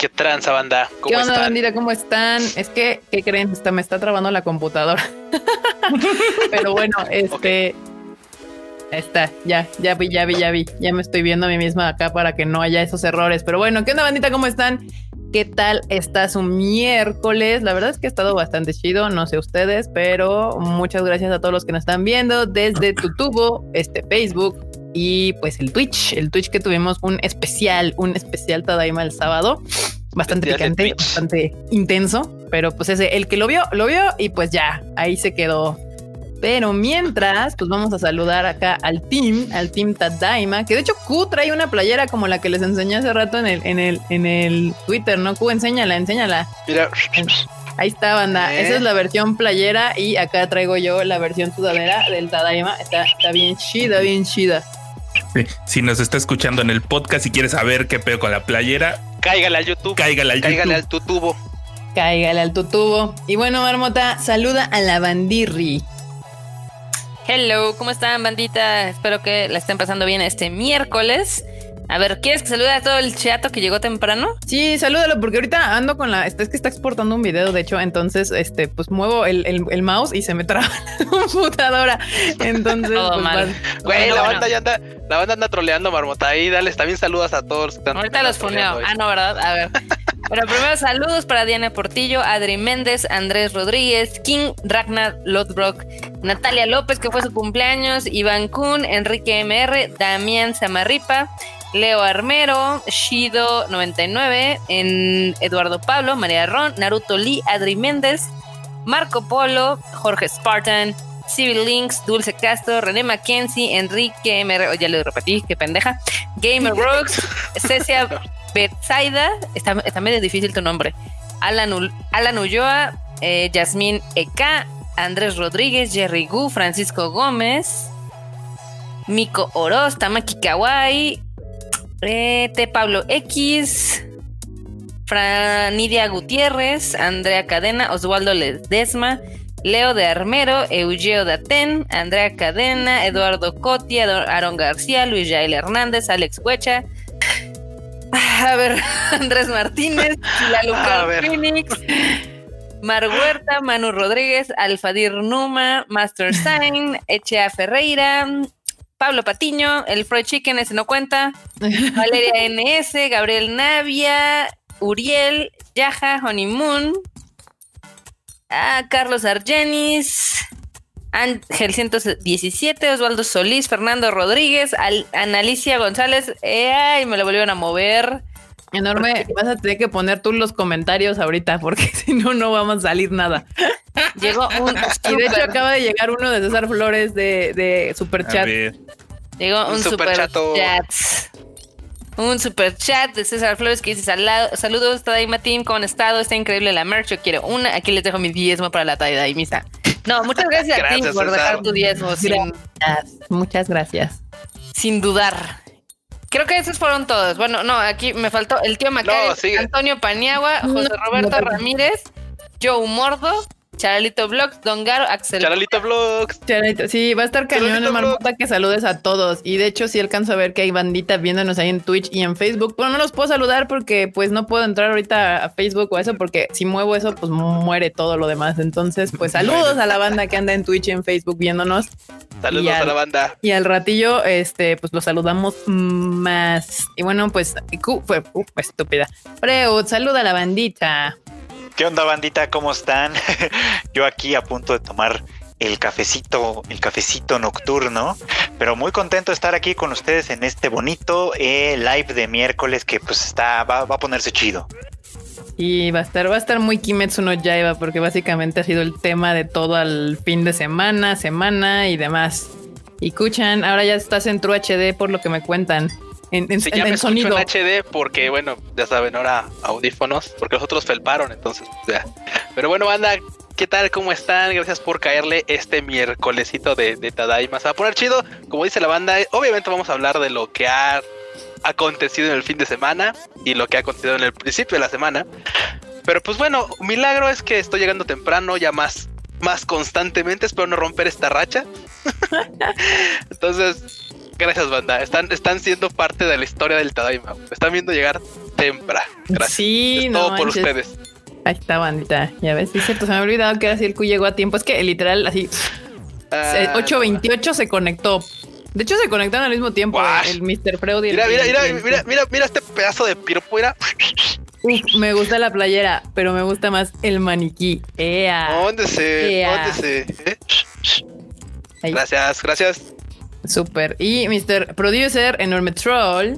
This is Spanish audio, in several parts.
¿Qué tranza, banda? ¿Cómo ¿Qué onda, bandita? ¿Cómo están? Es que, ¿qué creen? Está, me está trabando la computadora. Pero bueno, este. Está, ya, ya vi, ya vi, ya vi. Ya me estoy viendo a mí misma acá para que no haya esos errores. Pero bueno, ¿qué onda, bandita? ¿Cómo están? ¿Qué tal está su miércoles? La verdad es que ha estado bastante chido, no sé ustedes, pero muchas gracias a todos los que nos están viendo desde tu tubo, este Facebook, y pues el Twitch, el Twitch que tuvimos un especial, un especial Tadaima el sábado, bastante picante, bastante intenso, pero pues ese, el que lo vio, lo vio y pues ya, ahí se quedó. Pero mientras, pues vamos a saludar acá al team, al team Tadaima, que de hecho Q trae una playera como la que les enseñé hace rato en el, en el, en el Twitter, ¿no? Q, enséñala, enséñala. Mira. Ahí está, banda. Esa es la versión playera y acá traigo yo la versión sudadera del Tadaima. Está, está bien chida, bien chida. Si nos está escuchando en el podcast y quieres saber qué pedo con la playera, cáigale al YouTube. Cáigale al cáigale al tutubo. Cáigale al tutubo. Y bueno, Marmota, saluda a la bandirri. Hello, ¿cómo están, bandita? Espero que la estén pasando bien este miércoles. A ver, ¿quieres que salude a todo el chato que llegó temprano? Sí, salúdalo, porque ahorita ando con la. Es que está exportando un video, de hecho, entonces, este, pues muevo el, mouse y se me traba la computadora. Entonces, todo pues, mal. Güey, la banda ya anda, la banda anda troleando, Marmota. Ahí, dale, también saludas a todos. Que están ahorita los foneo. Ah, no, ¿verdad? A ver. Bueno, primero saludos para Diana Portillo, Adri Méndez, Andrés Rodríguez, King Ragnar Lodbrock, Natalia López, que fue su cumpleaños, Iván Kun, Enrique MR, Damián Samarripa, Leo Armero, Shido99, en Eduardo Pablo, María Ron, Naruto Lee, Adri Méndez, Marco Polo, Jorge Spartan, Civil Links, Dulce Castro, René Mackenzie, Enrique MR, ya lo repetí, qué pendeja, Gamer Rocks, Cecia Betsaida, está, medio difícil tu nombre, Alan, Alan Ulloa, eh, Yasmín Eka, Andrés Rodríguez, Jerry Gu, Francisco Gómez, Miko Oroz, Tamaki T. Pablo X, Franidia Gutiérrez, Andrea Cadena, Oswaldo Ledesma, Leo de Armero, Eugeo Daten, Andrea Cadena, Eduardo Cotia, Aaron García, Luis Yael Hernández, Alex Huecha, a ver, Andrés Martínez, Luca Phoenix, Mar Huerta, Manu Rodríguez, Alfadir Numa, Master Sign, Echea Ferreira, Pablo Patiño, el Freud Chicken, ese no cuenta. Valeria NS, Gabriel Navia, Uriel, Yaja, Honeymoon, ah, Carlos Argenis, Ángel 117, Osvaldo Solís, Fernando Rodríguez, Analicia González, eh, ay, me lo volvieron a mover. Enorme, vas a tener que poner tú los comentarios ahorita, porque si no, no vamos a salir nada. Llegó un. Y de hecho acaba de llegar uno de César Flores de, de Super Chat. Llegó un, super, chat. Un super chat de César Flores que dice: Saludos, Tadaima Team, ¿cómo han estado? Está increíble la merch. Yo quiero una. Aquí les dejo mi diezmo para la Tadaimista. No, muchas gracias, a ti por dejar tu diezmo. Muchas gracias. Sin dudar. Creo que esos fueron todos. Bueno, no, aquí me faltó el tío Macario, Antonio Paniagua, José Roberto Ramírez, Joe Mordo, Charalito Vlogs, Don Garo, Axel. Charalito Vlogs. Charalito, sí, va a estar cañón, marmota, que saludes a todos. Y de hecho, sí alcanzo a ver que hay bandita viéndonos ahí en Twitch y en Facebook. Pero no los puedo saludar porque pues no puedo entrar ahorita a Facebook o eso, porque si muevo eso, pues muere todo lo demás. Entonces, pues saludos a la banda que anda en Twitch y en Facebook viéndonos. Saludos a la banda. Y al ratillo, este, pues los saludamos más. Y bueno, pues, fue uh, estúpida. Freud, saluda a la bandita. ¿Qué onda, bandita? ¿Cómo están? Yo aquí a punto de tomar el cafecito, el cafecito nocturno, pero muy contento de estar aquí con ustedes en este bonito eh, live de miércoles que pues está, va, a ponerse chido. Y va a estar, va a estar muy Kimetsu no Yaiba porque básicamente ha sido el tema de todo el fin de semana, semana y demás. Y Kuchan, ahora ya estás en True HD por lo que me cuentan en, en, en sonido. En HD porque, bueno, ya saben, ahora audífonos, porque los otros felparon, entonces, ya. Pero bueno, banda, ¿qué tal? ¿Cómo están? Gracias por caerle este miércolesito de, de Tadaima. Se va a poner chido, como dice la banda, obviamente vamos a hablar de lo que ha acontecido en el fin de semana y lo que ha acontecido en el principio de la semana. Pero pues bueno, milagro es que estoy llegando temprano, ya más, más constantemente, espero no romper esta racha. Entonces, Gracias, banda. Están, están siendo parte de la historia del Tadaima. están viendo llegar Tempra. Gracias. Sí, Es no todo por manches. ustedes. Ahí está, bandita. Ya ves, es cierto. Se me había olvidado que así el Q llegó a tiempo. Es que literal, así, eh, Ah, 8.28 se conectó. De hecho, se conectaron al mismo tiempo el Mr. Freud y el Mira, mira, mira, mira, mira, mira este pedazo de piropo, mira. Uf, me gusta la playera, pero me gusta más el maniquí. Ea. ¿Dónde se? Yeah. ¿Dónde se? eh? Gracias, gracias. Súper. Y Mr. Producer, Enorme Troll.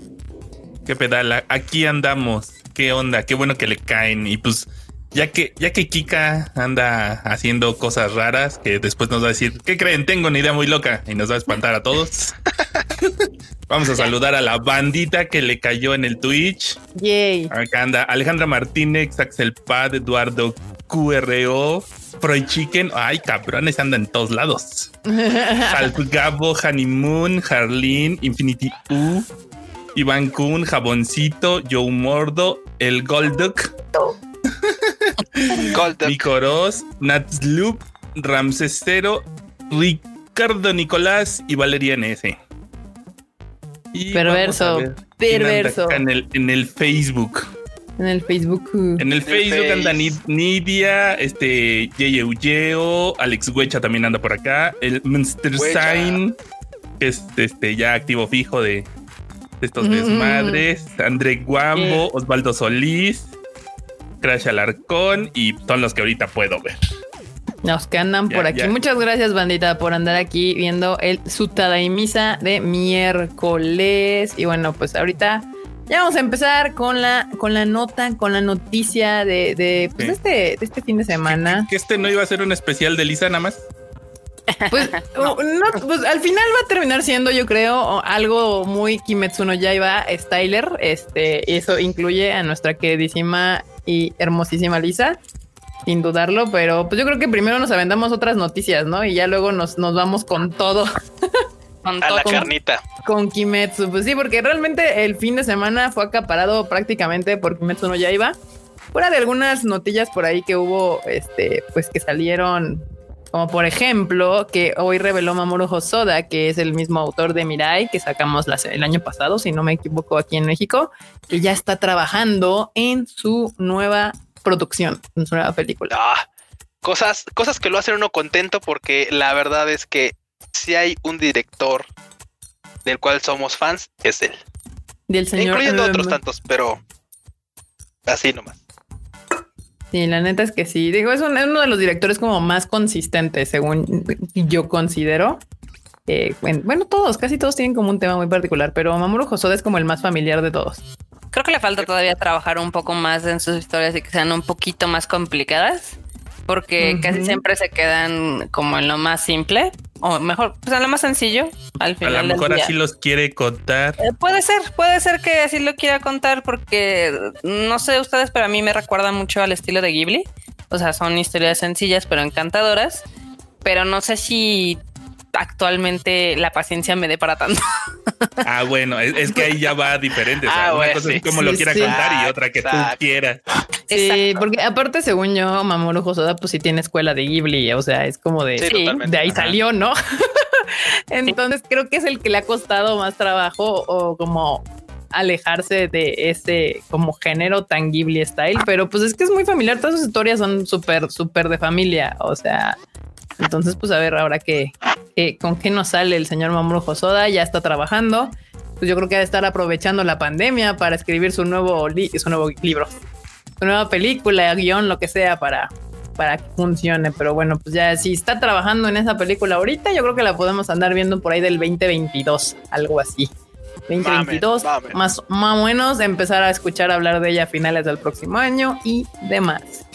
Qué pedala. Aquí andamos. Qué onda. Qué bueno que le caen. Y pues, ya que, ya que Kika anda haciendo cosas raras, que después nos va a decir, ¿qué creen? Tengo una idea muy loca. Y nos va a espantar a todos. Vamos a saludar a la bandita que le cayó en el Twitch. Yay. Acá anda Alejandra Martínez, Axel Pad, Eduardo QRO, Freud Chicken. Ay, cabrones, anda en todos lados. Half Gabo, Honeymoon, Harleen, Infinity U, Iván Kun, Jaboncito, Joe Mordo, El Golduck, Gold. Micoros, Natsloop, Ramses Cero, Ricardo Nicolás y Valeria NS. Y Perverso, perverso. acá En el, en el Facebook. En el Facebook. En el el Facebook anda Face. Nidia, este, Yeye Ulleo, Alex Huecha también anda por acá, el Monster Huecha. Sign, que es este ya activo fijo de, de estos Mm. desmadres, André Guambo, Eh. Osvaldo Solís, Crash Alarcón y son los que ahorita puedo ver. Los que andan Ya, por aquí. ya. Muchas gracias, bandita, por andar aquí viendo el Sutada y Misa de miércoles. Y bueno, pues ahorita ya vamos a empezar con la, con la nota, con la noticia de, de, pues, Sí. de este, de este fin de semana. Que este no iba a ser un especial de Lisa nada más. Pues, no. pues al final va a terminar siendo, yo creo, algo muy Kimetsu no Yaiba Styler. Este, y eso incluye a nuestra queridísima y hermosísima Lisa. Sin dudarlo, pero pues yo creo que primero nos aventamos otras noticias, ¿no? Y ya luego nos, nos vamos con todo, Con A la carnita. con Kimetsu. Pues sí, porque realmente el fin de semana fue acaparado prácticamente por Kimetsu no Yaiba. Fuera de algunas notillas por ahí que hubo, este, pues que salieron, como por ejemplo, que hoy reveló Mamoru Hosoda, que es el mismo autor de Mirai, que sacamos el año pasado, si no me equivoco, aquí en México, que ya está trabajando en su nueva producción, en su nueva película. Ah, cosas, cosas que lo hacen uno contento porque la verdad es que si hay un director del cual somos fans, es él. Del señor. Incluyendo otros tantos, pero así nomás. Sí, la neta es que sí. Digo, es, un- es uno de los directores como más consistentes, según yo considero. Eh, bueno, bueno, todos, casi todos tienen como un tema muy particular, pero Mamoru Hosoda es como el más familiar de todos. Creo que le falta todavía trabajar un poco más en sus historias y que sean un poquito más complicadas, porque casi siempre se quedan como en lo más simple, o mejor, pues en lo más sencillo al A final. lo del mejor así los quiere contar. Eh, Puede ser, puede ser que así lo quiera contar porque no sé ustedes, pero a mí me recuerda mucho al estilo de Ghibli. O sea, son historias sencillas pero encantadoras. Pero no sé si actualmente la paciencia me dé para tanto. Ah, bueno, es, es que ahí ya va diferente. O sea, Ah, una bueno, cosa sí. es como Sí, lo quiera sí. contar y otra que tú quieras. Sí, Exacto. porque aparte, según yo, Mamoru Hosoda, pues sí tiene escuela de Ghibli, o sea, es como de, Sí, Sí, totalmente. de ahí Ajá. salió, ¿no? Entonces creo que es el que le ha costado más trabajo o como alejarse de ese como género tan Ghibli style, pero pues es que es muy familiar, todas sus historias son súper, súper de familia, o sea, entonces pues a ver ahora que, con qué nos sale el señor Mamoru Hosoda, ya está trabajando, pues yo creo que ha de estar aprovechando la pandemia para escribir su nuevo, su nuevo libro, su nueva película, guion, lo que sea para para que funcione. Pero bueno, pues ya si está trabajando en esa película ahorita, yo creo que la podemos andar viendo por ahí del 2022, algo así. 2022, Mamen, mamen. más, más o menos, empezar a escuchar hablar de ella a finales del próximo año y demás.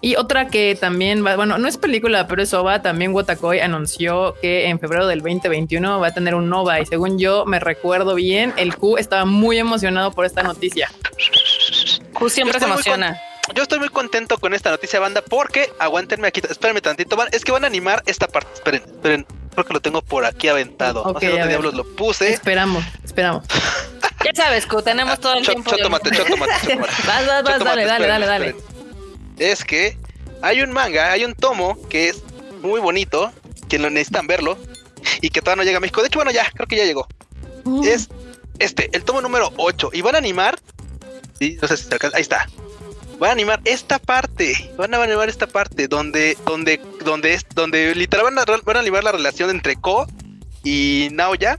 Y otra que también va, bueno, no es película, pero es OVA, también Wotakoi anunció que en febrero del 2021 va a tener un OVA y según yo me recuerdo bien, el Q estaba muy emocionado por esta noticia. Q siempre se emociona. Yo estoy muy contento con esta noticia, banda, porque aguántenme aquí, espérenme tantito, van- es que van a animar esta parte. Esperen, esperen, creo que lo tengo por aquí aventado. Ok, no sé dónde ver. diablos lo puse. Esperamos, esperamos. Ya sabes, Q, tenemos todo el Cho- tiempo. Chotomate, chotomate, chotomate. Vas, vas, vas, dale, dale, dale, dale. Es que hay un manga, hay un tomo que es muy bonito, que lo necesitan verlo y que todavía no llega a México. De hecho, bueno, ya, creo que ya llegó. Es este, el tomo número 8 y van a animar Sí, no sé si se alcanza. Ahí está. Van a animar esta parte. Van a animar esta parte donde, donde, donde es, donde literal van a, van a animar la relación entre Ko y Naoya.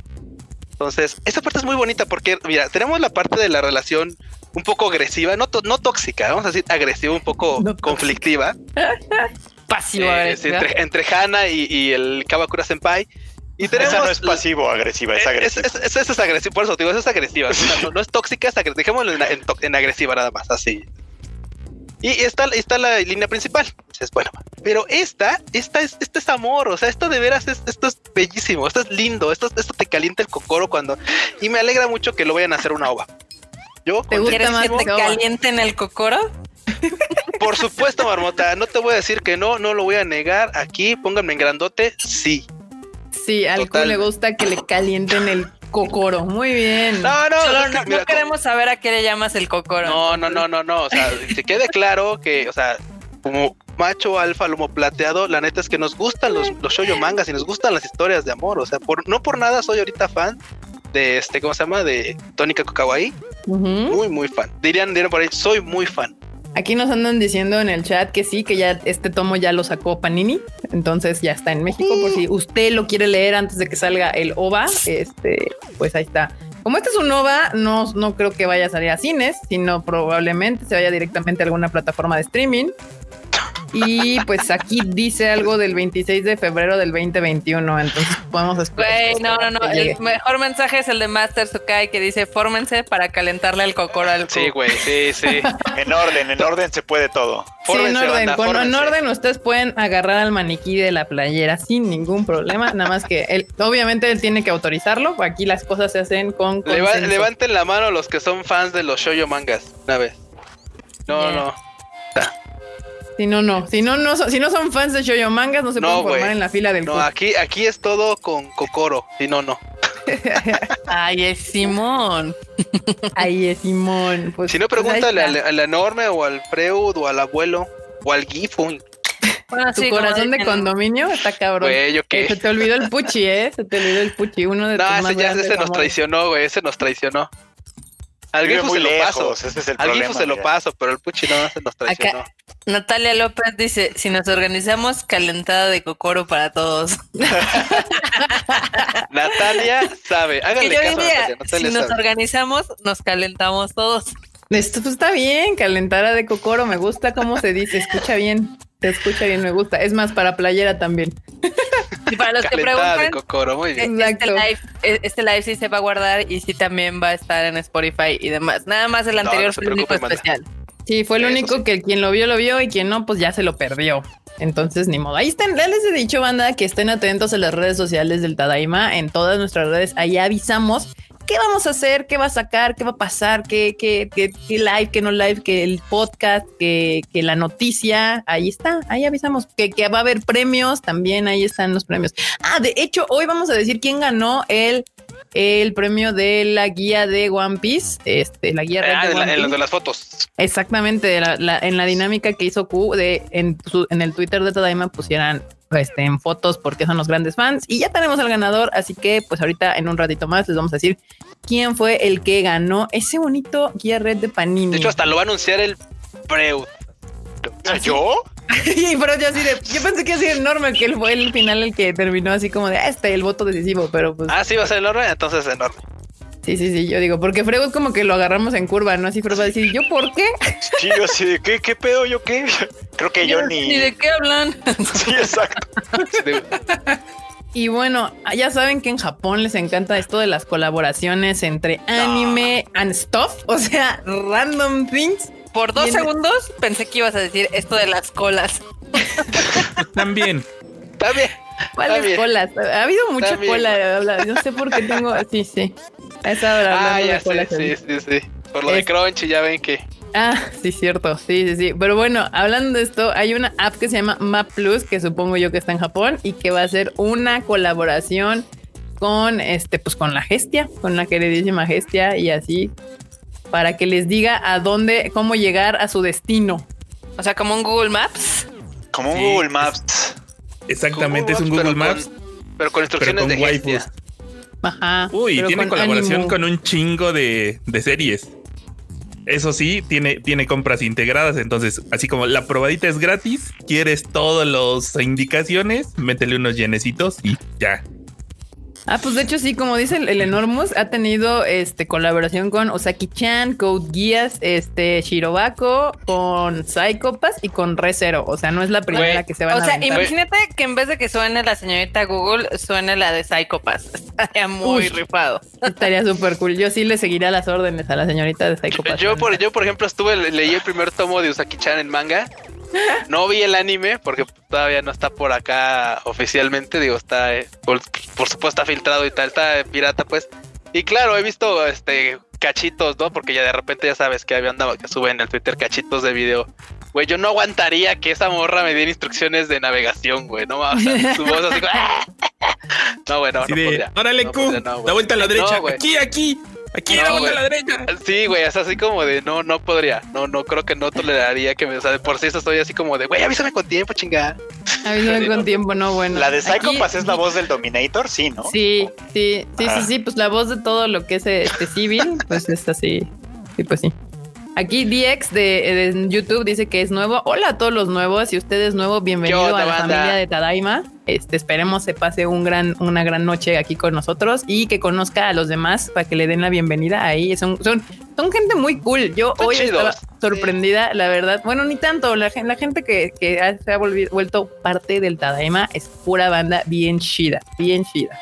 Entonces, esta parte es muy bonita porque, mira, tenemos la parte de la relación un poco agresiva, no, no tóxica, vamos a decir agresiva, un poco conflictiva. Pasiva. Eh, entre, entre Hana y, el Kawakura Senpai. Y tenemos, esa no es pasivo agresiva, es agresiva. Esa es, agresiva, por eso digo, esa es agresiva. no, es tóxica, es agresiva. Dejémoslo en, agresiva nada más, así. Y está, está la línea principal. Entonces, bueno, pero esta, esta es, este es amor. O sea, esto de veras es, esto es bellísimo. Esto es lindo. Esto, esto te calienta el cocoro cuando. Y me alegra mucho que lo vayan a hacer una ova. Yo ¿Te gusta que te calienten el cocoro? Por supuesto, Marmota. No te voy a decir que no, no lo voy a negar. Aquí, pónganme en grandote. Sí. Sí, al le gusta que le calienten el cocoro. Muy bien. No, no, no, queremos saber a qué le llamas el cocoro. No, no, no, no, no. O sea, que quede claro que, o sea, como macho alfa lomo plateado, la neta es que nos gustan los, los shoyo mangas y nos gustan las historias de amor. O sea, por, no por nada soy ahorita fan de este, ¿cómo se llama? De Tónica Muy, muy fan. Dirían, dirían por ahí, soy muy fan. Aquí nos andan diciendo en el chat que sí, que ya este tomo ya lo sacó Panini, entonces ya está en México. Por si usted lo quiere leer antes de que salga el OVA, este, pues ahí está. Como este es un OVA, no, no creo que vaya a salir a cines, sino probablemente se vaya directamente a alguna plataforma de streaming. Y pues aquí dice algo del 26 de febrero del 2021, entonces podemos esperar. Güey, no, no, no. El mejor mensaje es el de Master Sukai que dice: fórmense para calentarle el cocoro al Sí, güey, sí, sí. en orden, en orden se puede todo. Sí, en orden. en orden ustedes pueden agarrar al maniquí de la playera sin ningún problema. Nada más que él, obviamente él tiene que autorizarlo. Aquí las cosas se hacen con. levanten la mano los que son fans de los shoyo mangas. Una vez. No, no. Si no, no. Si no, no, si no son fans de Shoyo Mangas, no se pueden formar en la fila del No, aquí, aquí es todo con Kokoro. Si no, no. Ay, es Simón. Ay, es Simón. Pues, si no, pues pregúntale al, enorme o al Freud o al abuelo o al Gifu. tu corazón de condominio está cabrón. Güey, ¿yo qué? Se te olvidó el puchi, ¿eh? Se te olvidó el puchi. Uno de no, ese ya ese nos traicionó, güey. Ese nos traicionó. Al Gifu se lo paso. Ese es el Al Gifu se lo paso, pero el puchi no se nos traicionó. Natalia López dice, si nos organizamos, calentada de cocoro para todos. Natalia sabe, háganle caso Si nos organizamos, nos calentamos todos. Esto pues, está bien, calentada de cocoro, me gusta cómo se dice, escucha bien, se escucha bien, me gusta. Es más, para playera también. Y para los que preguntan, Este, live, e, este live sí se va a guardar y sí también va a estar en Spotify y demás. Nada más el anterior fue el único especial. Sí, fue el único que quien lo vio, lo vio y quien no, pues ya se lo perdió. Entonces, ni modo. Ahí están, les he dicho, banda, que estén atentos a las redes sociales del Tadaima. En todas nuestras redes, ahí avisamos qué vamos a hacer, qué va a sacar, qué va a pasar, qué, qué, qué, live, qué no live, que el podcast, que, que, la noticia. Ahí está, ahí avisamos que, que va a haber premios. También ahí están los premios. Ah, de hecho, hoy vamos a decir quién ganó el el premio de la guía de One Piece, este, la guía ah, de, de, las fotos. Exactamente, en la dinámica que hizo Q de en, en el Twitter de Tadaima pusieran este, en fotos porque son los grandes fans y ya tenemos al ganador, así que pues ahorita en un ratito más les vamos a decir quién fue el que ganó ese bonito guía red de Panini. De hecho, hasta lo va a anunciar el Freud. ¿Ah, ¿Yo? y pero yo así de, yo pensé que así enorme que él fue el final el que terminó así como de ah, este el voto decisivo, pero pues. Ah, sí va a ser enorme, entonces enorme. Sí, sí, sí, yo digo, porque Freud como que lo agarramos en curva, ¿no? Así Freud va a decir, ¿yo por qué? Sí, yo así de, ¿qué, qué pedo, yo qué? Creo que yo, ni... ¿Ni de qué hablan? Sí, exacto. Y bueno, ya saben que en Japón les encanta esto de las colaboraciones entre anime and stuff, o sea, random things. Por dos segundos pensé que ibas a decir esto de las colas. También. También. ¿Cuáles colas? Ha habido mucha cola. No sé por qué tengo. Sí, sí. Hablando ah, ya sé, sí, sí, sí. Por lo de Crunchy, ya ven que. Ah, sí, cierto. Sí, sí, sí. Pero bueno, hablando de esto, hay una app que se llama Map Plus, que supongo yo que está en Japón y que va a ser una colaboración con este, pues con la Gestia, con la queridísima Gestia y así para que les diga a dónde, cómo llegar a su destino. O sea, como un Google Maps. Como un Google Maps. Exactamente, es un Google Maps. pero con instrucciones de waifus. Ajá. Uy, tiene colaboración con un chingo de, de series. Eso sí, tiene, tiene compras integradas. Entonces, así como la probadita es gratis, quieres todas las indicaciones, métele unos llenecitos y ya. Ah, pues de hecho sí, como dice el, Enormous, ha tenido este colaboración con Osaki-chan, Code Geass, este Shirobako, con Psychopass y con Resero. O sea, no es la primera que se va a O sea, imagínate que en vez de que suene la señorita Google, suene la de Psychopass. Estaría muy rifado. Estaría súper cool. Yo sí le seguiría las órdenes a la señorita de Psychopass. Yo, por, yo, por ejemplo, estuve, leí el primer tomo de Usaki-chan en manga no vi el anime porque todavía no está por acá oficialmente. Digo, está, eh, por, supuesto, está filtrado y tal, está pirata, pues. Y claro, he visto este cachitos, ¿no? Porque ya de repente ya sabes que había andado que suben en el Twitter cachitos de video. Güey, yo no aguantaría que esa morra me diera instrucciones de navegación, güey. No, o su voz así. no, bueno, no, podría. Órale, Q, la vuelta a la derecha. aquí, aquí. Aquí no, a la derecha. Sí, güey, es así como de no, no podría. No, no creo que no toleraría que me. O sea, de por sí estoy así como de, güey, avísame con tiempo, chingada. Avísame con tiempo, no, bueno. La de Psychopass es la voz del Dominator, sí, ¿no? Sí, sí, sí, sí, ah. sí, pues la voz de todo lo que es este civil, pues es así. Sí, pues sí. Aquí DX de, YouTube dice que es nuevo. Hola a todos los nuevos. Si usted es nuevo, bienvenido a la familia de Tadaima. Este, esperemos se pase un gran, una gran noche aquí con nosotros y que conozca a los demás para que le den la bienvenida ahí. Son, son, son gente muy cool. Yo hoy estaba sorprendida, la verdad. Bueno, ni tanto. La, la gente que, se ha vuelto parte del Tadaima es pura banda bien chida, bien chida.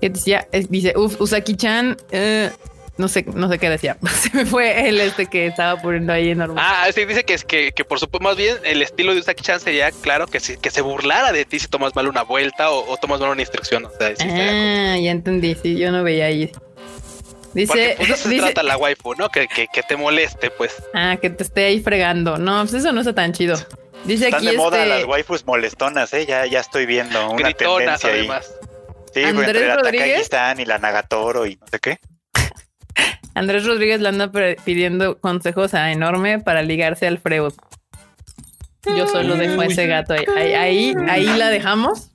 decía? Dice, uff, Usaki-chan, eh, no sé, no sé qué decía. Se me fue el este que estaba poniendo ahí enorme. Ah, sí, dice que es que, por supuesto, más bien el estilo de Usaki Chan sería, claro, que, que se burlara de ti si tomas mal una vuelta o, tomas mal una instrucción. O sea, ah, ya entendí, sí, yo no veía ahí. Dice, pues eso se trata la waifu, ¿no? Que, que, te moleste, pues. Ah, que te esté ahí fregando. No, pues eso no está tan chido. Dice Están aquí de moda este las waifus molestonas, ¿eh? Ya, ya estoy viendo una tendencia además. ahí. Sí, güey, entre la Rodríguez? y la Nagatoro y no sé qué. Andrés Rodríguez le anda pidiendo consejos a Enorme para ligarse al Freud. Yo solo dejo ese gato ahí. Ahí, ahí, la dejamos.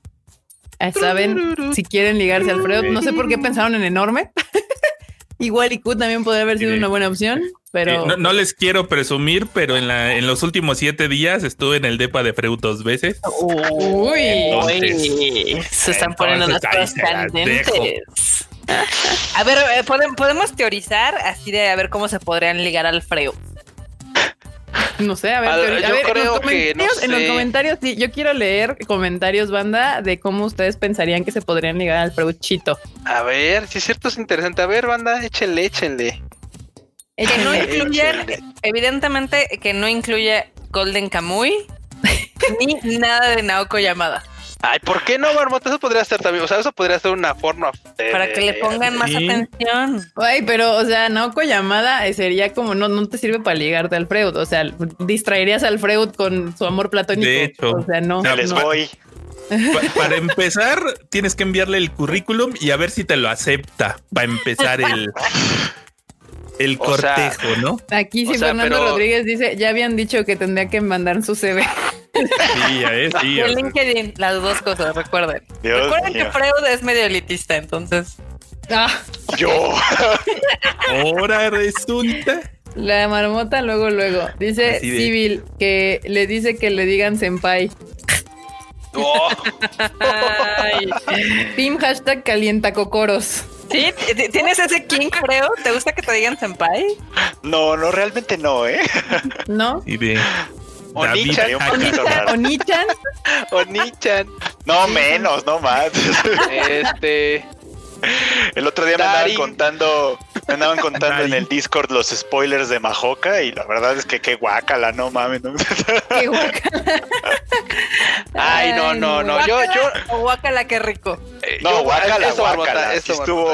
Saben, si quieren ligarse al Freud. No sé por qué pensaron en Enorme. Igual y Q también podría haber sido una buena opción, pero... No, les quiero presumir, pero en, la, en los últimos siete días estuve en el depa de Freud dos veces. Uy, se están poniendo las cosas candentes. A ver, eh, podemos teorizar así de a ver cómo se podrían ligar al Freo. No sé, a ver, a, ver creo que en los comentarios, sí, yo quiero leer comentarios, banda, de cómo ustedes pensarían que se podrían ligar al Freuchito. A ver, si es cierto, es interesante. A ver, banda, échenle, échenle. Que no incluye, evidentemente, que no incluye Golden Kamuy ni nada de Naoko Yamada. Ay, ¿por qué no, Marmota? Eso podría ser también, o sea, eso podría ser una forma para que le pongan más atención. Ay, pero, o sea, Naoko llamada sería como no, no te sirve para ligarte al Freud, o sea, distraerías al Freud con su amor platónico. De hecho, o sea, no. les voy. para empezar, tienes que enviarle el currículum y a ver si te lo acepta. Para empezar el, el cortejo, ¿no? Aquí sí, Fernando Rodríguez dice, ya habían dicho que tendría que mandar su CV. Sí, ya es, sí. El LinkedIn, las dos cosas, recuerden. recuerden que Freud es medio elitista, entonces. Ah. Yo. Ahora resulta. La marmota luego, luego. Dice Civil que le dice que le digan senpai. Oh. Team hashtag calienta cocoros. ¿Sí? ¿Tienes ese king, creo? ¿Te gusta que te digan senpai? No, no, realmente no, ¿eh? ¿No? Sí, bien. Onichan. Onichan. Onichan. No, menos, no más. Este. El otro día me andaban contando, me andaban contando en el Discord los spoilers de Majoka y la verdad es que qué guacala, no mames. Qué guacala. Ay, no, no, no. Yo, yo. Guacala, qué rico. Eh, no, guacala, guacala. Sí estuvo,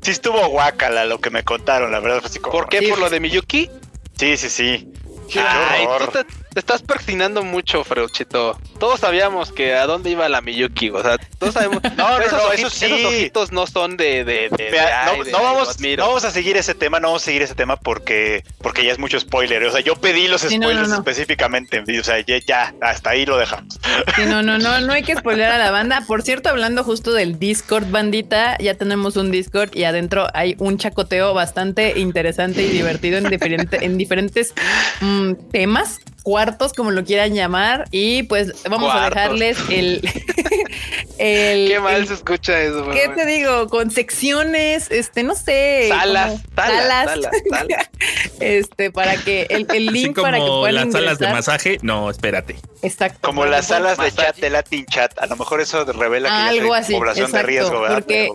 sí estuvo guacala lo que me contaron, la verdad. ¿Por qué? ¿Por lo de Miyuki? Sí, sí, sí. Ay, te estás persinando mucho, Freuchito. Todos sabíamos que a dónde iba la Miyuki, o sea, todos sabemos. No, no, esos, no, ojitos, eso sí. esos ojitos no son de. de, de- de- Vea, ay, no, vamos, no vamos a seguir ese tema, no vamos a seguir ese tema porque, porque ya es mucho spoiler. O sea, yo pedí los Sí, no, no, spoilers no. específicamente. O sea, ya, ya, hasta ahí lo dejamos. Sí, no, no, no, no hay que spoiler a la banda. Por cierto, hablando justo del Discord, bandita, ya tenemos un Discord y adentro hay un chacoteo bastante interesante y divertido en, diferente, en diferentes mm, temas, cuartos, como lo quieran llamar. Y pues vamos a dejarles el. el Qué mal el- se escucha eso. ¿Qué mamá. te digo? Con secciones, este, no sé. Salas, como salas, salas, salas, este, para que el, el Así link para que como puedan las salas de masaje. No, espérate. Exacto. Como las salas de chat de Latin Chat. A lo mejor eso revela que Algo así, población exacto, de riesgo, ¿verdad? porque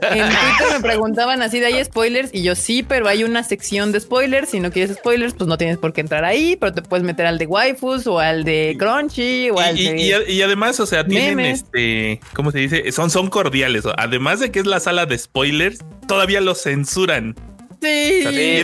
Pero- en Twitter me preguntaban así de hay spoilers y yo sí, pero hay una sección de spoilers. Si no quieres spoilers, pues no tienes por qué entrar ahí, pero te puedes meter al de waifus o al de Crunchy o al Y, de... y- además, o sea, tienen Memes. este, ¿cómo se dice? Son, son cordiales. Además de que es la sala de spoilers, todavía los censuran. Sí, sí,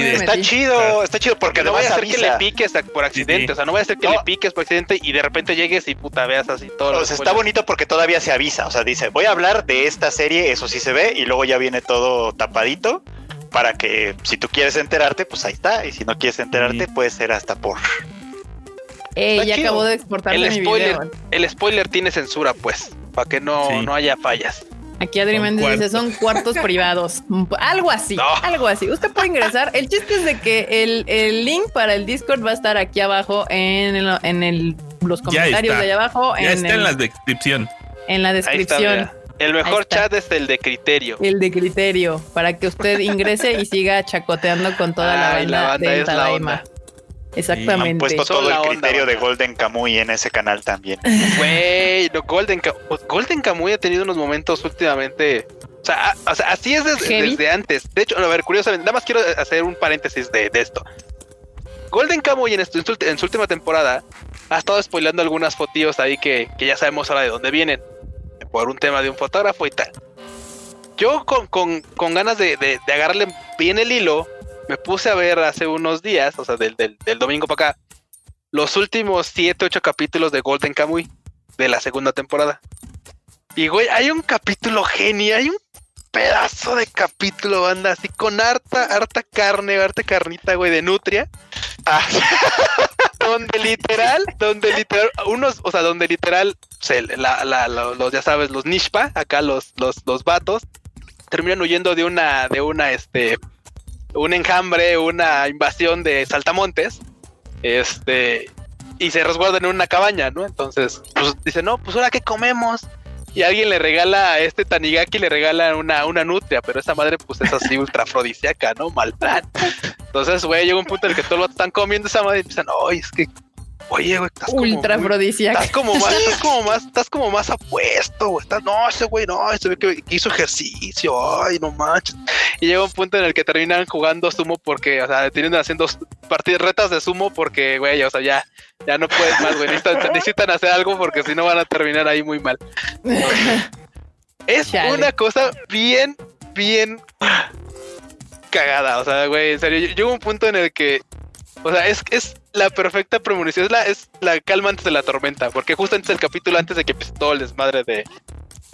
Está chido, está chido porque no voy a hacer que le piques por accidente, sí. o sea, no voy a hacer que No. le piques por accidente y de repente llegues y puta veas así todo. O sea, está bonito porque todavía se avisa. O sea, dice, voy a hablar de esta serie, eso sí se ve, y luego ya viene todo tapadito para que si tú quieres enterarte, pues ahí está. Y si no quieres enterarte, Sí. puede ser hasta por. Eh, ya chido. acabo de exportar El mi spoiler, video. el spoiler tiene censura, pues, para que no, Sí. no haya fallas. Aquí Adri Son Méndez dice, son cuartos privados. Algo así, No. algo así. Usted puede ingresar. El chiste es de que el, el link para el Discord va a estar aquí abajo en, el- en el- los comentarios de allá abajo. Ya en, está el- en la descripción. en la Ahí está, descripción. El mejor chat es el de criterio. El de criterio, para que usted ingrese y siga chacoteando con toda la Ay, banda, la banda del es la Tadaima. onda. Han Exactamente. puesto Son todo el onda, criterio de. Golden Kamuy en ese canal también. Güey, no, Golden, Ka- Golden Kamuy ha tenido unos momentos últimamente. O sea, a- o sea, así es desde, antes. De hecho, a ver, curiosamente, nada más quiero hacer un paréntesis de, de esto. Golden Kamuy en, en su, en su última temporada ha estado spoilando algunas fotillos ahí que, que ya sabemos ahora de dónde vienen. Por un tema de un fotógrafo y tal. Yo con, con- con ganas de, de- agarrarle bien el hilo, me puse a ver hace unos días, o sea, del, del- del domingo para acá, los últimos 7, 8 capítulos de Golden Kamuy de la segunda temporada. Y güey, hay un capítulo genio, hay un pedazo de capítulo, banda, así con harta, harta carne, harta carnita, güey, de nutria. Ah, donde literal, donde literal, unos, o sea, donde literal, se, la, los, ya sabes, los Nishpa, acá los, los, los vatos, terminan huyendo de una, de una, este, un enjambre, una invasión de saltamontes, este, y se resguardan en una cabaña, ¿no? Entonces, pues dicen, no, pues ahora qué comemos. Y alguien le regala a este Tanigaki, le regala una, una nutria, pero esa madre, pues es así ultra afrodisíaca, ¿no? Mal. Entonces, güey, llega un punto en el que todos los están comiendo esa madre y empiezan, oye, es que, oye, güey, estás como Ultra muy- afrodisíaca. Estás como más, estás como más, estás como más apuesto, güey. Estás, no, ese güey, no, se ve que que hizo ejercicio, ay, no manches. Y llega un punto en el que terminan jugando sumo porque, o sea, terminan haciendo partidas, retas de sumo porque, güey, o sea, ya, ya no pueden más, güey. Necesitan, necesitan hacer algo porque si no van a terminar ahí muy mal. Es Chale. una cosa bien, bien cagada. O sea, güey, en serio, llega un punto en el que, o sea, es, es la perfecta premonición, es la, es la calma antes de la tormenta, porque justo antes del capítulo, antes de que empiece todo el desmadre de,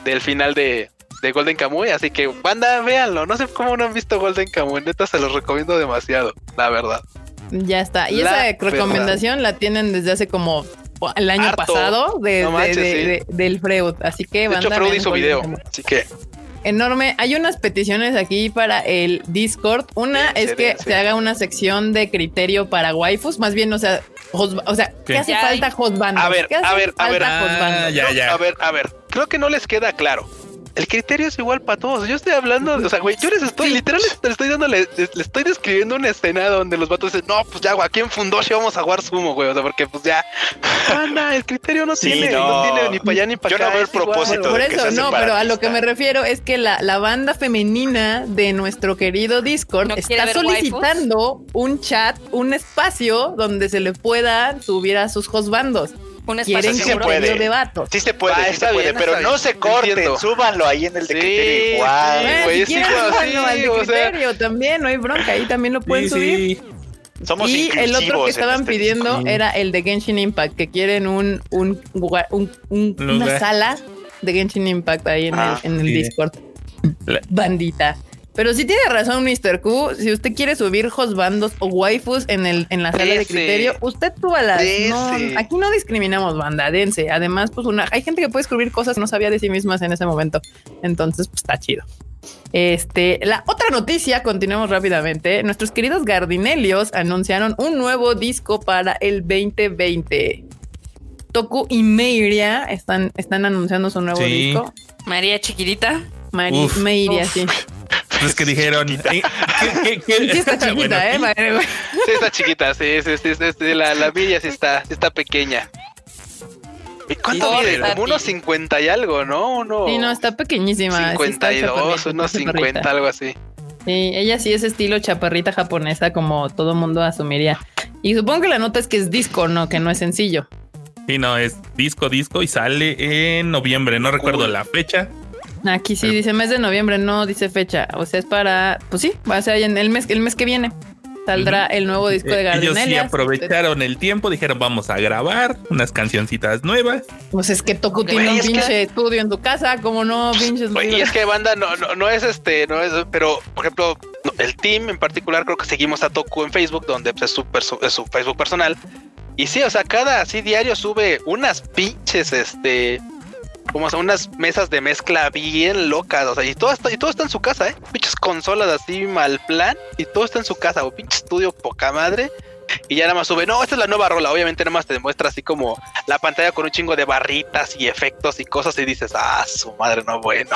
del final de, de Golden Kamuy, así que, banda, véanlo. No sé cómo no han visto Golden Kamuy, neta, se los recomiendo demasiado, la verdad. Ya está. Y La esa recomendación la tienen desde hace como el año Harto. pasado de, No de- manches, de- sí. de- del Freud. Así que De hecho, Freud hizo video, Kamuy. así que, Enorme. Hay unas peticiones aquí para el Discord. Una es que se haga una sección de criterio para waifus, más bien, o sea, hos- o sea, ¿qué ¿Qué? hace Ya falta hay. hosbandos? A ver, ¿Qué hace a ver, a ver. Ah, ya, No, ya. A ver, a ver, creo que no les queda claro. El criterio es igual para todos. Yo estoy hablando, o sea, güey, yo les estoy, literal, les, les estoy dando, les, les estoy describiendo una escena donde los vatos dicen, no, pues ya, güey, aquí en Fundoshi vamos a jugar sumo, güey, o sea, porque pues ya, anda, el criterio no Sí, tiene, no. no. tiene ni para allá ni para Yo no acá. veo el igual, propósito. Por de que eso, no, pero a lo que me refiero es que la, la banda femenina de nuestro querido Discord ¿No quiere está solicitando un chat, un espacio donde se le pueda subir a sus hosbandos. Un espacio se puede. de vatos. Sí se puede, Va, sí está se puede, bien, pero está no bien, se te corten, entiendo. súbanlo ahí en el de Sí, criterio igual. sí, Bueno, güey, si es quieren, igual, súbanlo al de sí, o sea, criterio también, no hay bronca, ahí también lo pueden Sí, subir. sí. Somos y el otro que estaban este pidiendo era el de Genshin Impact, que quieren un, un, un- un- una sala de Genshin Impact ahí en Ah, el, en el. Discord. La- Bandita. Pero sí tiene razón, Mr. Q. Si usted quiere subir hosbandos o waifus en, el, en la sala de criterio, usted súbalas. No, aquí no discriminamos banda, dense. Además, pues una, hay gente que puede escribir cosas que no sabía de sí mismas en ese momento. Entonces, pues está chido. Este, la otra noticia, continuamos rápidamente. Nuestros queridos Gardinelios anunciaron un nuevo disco para el 2020. Toku y Meiria están, están anunciando su nuevo Sí. disco. María chiquitita. Mari, Uf. Meiria, Uf. sí. Pues que dijeron. ¿Qué, qué, qué? Sí está chiquita, Bueno, eh. Madre, güey. Sí, está chiquita, sí, sí, sí, sí, la, la Milla sí está, sí está pequeña. ¿Y cuánto Sí, mide? está Como unos bien. 50 y algo, ¿no? Uno, Sí, no, está pequeñísima. sí está 52, chaparrita, unos está 50, chaparrita. algo así. Sí, ella sí es estilo chaparrita japonesa, como todo mundo asumiría. Y supongo que la nota es que es disco, no, que no es sencillo. Sí, no, es disco, disco y sale en noviembre. No recuerdo Cool. la fecha. Aquí sí Pero- dice mes de noviembre, no dice fecha. O sea, es para, pues sí, va a ser en el mes, el mes que viene. Saldrá el nuevo disco de Eh, Ellos sí aprovecharon el tiempo, dijeron vamos a grabar unas cancioncitas nuevas. Pues es que Toku Ok. tiene un Oye, es que- pinche estudio en tu casa, como no, pinches. Oye, y es que banda no, no, no es este, no es, pero por ejemplo, el team en particular creo que seguimos a Toku en Facebook, donde pues, es, su, perso- es su Facebook personal. Y sí, o sea, cada así diario sube unas pinches, este, como son unas mesas de mezcla bien locas, o sea, y todo está, y todo está en su casa, eh, pinches consolas así mal plan, y todo está en su casa, o pinche estudio poca madre. Y ya nada más sube, no, esta es la nueva rola. Obviamente nada más te muestra así como la pantalla con un chingo de barritas y efectos y cosas y dices, ah, su madre, no bueno.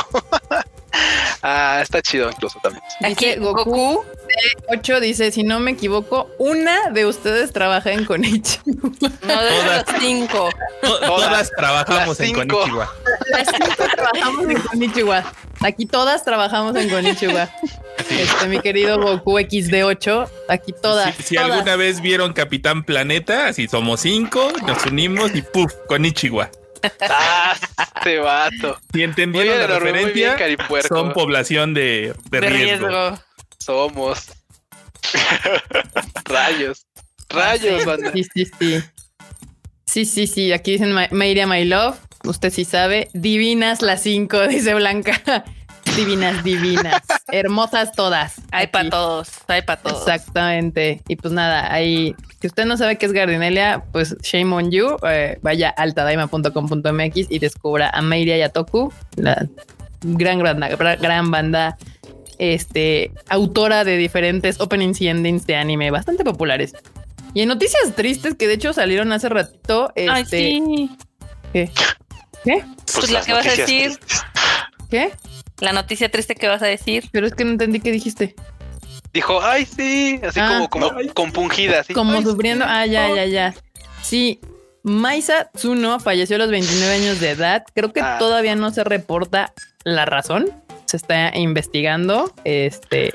ah, está chido incluso también. Aquí Dice Goku. Goku. 8 dice, si no me equivoco, una de ustedes trabaja en Konichi. No, de Todas. los cinco. To- Todas trabajamos las en cinco. Konichiwa. Las cinco trabajamos en Konichiwa. Aquí todas trabajamos en Konichiwa. Este, mi querido Goku XD8, aquí todas. Si, si todas. alguna vez vieron Capitán Planeta, así somos cinco, nos unimos y puf, Konichiwa. Ah, este vato. Si entendieron bien, la bien, referencia, Caripuerco. son población de, de De riesgo. riesgo. Somos. Rayos. Rayos, banda. Sí, sí, sí. Sí, sí, sí. Aquí dicen "Ma- Mayria My Love. Usted sí sabe. Divinas las cinco, dice Blanca. Divinas, divinas. Hermosas todas. Hay para todos. Hay para todos. Exactamente. Y pues nada, ahí, si usted no sabe qué es Gardinelia, pues shame on you. Eh, vaya a altadaima.com.mx y descubra a Mayria Yatoku, la gran, gran, gran banda, este, autora de diferentes openings y endings de anime bastante populares. Y en noticias tristes que de hecho salieron hace ratito, este, Ay, sí. ¿qué? ¿Qué? Pues la las que vas a decir. tristes. ¿Qué? La noticia triste que vas a decir. Pero es que no entendí qué dijiste. Dijo, ay, sí. Así Ah. como, como compungida. Así. Como Ay, sufriendo. sí. Ah, ya, ya, ya. Sí. Maisa Tsuno falleció a los 29 años de edad. Creo que Ah. todavía no se reporta la razón. Se está investigando. Este.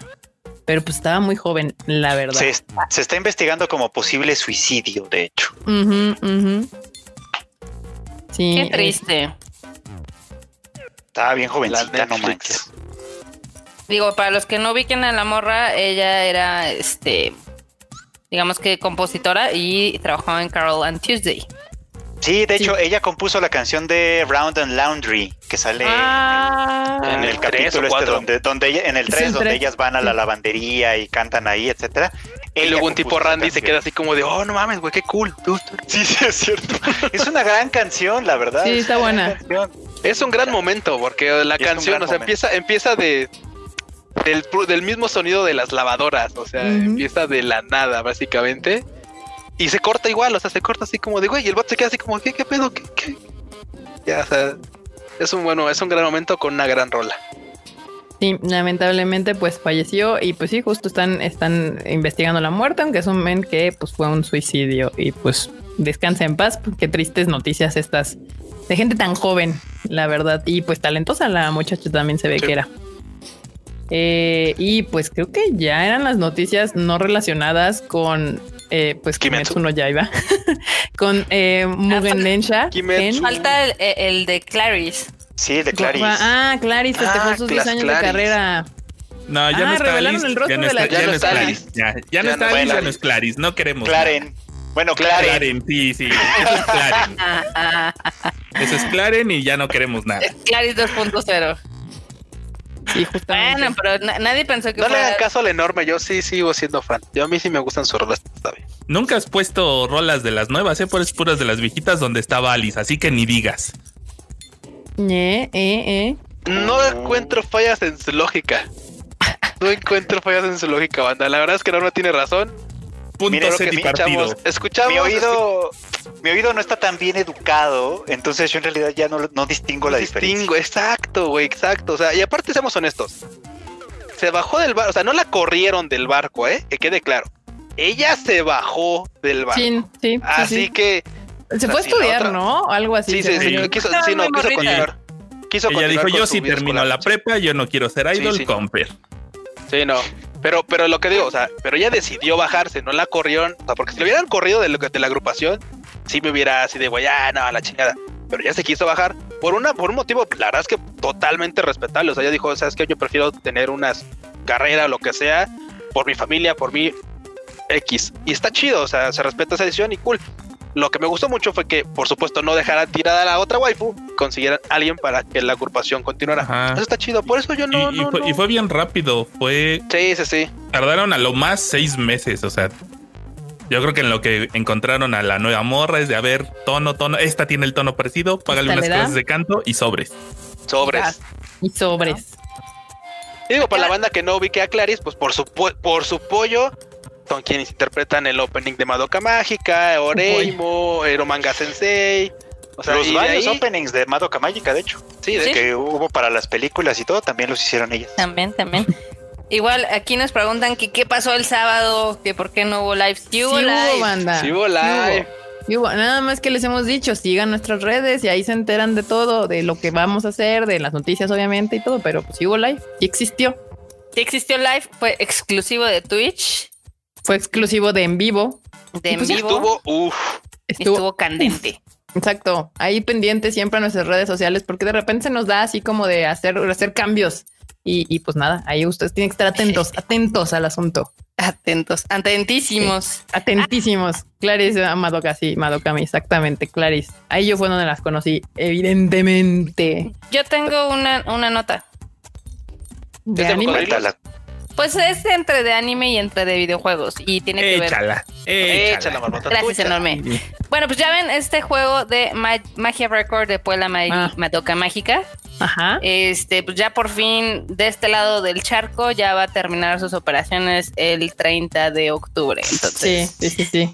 Pero pues estaba muy joven, la verdad. Se, se está investigando como posible suicidio, de hecho. Ujú, ujú. Sí. Qué triste. Estaba bien jovencita, no manches. Digo, para los que no ubiquen a la morra, ella era, este, digamos que compositora y trabajaba en Carol and Tuesday. Sí, de Sí. hecho, ella compuso la canción de Round and Laundry, que sale Ah, en el ¿tres o capítulo este donde, donde ella- en el Es 3, el donde ellas van a la lavandería y cantan ahí, etcétera. Y luego un tipo Randy se queda así como de, oh, no mames, güey, qué cool. Sí, sí, es cierto. es una gran canción, la verdad. Sí, es está buena. Es un gran momento porque la Es un canción, o sea, momento. empieza, empieza de del, del mismo sonido de las lavadoras, o sea, empieza de la nada, básicamente. Y se corta igual, o sea, se corta así como de, güey, y el bot se queda así como, ¿qué, qué pedo? ¿Qué, qué? Ya, o sea, es un bueno, es un gran momento con una gran rola. Sí, lamentablemente pues falleció y pues sí, justo están, están investigando la muerte, aunque asumen que pues fue un suicidio y pues descansa en paz, pues, qué tristes noticias estas de gente tan joven, la verdad, y pues talentosa la muchacha también se ve Sí. que era. Eh, y pues creo que ya eran las noticias no relacionadas con eh, pues Kimetsu. Kimetsu no Yaiba, con eh, Mugen Densha. Kimetsu. en- falta el, el de Clarice. Sí, de Clarice. Ah, Clarice festejó Ah, sus 10 Clas- años Clarice. de carrera. No, ya Ah, no está revelaron Alice. el rostro ya no de la está, ya no Ya no está Clarice. Ya, ya no Ya está no Alice, está ya no es Clarice. No queremos. Claren. Bueno, Claren. Claren, sí, sí. Eso es Claren. Eso es Claren y ya no queremos nada. Claris 2.0. Sí, justamente. Bueno, pero na- nadie pensó que No le hagan caso al enorme, yo sí sigo siendo fan. Yo a mí sí me gustan sus rolas, está bien. Nunca has puesto rolas de las nuevas, ¿eh? Por puras de las viejitas donde estaba Alice, así que ni digas. Eh, eh, eh. No encuentro fallas en su lógica. No encuentro fallas en su lógica, banda. La verdad es que Norma tiene razón. Punto Mira, set y escuchamos. Mi oído, mi oído no está tan bien educado, entonces yo en realidad ya no, no distingo la diferencia. Distingo, exacto, güey, exacto. O sea, y aparte seamos honestos. Se bajó del barco, o sea, no la corrieron del barco, ¿eh? Que quede claro. Ella se bajó del barco. Sí, sí, sí, Así sí. que Se fue a si la estudiar, otra- ¿no? Algo así. sí, sí, sí, yo. quiso, sí, no, quiso continuar. Quiso Ella continuar dijo, yo sí vida termino escolar". la prepa, yo no quiero ser Sí, idol, sí. comper. Sí, no. Pero, pero lo que digo, o sea, pero ella decidió bajarse, no la corrieron. O sea, porque si le hubieran corrido de, lo que- de la agrupación, sí me hubiera así de, güey, ah, la chingada. Pero ya se quiso bajar por una, por un motivo, la verdad es que totalmente respetable. O sea, ella dijo, sabes que yo prefiero tener unas carreras, lo que sea, por mi familia, por mi X. Y está chido, o sea, se respeta esa decisión y cool. Lo que me gustó mucho fue que, por supuesto, no dejaran tirada a la otra waifu, consiguieran alguien para que la agrupación continuara. Ajá. Eso está chido, por eso yo no, y, y no, fue, no. y fue bien rápido, fue Sí, sí, sí. tardaron a lo más seis meses, o sea, yo creo que en lo que encontraron a la nueva morra es de a ver tono, tono, esta tiene el tono parecido, págale unas clases de canto y sobres. Sobres. Y sobres. Y digo, para la banda que no ubique a Clarice, pues por su, po- por su pollo son quienes interpretan el opening de Madoka Mágica, Oreimo, Eromanga Sensei. O sea, Los varios ahí- openings de Madoka Mágica, de hecho, Sí, de Sí. que hubo para las películas y todo, también los hicieron ellas. También, también. Igual aquí nos preguntan que qué pasó el sábado, que por qué no hubo live. Sí Sí hubo live. hubo, banda. Sí hubo live. Sí hubo. Nada más que les hemos dicho, sigan nuestras redes y ahí se enteran de todo, de lo que vamos a hacer, de las noticias obviamente y todo, pero pues sí hubo live, sí existió. Sí existió live, fue exclusivo de Twitch, Fue exclusivo de en vivo. de en pues vivo. Estuvo, uff. Estuvo, estuvo candente. exacto, ahí pendiente siempre a nuestras redes sociales, porque de repente se nos da así como de hacer, hacer cambios. Y, y pues nada, ahí ustedes tienen que estar atentos, atentos al asunto. Atentos, atentísimos. Atentísimos. Clarice a Madoka, sí, Madokami, exactamente, Clarice. Ahí yo fue donde las conocí, evidentemente. Yo tengo una, una nota. ¿De ¿Es de. Pues es entre de anime y entre de videojuegos. Y tiene que ver. Échala, Échala, marmota. Gracias, échala. enorme. Bueno, pues ya ven este juego de Ma- Magia Record de Puebla Ma- Ah. Madoka Mágica. Ajá. Este, pues ya por fin de este lado del charco ya va a terminar sus operaciones el 30 de octubre. Sí, Entonces, sí, sí, sí.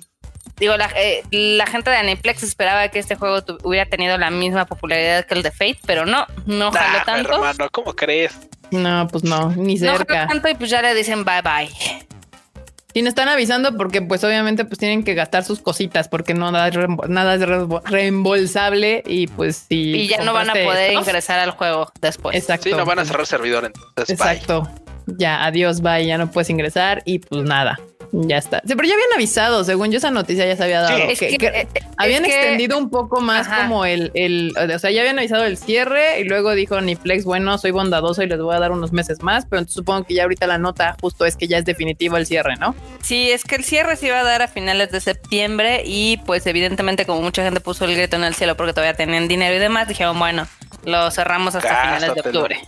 digo, la, eh, la gente de Aniplex esperaba que este juego tu- hubiera tenido la misma popularidad que el de Fate, pero no, no jaló Nah, tanto. hermano, ¿cómo crees? No, pues no, ni No cerca. tanto y pues ya le dicen bye bye. Sí, nos están avisando porque pues obviamente pues tienen que gastar sus cositas porque no da reembo- nada es reembo- reembolsable y pues si Y ya no van a poder esto- ingresar al juego después. Exacto. Sí, no van a cerrar servidor entonces. bye. Exacto. Ya, adiós, bye, ya no puedes ingresar y pues nada. Ya está. Sí, pero ya habían avisado, según yo esa noticia ya se había dado. Sí, Es que- es habían que- extendido un poco más Ajá. como el, el, o sea, ya habían avisado el cierre y luego dijo Niplex, bueno, soy bondadoso y les voy a dar unos meses más, pero entonces supongo que ya ahorita la nota justo es que ya es definitivo el cierre, ¿no? Sí, es que el cierre se iba a dar a finales de septiembre y pues evidentemente como mucha gente puso el grito en el cielo porque todavía tenían dinero y demás, dijeron, bueno, lo cerramos hasta finales de octubre.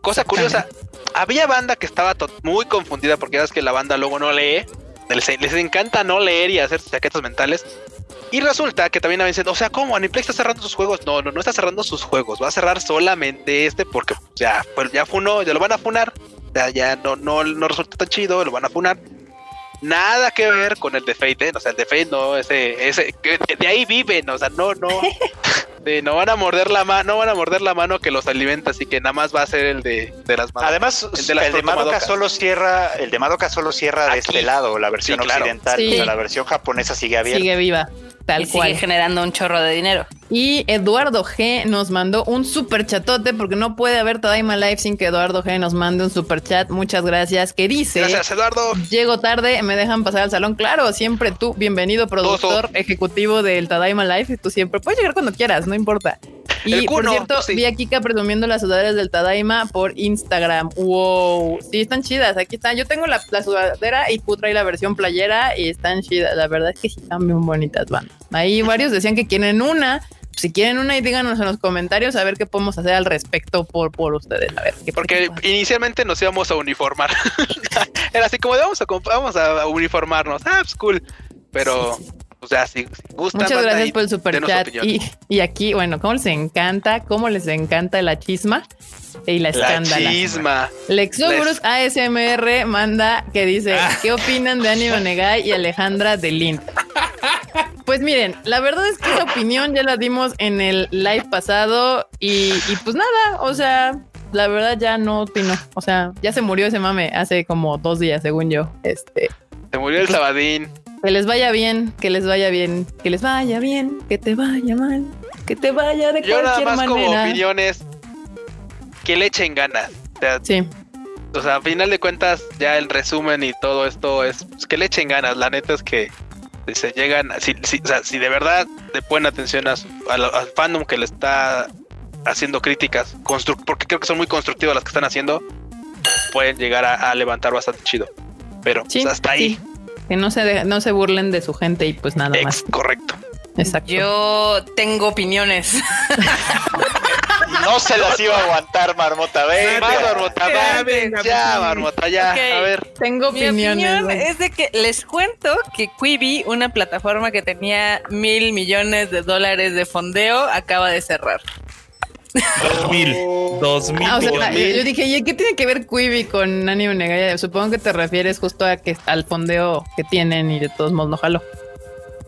Cosa curiosa, había banda que estaba muy confundida porque ya que la banda luego no lee. Les, les encanta no leer y hacer chaquetas mentales. Y resulta que también habían dicho, o sea, ¿cómo? Aniplex está cerrando sus juegos. No, no, no está cerrando sus juegos. Va a cerrar solamente este porque ya, pues, ya funó, ya lo van a funar. Ya, ya no, no, no resulta tan chido, lo van a funar. Nada que ver con el de Fate, ¿eh? O sea, el de no, ese, ese, de ahí viven, o sea, no, no. de- no van a morder la mano, no van a morder la mano que los alimenta, así que nada más va a ser el de, de las manos. Además, El el de Madoka solo cierra, el de Madoka solo cierra de Aquí. este lado, la versión Sí, claro. occidental, Sí. o sea, la versión japonesa sigue abierta. Sigue viva, tal y cual. sigue generando un chorro de dinero. Y Eduardo G nos mandó un super chatote porque no puede haber Tadaima Live sin que Eduardo G nos mande un super chat. Muchas gracias. Que dice: Gracias, Eduardo. Llego tarde, me dejan pasar al salón. Claro, siempre tú, bienvenido, productor ejecutivo del Tadaima Live. Y tú siempre puedes llegar cuando quieras, no importa. Y por cierto, vi a Kika presumiendo las sudaderas del Tadaima por Instagram. Wow. Sí, están chidas. Aquí están. Yo tengo la, sudadera y Q trae la versión playera y están chidas. La verdad es que sí están bien bonitas, van. Ahí varios decían que quieren una. Si quieren una, y díganos en los comentarios a ver qué podemos hacer al respecto por, por ustedes. A ver, porque inicialmente nos íbamos a uniformar. Era así como de vamos a, vamos a uniformarnos. Ah, pues cool. Pero o sea, si, gustan. Muchas gracias por el super chat. Y, y, aquí, bueno, ¿cómo les encanta? ¿Cómo les encanta la chisma? Y la escándala. La chisma. Lexobrus ASMR manda que dice: ah. ¿Qué opinan de Animo Negai y Alejandra de Lint? Pues miren, la verdad es que esa opinión ya la dimos en el live pasado y, y pues nada, o sea, la verdad ya no opino. O sea, ya se murió ese mame hace como dos días, según yo. Este. Se murió el sabadín. Que les vaya bien, que les vaya bien, que les vaya bien, que te vaya mal, que te vaya de Yo cualquier manera. Yo nada más como opiniones que le echen ganas. O sea, sí. O sea, a final de cuentas, ya el resumen y todo esto es pues, que le echen ganas. La neta es que si se llegan, si, si, o sea, si de verdad le ponen atención a al, fandom que le está haciendo críticas, porque creo que son muy constructivas las que están haciendo, pueden llegar a, levantar bastante chido. Pero pues, hasta ahí. Que no se, no se burlen de su gente y pues nada más. Correcto. Exacto. Yo tengo opiniones. no se las iba a aguantar, Marmota. Ven, Marmota, Ya, Marmota, ya. A ver. Tengo opiniones. Mi es de que les cuento que Quibi, una plataforma que tenía mil millones de dólares de fondeo, acaba de cerrar. Dos mil. Dos mil. Ah, yo dije, ¿y qué tiene que ver Quibi con Anime Negaya? Supongo que te refieres justo a que al fondeo que tienen y de todos modos no jalo.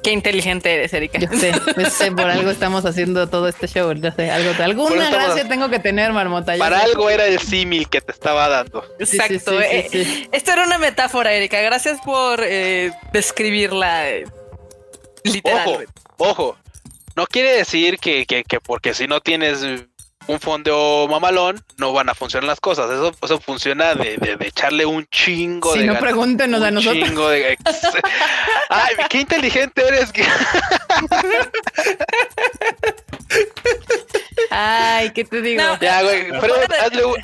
Qué inteligente eres, Erika. Yo sé, por algo estamos haciendo todo este show. Ya sé, algo, alguna gracia tengo que tener, Marmota. Para algo era el símil que te estaba dando. Exacto. Eh, esto era una metáfora, Erika. Gracias por eh, describirla eh, literalmente. Ojo, ojo. No quiere decir que, que, que porque si no tienes un fondeo mamalón, no van a funcionar las cosas. Eso, eso funciona de, de, echarle un chingo de. Si no, pregúntenos a nosotros. Chingo de. Ay, qué inteligente eres. Ay, ¿qué te digo? ya, güey. Pero hazle un,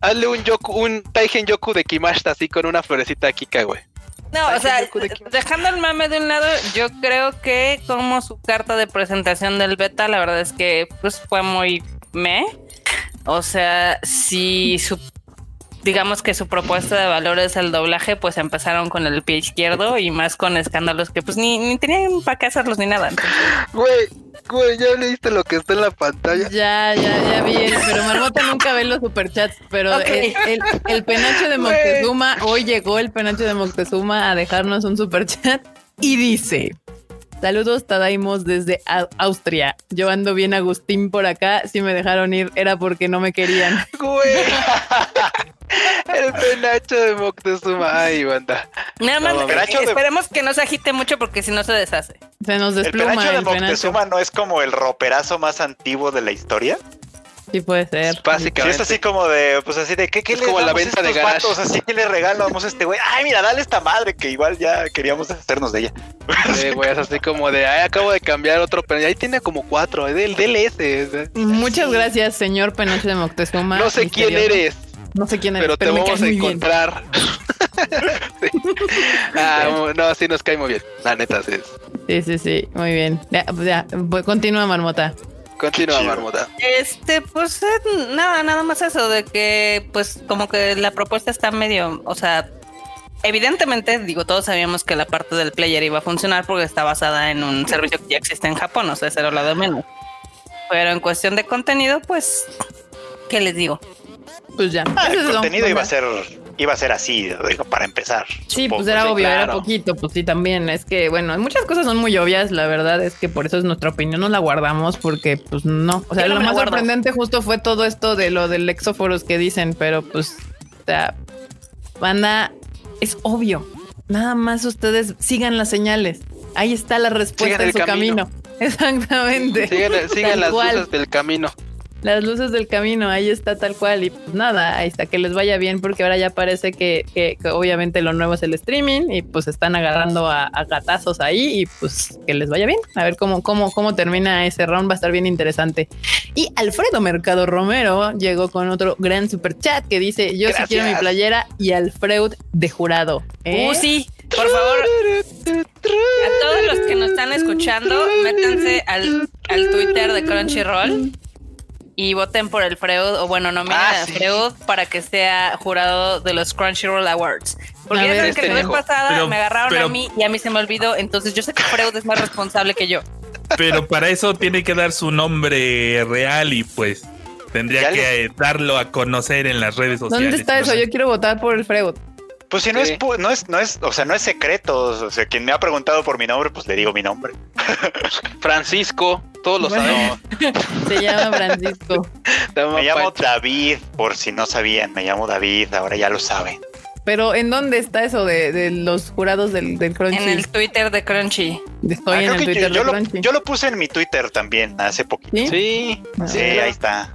hazle un, yoku, un Taigen Yoku de Kimashita así con una florecita Kika, güey. No, o sea, dejando el mame de un lado, yo creo que como su carta de presentación del beta, la verdad es que pues fue muy me. O sea, si su digamos que su propuesta de valor es el doblaje, pues empezaron con el pie izquierdo y más con escándalos que pues ni, ni tenían para qué hacerlos ni nada. Güey, güey, ya leíste lo que está en la pantalla. Ya, ya, ya vi, pero Marmota nunca ve los superchats, pero el, penacho de Moctezuma, hoy llegó el penacho de Moctezuma a dejarnos un superchat y dice... Saludos, Tadaimos desde Austria. Yo ando bien Agustín por acá. Si me dejaron ir era porque no me querían. El penacho de Moctezuma. Ay, banda. Nada más, esperemos que no se agite mucho porque si no se deshace. Se nos despluma. El penacho de Moctezuma no es como el roperazo más antiguo de la historia. Sí puede ser. Básicamente. es así como de, pues así de, ¿qué, qué es como la venta de gatos Así que le regalamos a este güey. Ay, mira, dale esta madre que igual ya queríamos deshacernos de ella. Sí, güey, es así como de, ay, acabo de cambiar otro, pero ahí tiene como cuatro, es del DLS. Muchas gracias, señor Penoche de Moctezuma. No sé quién eres. No sé quién eres, pero, te vamos a encontrar. ah, no, sí nos cae muy bien, la neta, sí. Sí, sí, sí, muy bien. Ya, pues ya, continúa, Marmota. Continúa, Marmota. Este, pues eh, nada, nada más eso de que, pues, como que la propuesta está medio, o sea, evidentemente, digo, todos sabíamos que la parte del player iba a funcionar porque está basada en un servicio que ya existe en Japón, o sea, ese era lo de menos. Pero en cuestión de contenido, pues, ¿qué les digo? Pues ya. Ah, el contenido iba a ser iba a ser así, digo, para empezar. Sí, pues era obvio, era poquito, pues sí, también. Es que, bueno, muchas cosas son muy obvias, la verdad es que por eso es nuestra opinión, no la guardamos porque, pues no. O sea, lo más sorprendente justo fue todo esto de lo del exóforos que dicen, pero pues, o sea, banda, es obvio. Nada más ustedes sigan las señales. Ahí está la respuesta en su camino. Exactamente. Sigan, las luces del camino. Las luces del camino, ahí está tal cual. Y pues nada, ahí está, que les vaya bien, porque ahora ya parece que, que, obviamente lo nuevo es el streaming y pues están agarrando a, a, gatazos ahí y pues que les vaya bien. A ver cómo, cómo, cómo termina ese round, va a estar bien interesante. Y Alfredo Mercado Romero llegó con otro gran super chat que dice: Yo sí quiero mi playera y Alfredo de jurado. ¿eh? Uh, sí, por favor. A todos los que nos están escuchando, métanse al, al Twitter de Crunchyroll y voten por el Freud, o bueno, nominen ah, a Freud para que sea jurado de los Crunchyroll Awards. Porque ya saben que la vez pasada me agarraron a mí y a mí se me olvidó, entonces yo sé que Freud es más responsable que yo. Pero para eso tiene que dar su nombre real y pues tendría que darlo a conocer en las redes sociales. ¿Dónde está eso? Yo quiero votar por el Freud. Pues si no es, no es, no es, o sea, no es secreto. O sea, quien me ha preguntado por mi nombre, pues le digo mi nombre. Francisco, todos lo sabemos. Se llama Francisco. me llamo David, por si no sabían, me llamo David, ahora ya lo saben. Pero ¿en dónde está eso de, los jurados del, Crunchy? En el Twitter de Crunchy. Estoy ah, en el Twitter yo, de Crunchy. Yo lo, puse en mi Twitter también hace poquito. Sí, sí, ahí está.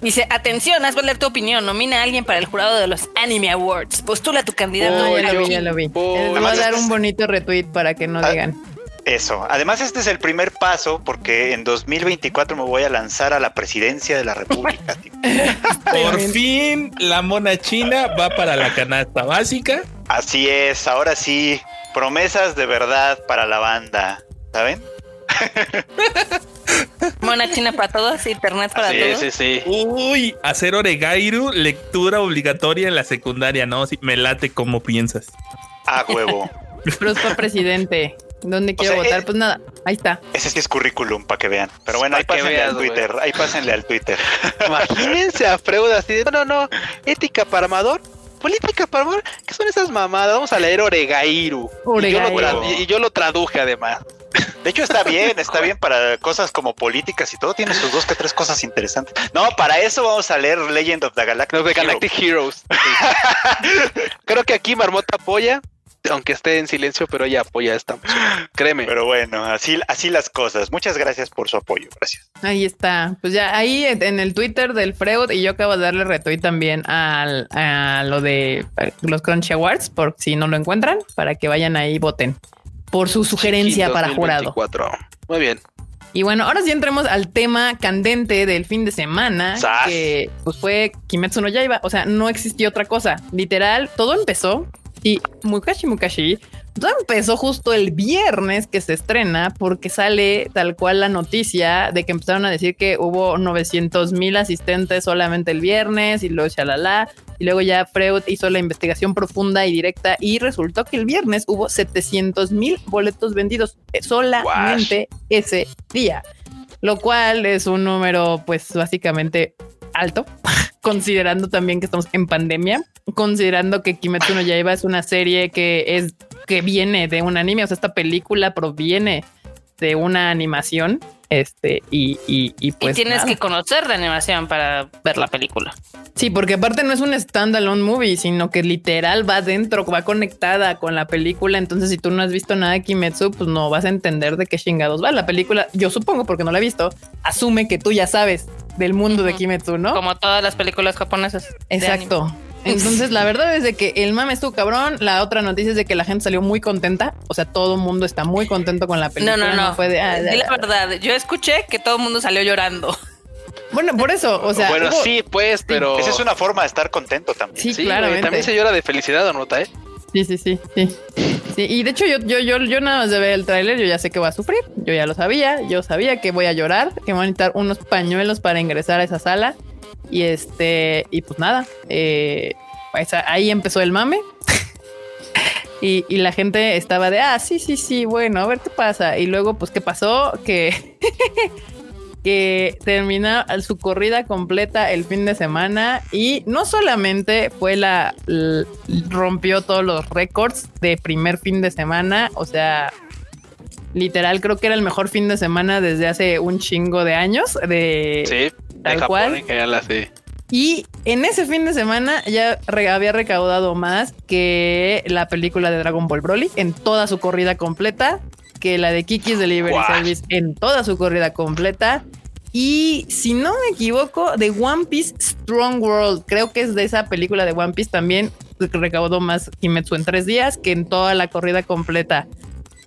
Dice, atención, haz valer tu opinión. Nomina a alguien para el jurado de los Anime Awards. Postula tu candidato. Oh, ya lo vi, ya lo vi. Les voy a dar un bonito retweet para que no ah, digan. Eso. Además, este es el primer paso porque en 2024 me voy a lanzar a la presidencia de la República. Por fin, la mona china va para la canasta básica. Así es, ahora sí, promesas de verdad para la banda, ¿saben? Mona china para todos, internet para todos. Sí, sí, Uy, hacer oregairu, lectura obligatoria en la secundaria, ¿no? Sí, me late como piensas. A huevo. Prospa presidente. ¿Dónde quiero votar? Eh, pues nada, ahí está. Ese sí es currículum para que vean. Pero bueno, ahí pásenle al Twitter. Ahí pásenle al Twitter. Imagínense a Freud así de, no, no, no, ética para amador, política para amador. ¿Qué son esas mamadas? Vamos a leer Oregairu. Y, yo lo traduje además. De hecho, está bien, está bien para cosas como políticas y todo. Tiene sus dos que tres cosas interesantes. No, para eso vamos a leer Legend of the Galactic, the Galactic Heroes. Creo que aquí Marmota apoya aunque esté en silencio, pero ella apoya esta Créeme. Pero bueno, así, así las cosas. Muchas gracias por su apoyo. Gracias. Ahí está. Pues ya ahí en el Twitter del Freud y yo acabo de darle retweet también al, a lo de los Crunchy Awards, por si no lo encuentran, para que vayan ahí y voten por su sugerencia para jurado. Muy bien. Y bueno, ahora sí entremos al tema candente del fin de semana, que pues fue Kimetsu no Yaiba, o sea, no existió otra cosa. Literal, todo empezó y Mukashi Mukashi todo empezó justo el viernes que se estrena porque sale tal cual la noticia de que empezaron a decir que hubo 900 mil asistentes solamente el viernes y luego shalala. Y luego ya Freud hizo la investigación profunda y directa y resultó que el viernes hubo 700 mil boletos vendidos solamente ese día. Lo cual es un número pues básicamente alto, considerando también que estamos en pandemia, considerando que Kimetsu no Yaiba es una serie que es que viene de un anime, o sea, esta película proviene de una animación. Este, y, y, y pues. Y tienes que conocer de animación para ver la película. Sí, porque aparte no es un standalone movie, sino que literal va dentro, va conectada con la película. Entonces, si tú no has visto nada de Kimetsu, pues no vas a entender de qué chingados va la película. Yo supongo, porque no la he visto, asume que tú ya sabes del mundo de Kimetsu, ¿no? Como todas las películas japonesas. Exacto. Entonces, la verdad es de que el mame estuvo cabrón. La otra noticia es de que la gente salió muy contenta. O sea, todo el mundo está muy contento con la película. No, no, no. fue de, ah, la verdad, yo escuché que todo el mundo salió llorando. Bueno, por eso, o sea. Bueno, sí, pues, pero. Esa es una forma de estar contento también. Sí, claro. También se llora de felicidad, nota, eh? Sí, sí, sí, sí. Y de hecho yo, yo, yo, yo nada más de ver el tráiler, yo ya sé que voy a sufrir, yo ya lo sabía, yo sabía que voy a llorar, que me van a necesitar unos pañuelos para ingresar a esa sala. Y este, y pues nada, eh, ahí empezó el mame. y, y, la gente estaba de, ah, sí, sí, sí, bueno, a ver qué pasa. Y luego, pues, ¿qué pasó? Que, que termina su corrida completa el fin de semana y no solamente fue la, rompió todos los récords de primer fin de semana, o sea, literal creo que era el mejor fin de semana desde hace un chingo de años de sí, tal cual. Y en ese fin de semana ya había recaudado más que la película de Dragon Ball Broly en toda su corrida completa, que la de Kiki's Delivery Service en toda su corrida completa, Y si no me equivoco, de One Piece Strong World, creo que es de esa película de One Piece también recaudó más Kimetsu en tres días que en toda la corrida completa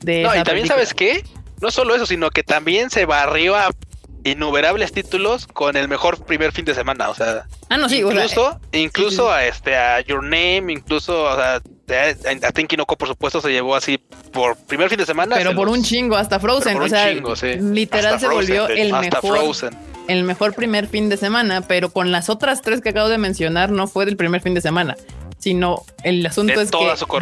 de. No, y también sabes qué, no solo eso, sino que también se barrió a innumerables títulos con el mejor primer fin de semana. O sea, ah, no, sí, incluso, incluso a este a Your Name, incluso o sea, a Tenki no por supuesto, se llevó así por primer fin de semana. Pero por un chingo, hasta Frozen. O sea, literal se volvió el mejor. El mejor primer fin de semana, pero con las otras tres que acabo de mencionar, no fue del primer fin de semana sino el asunto es que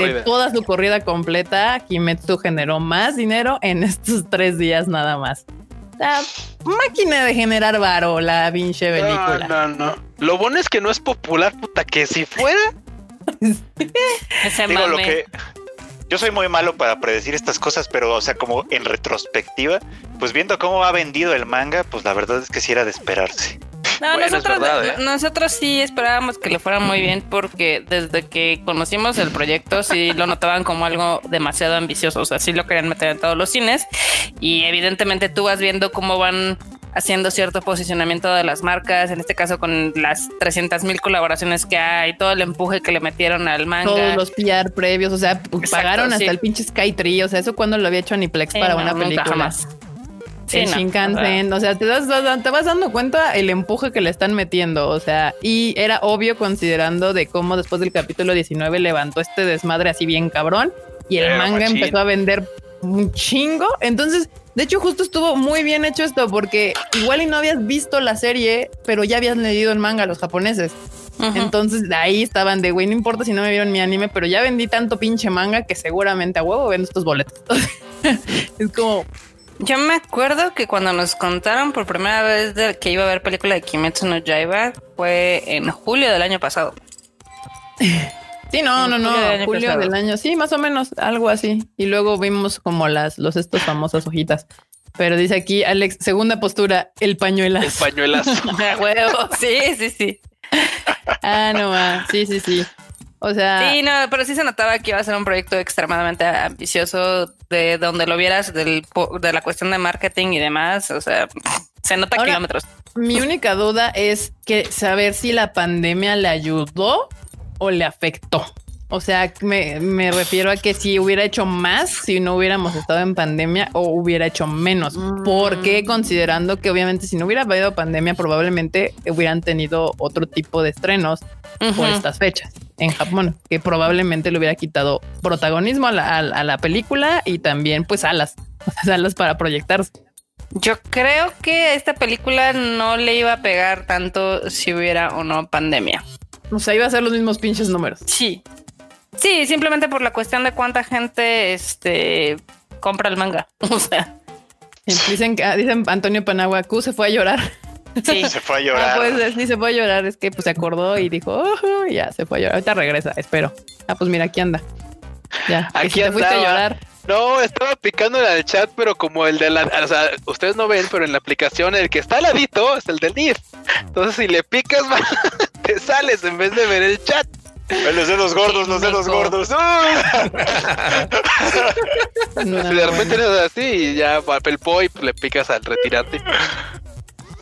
de toda su corrida completa, Kimetsu generó más dinero en estos tres días nada más. La máquina de generar varo, la pinche película. No, no, no. Lo bueno es que no es popular, puta, que si fuera. Digo lo que. Yo soy muy malo para predecir estas cosas, pero, o sea, como en retrospectiva, pues viendo cómo ha vendido el manga, pues la verdad es que sí era de esperarse. No, nosotros, ¿eh? nosotros sí esperábamos que le fuera muy bien porque desde que conocimos el proyecto sí lo notaban como algo demasiado ambicioso, o sea, sí lo querían meter en todos los cines y evidentemente tú vas viendo cómo van haciendo cierto posicionamiento de las marcas, en este caso con las 300 mil colaboraciones que hay, todo el empuje que le metieron al manga. Todos los PR previos, o sea, pagaron hasta el pinche Skytree, o sea, eso cuando lo había hecho Aniplex para una película el Shinkansen, o sea, te, te vas dando cuenta el empuje que le están metiendo, o sea, y era obvio considerando de cómo después del capítulo 19 levantó este desmadre así bien cabrón y el manga empezó a vender un chingo, entonces, de hecho justo estuvo muy bien hecho esto porque igual y no habías visto la serie, pero ya habías leído el manga a los japoneses. Entonces de ahí estaban de güey, no importa si no me vieron mi anime, pero ya vendí tanto pinche manga que seguramente a huevo vendo estos boletos. es como, yo me acuerdo que cuando nos contaron por primera vez de que iba a haber película de Kimetsu no Yaiba fue en julio del año pasado. Sí, no, no, no, julio del año, sí, más o menos, algo así. Y luego vimos como las, los estos famosas hojitas. Pero dice aquí, Alex, segunda postura, el pañuelazo. El pañuelazo. huevo, sí, sí, sí. ah, no, sí, sí, sí. O sea. Sí, no, pero sí se notaba que iba a ser un proyecto extremadamente ambicioso de donde lo vieras del, de la cuestión de marketing y demás. O sea, se nota kilómetros. Mi única duda es que saber si la pandemia le ayudó o le afectó. O sea, me, me, refiero a que si hubiera hecho más, si no hubiéramos estado en pandemia o hubiera hecho menos. Mm. Porque considerando que obviamente si no hubiera habido pandemia, probablemente hubieran tenido otro tipo de estrenos por estas fechas en Japón, que probablemente le hubiera quitado protagonismo a la, a la película y también pues alas, alas para proyectarse. Yo creo que esta película no le iba a pegar tanto si hubiera o no pandemia. O sea, iba a ser los mismos pinches números. Sí, Sí, simplemente por la cuestión de cuánta gente este compra el manga. O sea. Dicen, dicen Antonio Panagua, se fue a llorar. Sí, se fue a llorar. Ah, pues sí, se fue a llorar. Es que pues se acordó y dijo, oh, ya se fue a llorar. Ahorita regresa, espero. Ah, pues mira, aquí anda. Ya, aquí te fuiste a llorar. No, estaba picando en el chat, pero como el de la, o sea, ustedes no ven, pero en la aplicación el que está al ladito es el del NIF. Entonces, si le picas, te sales en vez de ver el chat. Los dedos gordos, los dedos gordos. no, si de repente eres así y ya papel poi pues, le picas al retirante.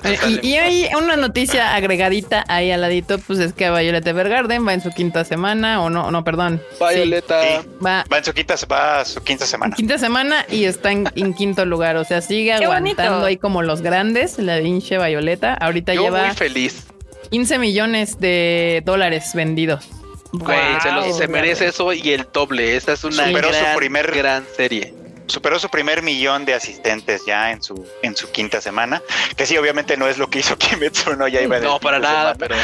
Eh, y, hay una noticia agregadita ahí al ladito, pues es que Violeta Evergarden va en su quinta semana, o no, no, perdón. Violeta va, en su quinta, va su quinta semana. Quinta semana y está en, quinto lugar, o sea, sigue aguantando ahí como los grandes, la pinche Violeta. Ahorita Yo lleva muy feliz. 15 millones de dólares vendidos. Güey, se, se, merece eso y el doble. Esta es una gran, su primer, gran serie superó su primer millón de asistentes ya en su en su quinta semana, que sí, obviamente no es lo que hizo Kimetsu no ya iba No, para nada, pero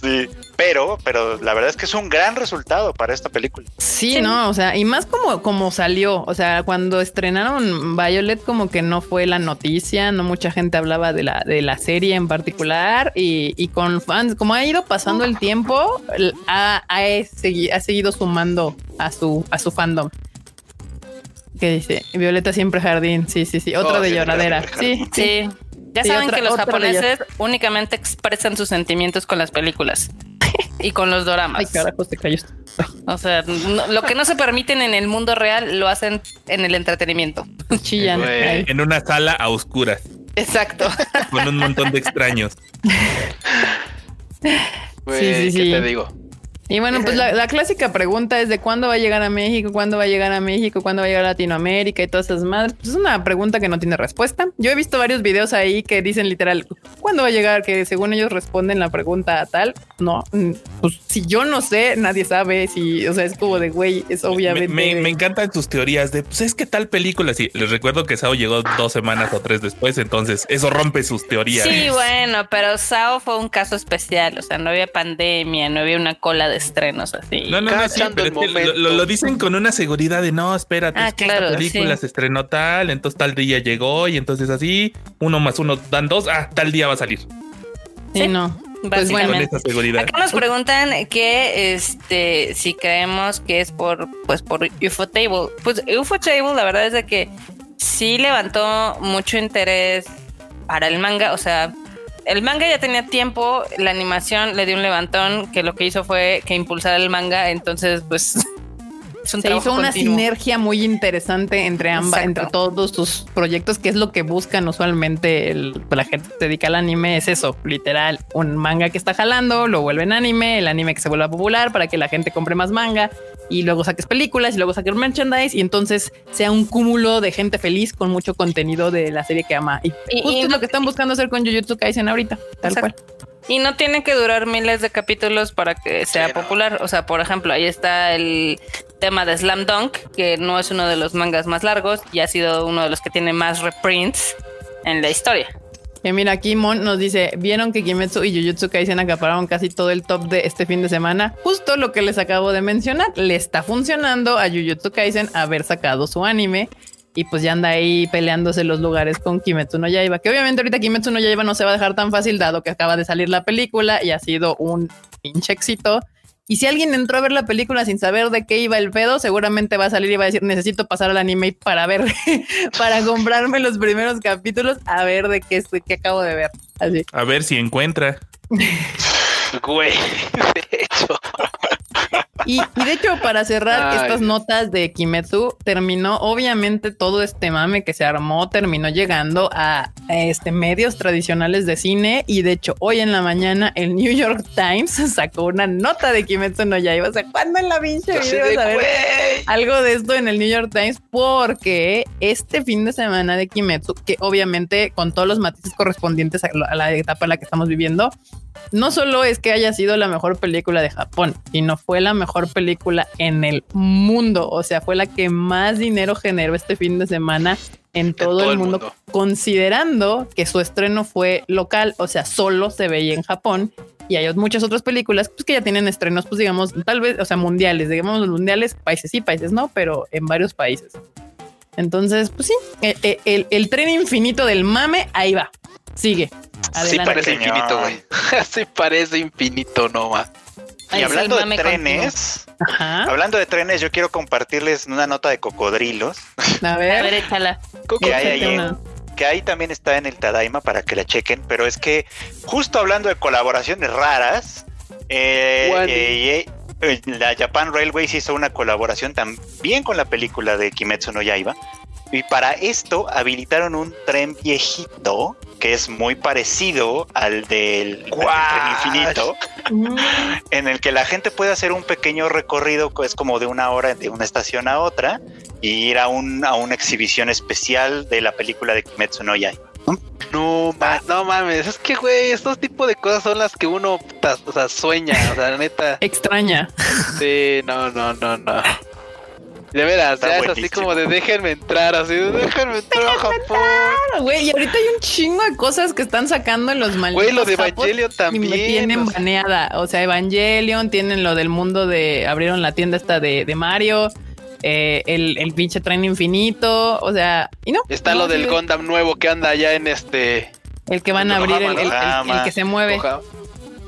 sí, pero pero la verdad es que es un gran resultado para esta película. Sí, no, o sea, y más como como salió, o sea, cuando estrenaron Violet como que no fue la noticia, no mucha gente hablaba de la de la serie en particular y, y con fans, como ha ido pasando el tiempo, ha, ha, ha seguido sumando a su a su fandom. ¿Qué dice? Violeta siempre jardín. Sí, sí, sí. Otro de lloradera. Sí, sí. Ya saben que los japoneses únicamente expresan sus sentimientos con las películas y con los doramas. Ay, carajo, te cayó. O sea, lo que no se permiten en el mundo real lo hacen en el entretenimiento. Chillan. En una sala a oscuras. Exacto. Con un montón de extraños. sí, sí, sí. ¿Qué te digo? Y bueno, pues la, clásica pregunta es de cuándo va a llegar a México, cuándo va a llegar a México, cuándo va a llegar a Latinoamérica y todas esas madres. Pues es una pregunta que no tiene respuesta. Yo he visto varios videos ahí que dicen literal, ¿cuándo va a llegar? Que según ellos responden la pregunta tal. No, mm, pues si yo no sé, nadie sabe. Si, o sea, es como de güey, es obviamente. Me, encantan tus teorías de, pues es que tal película, sí, les recuerdo que Sao llegó dos semanas o tres después, entonces eso rompe sus teorías. Sí, bueno, pero Sao fue un caso especial, o sea, no había pandemia, no había una cola de estrenos así. No, no, no, sí, pero lo, dicen con una seguridad de no, espérate, ah, esta película se estrenó tal, entonces tal día llegó y entonces así, uno más uno dan dos, ah, tal día va a salir. Sí, no. Pues Básicamente. Acá nos preguntan que este si creemos que es por pues por UFO Table. Pues UFO Table la verdad es de que sí levantó mucho interés para el manga, o sea, el manga ya tenía tiempo, la animación le dio un levantón que lo que hizo fue que impulsara el manga, entonces pues se hizo una sinergia muy interesante entre ambas, entre todos tus proyectos, que es lo que buscan usualmente el, la gente que se dedica al anime, es eso, literal, un manga que está jalando, lo vuelven anime, el anime que se vuelva popular para que la gente compre más manga y luego saques películas y luego saques merchandise y entonces sea un cúmulo de gente feliz con mucho contenido de la serie que ama. Y, justo es lo que están buscando hacer con Jujutsu Kaisen ahorita, tal cual. Y no tiene que durar miles de capítulos para que sea popular. O sea, por ejemplo, ahí está el tema de Slam Dunk, que no es uno de los mangas más largos y ha sido uno de los que tiene más reprints en la historia. Que mira, aquí Mon nos dice, vieron que Kimetsu y Jujutsu Kaisen acapararon casi todo el top de este fin de semana. Justo lo que les acabo de mencionar, le está funcionando a Jujutsu Kaisen haber sacado su anime y pues ya anda ahí peleándose los lugares con Kimetsu no Yaiba, que obviamente ahorita Kimetsu no Yaiba no se va a dejar tan fácil dado que acaba de salir la película y ha sido un pinche éxito. Y si alguien entró a ver la película sin saber de qué iba el pedo, seguramente va a salir y va a decir, necesito pasar al anime para ver, para comprarme los primeros capítulos, a ver de qué, qué acabo de ver. Así. A ver si encuentra. Güey, de hecho. Y, de hecho, para cerrar estas notas de Kimetsu, terminó obviamente todo este mame que se armó, terminó llegando a, este medios tradicionales de cine. Y de hecho, hoy en la mañana el New York Times sacó una nota de Kimetsu no Yaiba. O sea, ¿cuándo en la pinche a ver algo de esto en el New York Times? Porque este fin de semana de Kimetsu, que obviamente con todos los matices correspondientes a la etapa en la que estamos viviendo, no solo es que haya sido la mejor película de Japón, sino fue la mejor película en el mundo. O sea, fue la que más dinero generó este fin de semana en todo, el, mundo, considerando que su estreno fue local, o sea, solo se veía en Japón. Y hay muchas otras películas pues, que ya tienen estrenos, pues digamos, tal vez, o sea, mundiales, digamos mundiales, países sí, países no, pero en varios países. Entonces, pues sí, eh, eh, el, el tren infinito del mame, ahí va, sigue. Sí parece infinito, güey. sí parece infinito nomás. Y hablando de trenes, hablando de trenes, yo quiero compartirles una nota de cocodrilos. A ver, a ver échala. Que hay ahí, que ahí también está en el Tadaima para que la chequen, pero es que justo hablando de colaboraciones raras, eh, eh, eh, la Japan Railways hizo una colaboración también con la película de Kimetsu no Yaiba. Y para esto habilitaron un tren viejito que es muy parecido al del tren infinito, mm. en el que la gente puede hacer un pequeño recorrido, que es como de una hora de una estación a otra, y ir a, un, a una exhibición especial de la película de Kimetsu no Yaiba. No, no mames, es que, güey, estos tipos de cosas son las que uno, o sea, sueña, o sea, neta. Extraña. Sí, no, no, no, no. De veras, ya es así como de déjenme entrar, así de déjenme entrar a Japón. Güey, y ahorita hay un chingo de cosas que están sacando en los malditos. Güey, lo de Evangelion también. Y me tienen baneada. O sea, Evangelion, tienen lo del mundo de. Abrieron la tienda esta de, de Mario. Eh, el, el, pinche tren infinito. O sea, y no. Está lo del Gundam nuevo que anda allá en este. El que van a abrir, el, el, que se mueve.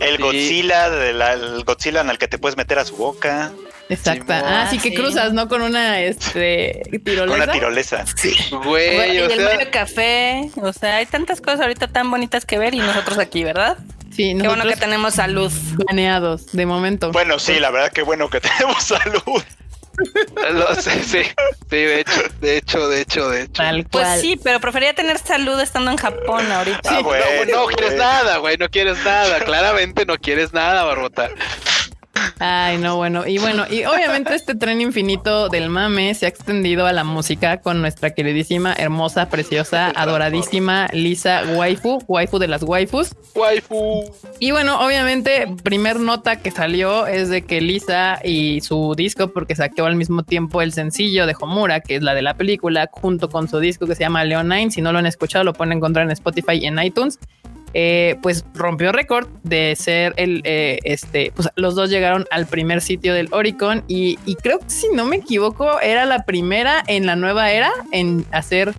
El Godzilla, el Godzilla en el que te puedes meter a su boca. Exacta. ah, sí que cruzas, ¿no? Con una este, tirolesa. Con una tirolesa. Sí. Güey, y el Mario Café. O sea, hay tantas cosas ahorita tan bonitas que ver y nosotros aquí, ¿verdad? Sí, Qué bueno que tenemos salud. Baneados, de momento. Bueno, sí, la verdad que bueno que tenemos salud. Lo sé, sí. Sí, de hecho, de hecho, de hecho, de hecho. Tal Pues cual. sí, pero prefería tener salud estando en Japón ahorita. Ah, No, bueno, no quieres güey. nada, güey, no quieres nada. Claramente no quieres nada, Barbota. Ay, no, bueno. Y bueno, y obviamente este tren infinito del mame se ha extendido a la música con nuestra queridísima, hermosa, preciosa, adoradísima Lisa Waifu, waifu de las waifus. Waifu. Y bueno, obviamente, primer nota que salió es de que Lisa y su disco, porque sacó al mismo tiempo el sencillo de Homura, que es la de la película, junto con su disco que se llama Leonine. Si no lo han escuchado, lo pueden encontrar en Spotify y en iTunes. Eh, pues rompió récord de ser el eh, este, pues los dos llegaron al primer sitio del Oricon y, y creo que si no me equivoco era la primera en la nueva era en hacer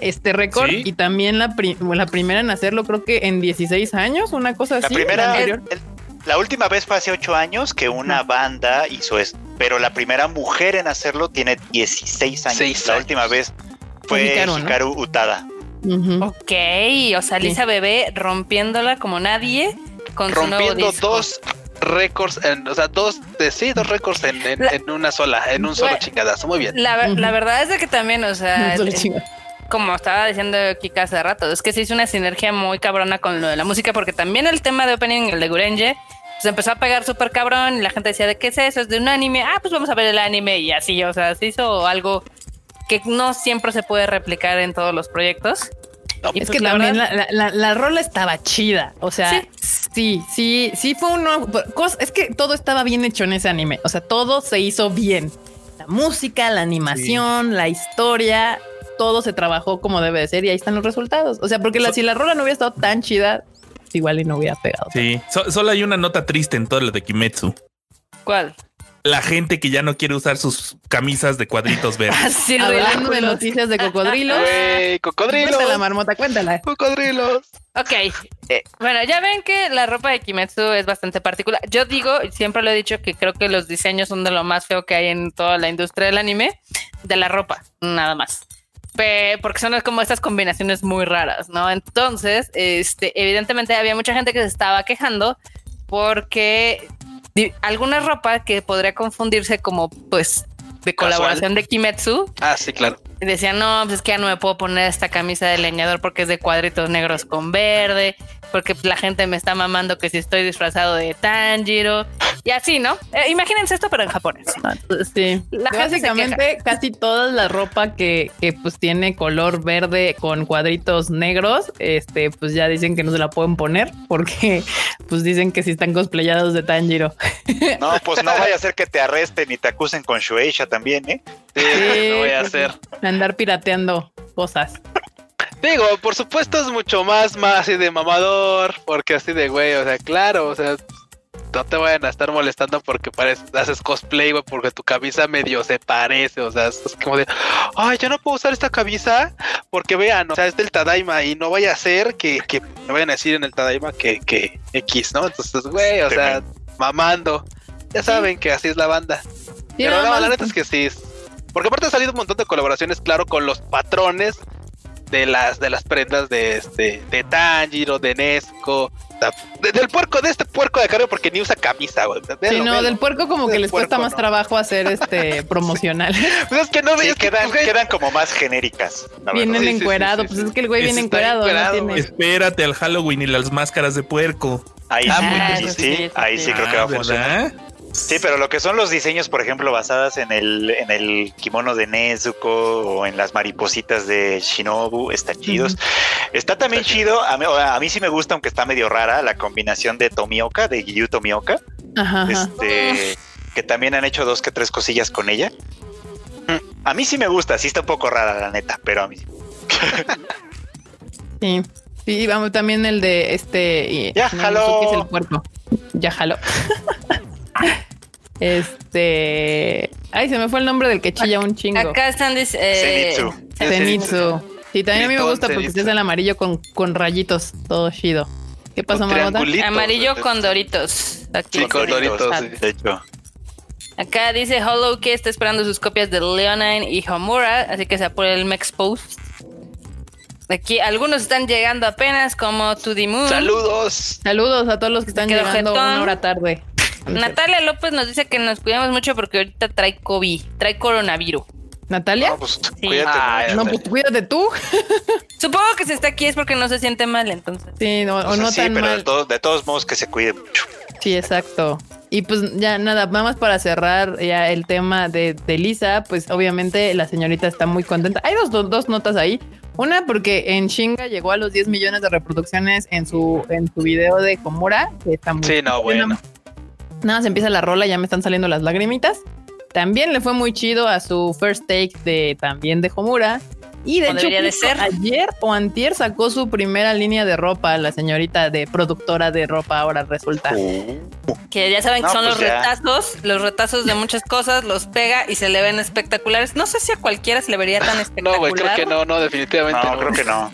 este récord Sí. y también la, pri- la primera en hacerlo creo que en 16 años, una cosa La así. primera, el- la última vez fue hace ocho años que una banda hizo esto, pero la primera mujer en hacerlo tiene 16 años. Seis la años. última vez fue Hikaru, Hikaru, ¿no? Ujú. Ok, o sea, Lisa Bebé rompiéndola como nadie con su nuevo Rompiendo disco. dos récords, o sea, dos, de, sí, dos récords en, en- La- en una sola, en un solo chingadazo. Muy bien. La, Ujú. la verdad es de que también, o sea, como estaba diciendo Kika hace rato, es que se hizo una sinergia muy cabrona con lo de la música, porque también el tema de opening, el de Gurenje, se empezó a pegar súper cabrón y la gente decía, ¿de qué es eso? Es de un anime. Ah, pues vamos a ver el anime y así, o sea, se hizo algo que no siempre se puede replicar en todos los proyectos. Y Es pues que la también verdad- la, la, la- la rola estaba chida. O sea, sí, sí, sí, fue uno. Es que todo estaba bien hecho en ese anime. O sea, todo se hizo bien. La música, la animación, la historia, todo se trabajó como debe de ser y ahí están los resultados. O sea, porque la, si la rola no hubiera estado tan chida, igual y no hubiera pegado. Sí, So- solo hay una nota triste en todo lo de Kimetsu. ¿Cuál? La gente que ya no quiere usar sus camisas de cuadritos verdes. Así Hablando de noticias de cocodrilos. Güey, cocodrilos. Cuéntala, marmota, cuéntala. Cocodrilos. Ok, eh, bueno, ya ven que la ropa de Kimetsu es bastante particular. Yo digo, y siempre lo he dicho, que creo que los diseños son de lo más feo que hay en toda la industria del anime, de la ropa, nada más. Pe- porque son como estas combinaciones muy raras, ¿no? Entonces, este, evidentemente había mucha gente que se estaba quejando porque alguna ropa que podría confundirse como, pues, de Casual. colaboración de Kimetsu, Ah, sí, claro. decían, no, pues es que ya no me puedo poner esta camisa de leñador porque es de cuadritos negros con verde, porque la gente me está mamando que si estoy disfrazado de Tanjiro, y así, ¿no? Eh, imagínense esto, pero en japonés. ¿no? Entonces, Sí, La básicamente casi toda la ropa que, que pues tiene color verde con cuadritos negros, este, pues ya dicen que no se la pueden poner porque pues dicen que si están cosplayados de Tanjiro. No, pues no vaya a ser que te arresten y te acusen con Shueisha también, ¿eh? Sí, Sí, no voy a hacer. Andar pirateando cosas. Digo, por supuesto es mucho más, más así de mamador, porque así de güey, o sea, claro, o sea, no te vayan a estar molestando porque pareces, haces cosplay, güey, porque tu camisa medio se parece, o sea, es como de, ay, yo no puedo usar esta camisa porque vean, o sea, es del Tadaima y no vaya a ser que, que me vayan a decir en el Tadaima que, que X, ¿no? Entonces, güey, o sea, mamando. Ya saben que así es la banda. Sí, Pero nada no, la neta es que sí. es- Porque aparte ha salido un montón de colaboraciones, claro, con los patrones de las de las prendas de este de Tanjiro, de Nesco, de- del puerco, de este puerco de cargo porque ni usa camisa, güey. Sí, no, del puerco como que les cuesta más no. trabajo hacer este promocional. Pues es que no Sí, que quedan, quedan como más genéricas. Vienen verdad. Sí, sí, sí, encuerados, sí, pues es que el güey viene encuerado, no encuerado, tiene. güey. Espérate al Halloween y las máscaras de puerco. Ahí Ah, sí, bueno, ahí eso sí, ahí sí. sí creo que va a Ah, funcionar. Sí, pero lo que son los diseños, por ejemplo, basadas en el, en el kimono de Nezuko o en las maripositas de Shinobu, están chidos. Está también chido, a mí, a mí sí me gusta, aunque está medio rara, la combinación de Tomioka, de Giyu Tomioka, Ajá, ajá. este, que también han hecho dos que tres cosillas con ella. A mí sí me gusta, sí está un poco rara, la neta, pero a mí sí. Sí. Sí, vamos, también el de este. y- Ya no, jaló. Es el puerco. Ya jaló. este. Ay, se me fue el nombre del que chilla un chingo. Acá están dic- eh, Zenitsu. Zenitsu. Sí, también a mí me gusta porque es el amarillo con, con rayitos, todo chido. ¿Qué pasó, Marmota? amarillo güey. con doritos. Aquí. Sí, con Doritos, Ah, sí. De hecho, Acá dice Hollow que está esperando sus copias de Leonine y Homura, así que se apura el Mex Post. Aquí algunos están llegando apenas, como To The Moon. Saludos. Saludos a todos los que están llegando jetón. una hora tarde. Natalia López nos dice que nos cuidamos mucho porque ahorita trae COVID, trae coronavirus. ¿Natalia? No, pues Sí. cuídate. Ah. No, pues cuídate tú. Supongo que si está aquí es porque no se siente mal, entonces. Sí, no, O o sea, no sí, tan pero mal. de todos, de todos modos que se cuide mucho. Sí, exacto. Y pues ya nada, nada más para cerrar ya el tema de, de Lisa, pues obviamente la señorita está muy contenta. Hay dos, dos, dos notas ahí. Una porque en Shinga llegó a los 10 millones de reproducciones en su, en su video de Komura, que está muy Sí, no, bueno. Nada, se empieza la rola, ya me están saliendo las lagrimitas. También le fue muy chido a su first take de también de Homura. Y de hecho, de ser. ayer o antier sacó su primera línea de ropa, la señorita de productora de ropa ahora resulta. Que ya saben que No, son pues los ya. retazos, los retazos de muchas cosas, los pega y se le ven espectaculares. No sé si a cualquiera se le vería tan espectacular. No, güey, creo que no, no, definitivamente No, no. creo que no.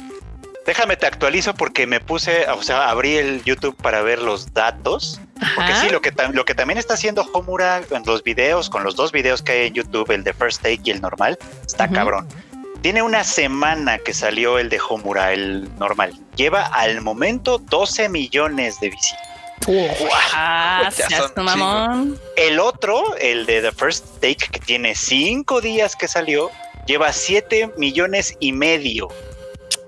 Déjame te actualizo porque me puse, o sea, abrí el YouTube para ver los datos. Porque sí, lo que, lo que también está haciendo Homura en los videos, con los dos videos que hay en YouTube, el de First Take y el normal, está cabrón. Tiene una semana que salió el de Homura, el normal. Lleva al momento 12 millones de visitas. Ah, tu mamón. El otro, el de The First Take, que tiene cinco días que salió, lleva 7 millones y medio.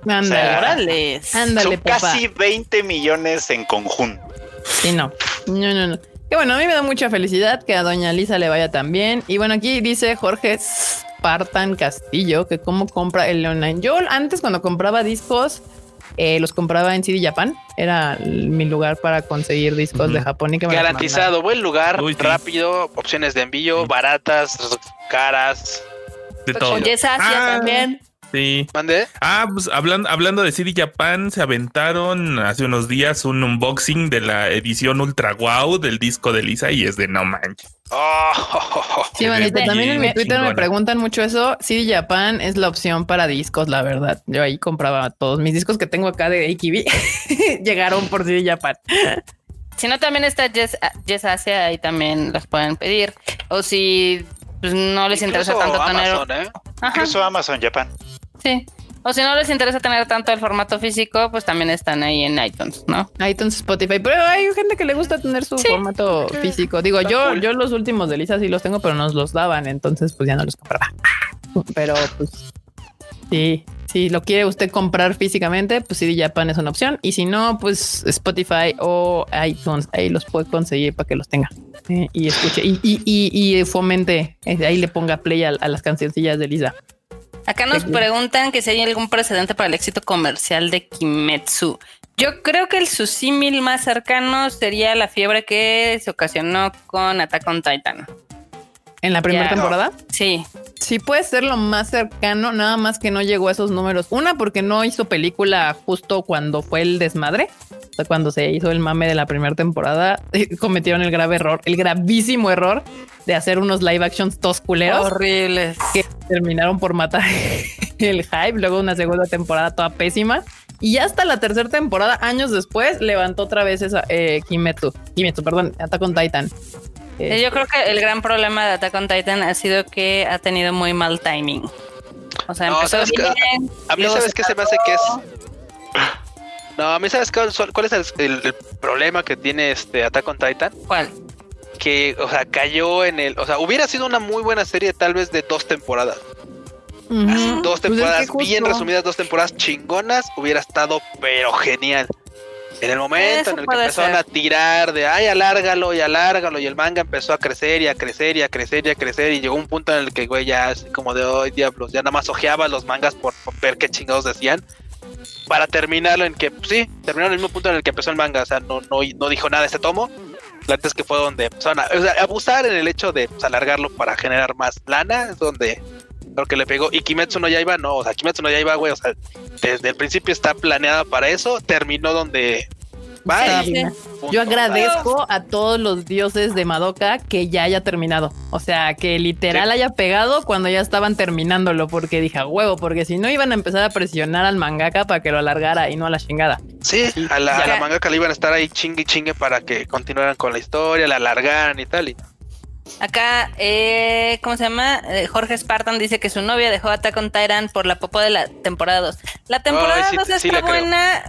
Ándale, o sea, Órales. ándale, Son papá. casi 20 millones en conjunto. Sí, no. No, no, no. Que bueno, a mí me da mucha felicidad que a doña Lisa le vaya tan bien. Y bueno, aquí dice Jorge Spartan Castillo que cómo compra el online. Yo antes cuando compraba discos, eh, los compraba en CD Japan. Era mi lugar para conseguir discos de. Japón y que me los Garantizado, buen lugar, Uy, sí. rápido, opciones de envío, baratas, caras. De todo. Oye, esa Asia Ah. también. Sí. Mande. Ah, pues hablando, hablando de CD Japan, se aventaron hace unos días un unboxing de la edición Ultra Wow del disco de Lisa y es de no manches. Oh. Sí, bien también en mi Twitter me preguntan mucho eso. CD Japan es la opción para discos, la verdad. Yo ahí compraba todos mis discos que tengo acá de AKB. Llegaron por CD Japan. Si no, también está Jess, Jess Asia, ahí también los pueden pedir. O si pues, no les interesa tanto tener. Amazon, ¿eh? Ajá, Incluso Amazon Japan. Sí. O si no les interesa tener tanto el formato físico, pues también están ahí en iTunes, ¿no? iTunes, Spotify, pero hay gente que le gusta tener su Sí. formato físico. Digo, Está yo, cool. yo los últimos de Lisa sí los tengo, pero nos los daban, entonces pues ya no los compraba. Pero pues sí, si lo quiere usted comprar físicamente, pues CD Japan es una opción. Y si no, pues Spotify o iTunes, ahí los puede conseguir para que los tenga eh, y escuche y, y, y, y fomente, eh, ahí le ponga play a, a las cancioncillas de Lisa. Acá nos preguntan que si hay algún precedente para el éxito comercial de Kimetsu. Yo creo que el su símil más cercano sería la fiebre que se ocasionó con Attack on Titan. En la primera Ya. temporada. Sí, Sí puede ser lo más cercano, nada más que no llegó a esos números. Una, porque no hizo película justo cuando fue el desmadre. O sea, cuando se hizo el mame de la primera temporada, cometieron el grave error, el gravísimo error de hacer unos live actions tosculeros horribles. que terminaron por matar el hype. Luego una segunda temporada toda pésima. Y hasta la tercera temporada, años después, levantó otra vez esa eh, Kimetsu. Kimetsu, perdón, Attack on Titan. Eh, Yo creo que el gran problema de Attack on Titan ha sido que ha tenido muy mal timing. O sea, No, empezó bien, A mí, luego ¿sabes qué se me hace que es? No, a mí, ¿sabes cuál, cuál es el, el- el problema que tiene este Attack on Titan? ¿Cuál? Que, o sea, cayó en el. O sea, hubiera sido una muy buena serie, tal vez de dos temporadas. Así, dos Pues es que temporadas bien resumidas, dos temporadas chingonas, hubiera estado, pero genial. En el momento en el que empezaron ser. a tirar de ay, alárgalo y alárgalo, y el manga empezó a crecer y a crecer y a crecer y a crecer, y llegó un punto en el que, güey, ya así como de hoy, diablos, ya nada más ojeaba los mangas por, por ver qué chingados decían. Para terminarlo en que, pues, sí, terminaron en el mismo punto en el que empezó el manga, o sea, no, no, no dijo nada este tomo. La neta es que fue donde empezaron a o sea, abusar en el hecho de pues, alargarlo para generar más lana, es donde creo que le pegó. Y Kimetsu no Yaiba, no, o sea, Kimetsu no Yaiba, güey, o sea, desde el principio está planeada para eso, terminó donde va Está y bien. punto. Yo agradezco a todos los dioses de Madoka que ya haya terminado. O sea, que literal Sí. haya pegado cuando ya estaban terminándolo, porque dije a huevo, porque si no iban a empezar a presionar al mangaka para que lo alargara y no a la chingada. Sí, a la, a Ya. la mangaka le iban a estar ahí chingue y chingue para que continuaran con la historia, la alargaran y tal. Y Acá, eh, ¿cómo se llama? Eh, Jorge Spartan dice que su novia dejó Attack on Titan por la popó de la temporada 2. La temporada 2 está buena,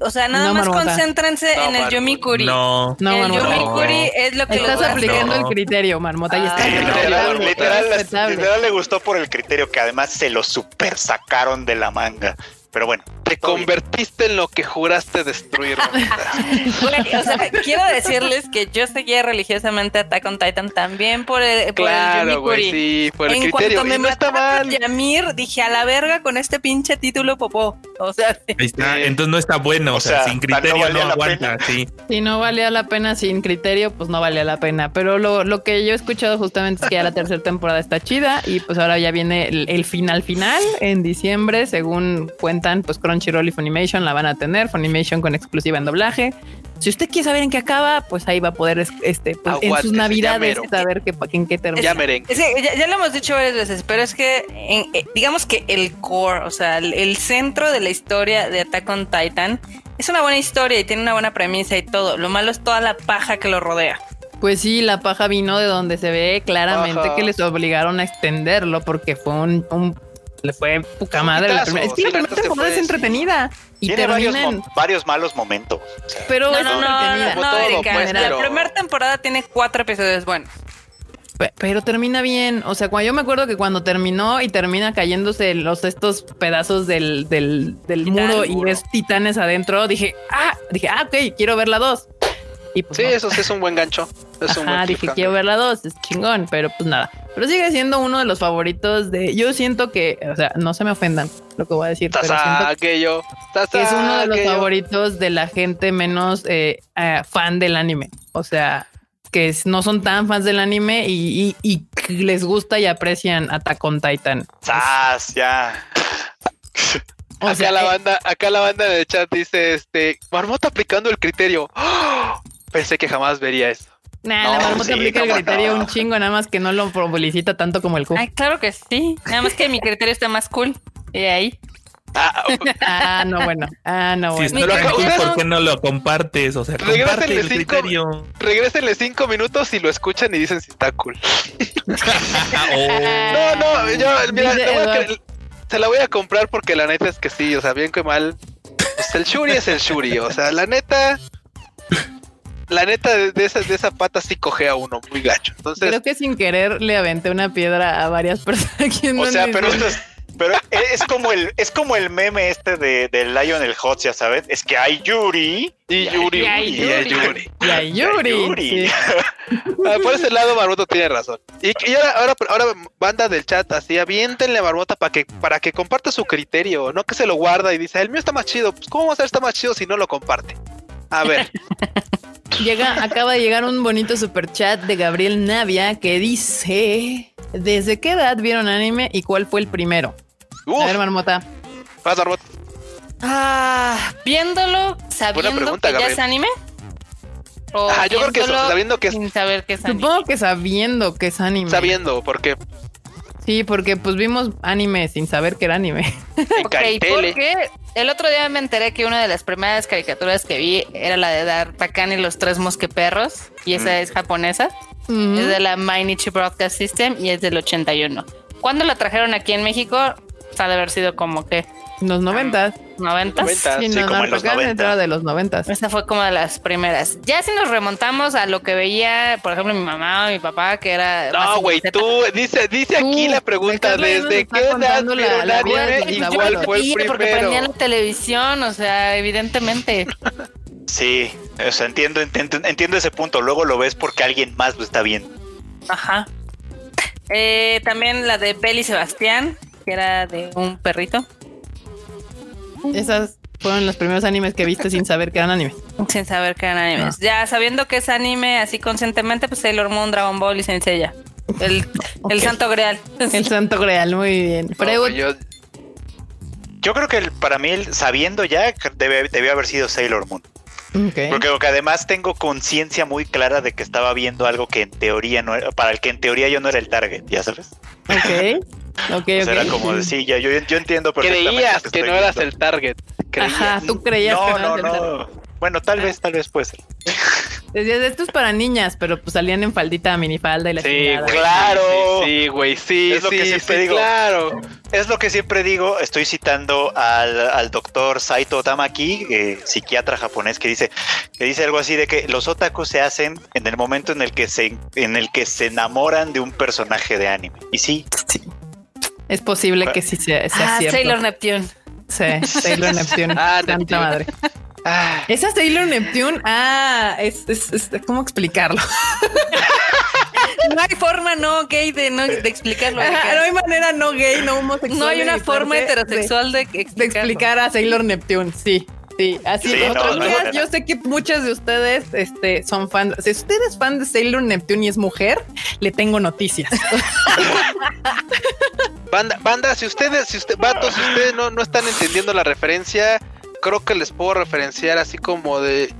o sea, nada más concéntrense en el Yomikuri. No, no, el Yomikuri es lo que Estás aplicando el criterio, Marmota, y está literal, literal, le gustó por el criterio que además se lo super sacaron de la manga. Pero bueno. Te convertiste en lo que juraste destruir. o sea, quiero decirles que yo seguía religiosamente Attack on Titan también por el, por claro, güey, sí, por el en criterio. Cuanto me y está mal. Yamir, dije a la verga con este pinche título popó. O sea, entonces no está bueno, o, sea, sin criterio no, aguanta, sí. Si no valía la pena sin criterio, pues no valía la pena. Pero lo, lo que yo he escuchado justamente es que ya la tercera temporada está chida y pues ahora ya viene el, el final final en diciembre, según cuentan pues Crunchyroll y Funimation la van a tener, Funimation con exclusiva en doblaje. Si usted quiere saber en qué acaba, pues ahí va a poder este pues, en sus navidades saber que, en qué termina. Ya, ya, lo hemos dicho varias veces, pero es que eh, digamos que el core, o sea, el, centro de la historia de Attack on Titan es una buena historia y tiene una buena premisa y todo. Lo malo es toda la paja que lo rodea. Pues sí, la paja vino de donde se ve claramente que les obligaron a extenderlo porque fue un le fue poca madre. La primera. Es que la primera temporada es entretenida. Y Tiene varios, varios, malos momentos. pero no, no, no, no, Erika, pues, la primera temporada tiene cuatro episodios buenos. Pero termina bien. O sea, cuando yo me acuerdo que cuando terminó y termina cayéndose los estos pedazos del, del, del muro y ves titanes adentro, dije, ah, dije, ah, ok, quiero ver la dos. Y pues sí, eso sí es un buen gancho. Es Ajá, dije, quiero ver la dos, es chingón, pero pues nada. Pero sigue siendo uno de los favoritos de. Yo siento que, o sea, no se me ofendan lo que voy a decir. pero aquello. Que es uno de los favoritos de la gente menos eh, eh, fan del anime. O sea, que no son tan fans del anime y, les gusta y aprecian Attack on Titan. ¡Sas! Ya. acá la eh, banda, acá la banda de chat dice este Marmota aplicando el criterio. ¡Oh! Pensé que jamás vería eso. Nah, la marmota aplica el criterio un chingo, nada más que no lo publicita tanto como el Q. Ay, claro que sí. Nada más que mi criterio está más cool. Y ahí. Ah, ah, no, bueno. Ah, no, bueno. Si está cool, ¿por qué no lo compartes? O sea, comparte el cinco, criterio. Regrésenle cinco minutos y lo escuchan y dicen si está cool. Oh. No, no, yo, mira, se la voy a comprar porque la neta es que sí, o sea, bien que mal. Pues el Shuri es el Shuri, o sea, la neta la neta de, esa, de esa pata sí coge a uno muy gacho. Entonces, creo que sin querer le aventé una piedra a varias personas. o sea, pero, pero es como el es como el meme este de, de Lion el Hot, ya sabes. Es que hay Yuri y, Yuri, y hay Yuri. Y hay Yuri. Ah, por ese lado, Marmota tiene razón. Y, ahora, ahora, ahora, banda del chat, así, aviéntenle a Marmota para que, para que comparta su criterio, no que se lo guarda y dice, el mío está más chido. Pues, ¿cómo va a ser está más chido si no lo comparte? A ver. Llega, acaba de llegar un bonito super chat de Gabriel Navia que dice: ¿Desde qué edad vieron anime y cuál fue el primero? A ver, Marmota. Vas, Marmota. Ah, viéndolo, sabiendo que ya es anime. Ah, yo creo que sabiendo que es. Sin saber que es anime. Supongo que sabiendo que es anime. Sabiendo, porque Sí, porque pues vimos anime sin saber que era anime. ok, porque el otro día me enteré que una de las primeras caricaturas que vi era la de D'Artagnan y los tres mosqueperros, y esa es japonesa. Es de la Mainichi Broadcast System y es del 81. ¿Cuándo la trajeron aquí en México? Ha de haber sido como que los noventas. ¿Noventas? Sí, no, como en los noventas. de los noventas. Esta fue como de las primeras. Ya si nos remontamos a lo que veía, por ejemplo, mi mamá o mi papá, que era... No, güey, tú, dice, dice aquí la pregunta, ¿desde qué edad la, la anime igual fue el primero? Porque prendían la televisión, o sea, evidentemente. Sí, o sea, entiendo, entiendo, entiendo ese punto. Luego lo ves porque alguien más lo está viendo. Ajá. Eh, también la de Beli Sebastián, que era de un perrito. Esas fueron los primeros animes que viste sin saber que eran animes. Sin saber que eran animes. Ah. Ya sabiendo que es anime así conscientemente, pues Sailor Moon, Dragon Ball y Senseiya. El, el santo grial. El santo grial, muy bien. yo, creo que para mí, sabiendo ya, debe, debió haber sido Sailor Moon. Porque, además tengo conciencia muy clara de que estaba viendo algo que en teoría no era, para el que en teoría yo no era el target, ya sabes. Ok. Ok, Era como decir, ya, yo, yo entiendo perfectamente. Creías que, no eras el target. Ajá, tú creías no, que no, no. Bueno, tal vez, tal vez puede ser. Decías, esto es para niñas, pero pues salían en faldita, minifalda y la Sí, chingada. Claro. Sí, sí, güey, sí, Es lo que sí, siempre sí, digo. claro. Es lo que siempre digo, estoy citando al, al doctor Saito Tamaki, eh, psiquiatra japonés, que dice, que dice algo así de que los otakus se hacen en el momento en el que se, en el que se enamoran de un personaje de anime. Y sí, Es posible que sí sea, sea Ah, cierto. Sailor Neptune. Sí, Sailor Neptune. Ah, Santa Neptune. madre. ah, Esa Sailor Neptune, ah, es, es, es- ¿cómo explicarlo? No hay forma no gay de, no, de explicarlo. Ajá, no hay manera no gay, no homosexual. No hay una forma heterosexual de, de, explicarlo. de explicar a Sailor Neptune, sí. Sí, así Sí, otras no, yo sé que muchas de ustedes este, son fans. Si usted es fan de Sailor Neptune y es mujer, le tengo noticias. Banda, banda, si ustedes, si usted, vatos, si ustedes no, no están entendiendo la referencia, creo que les puedo referenciar así como de.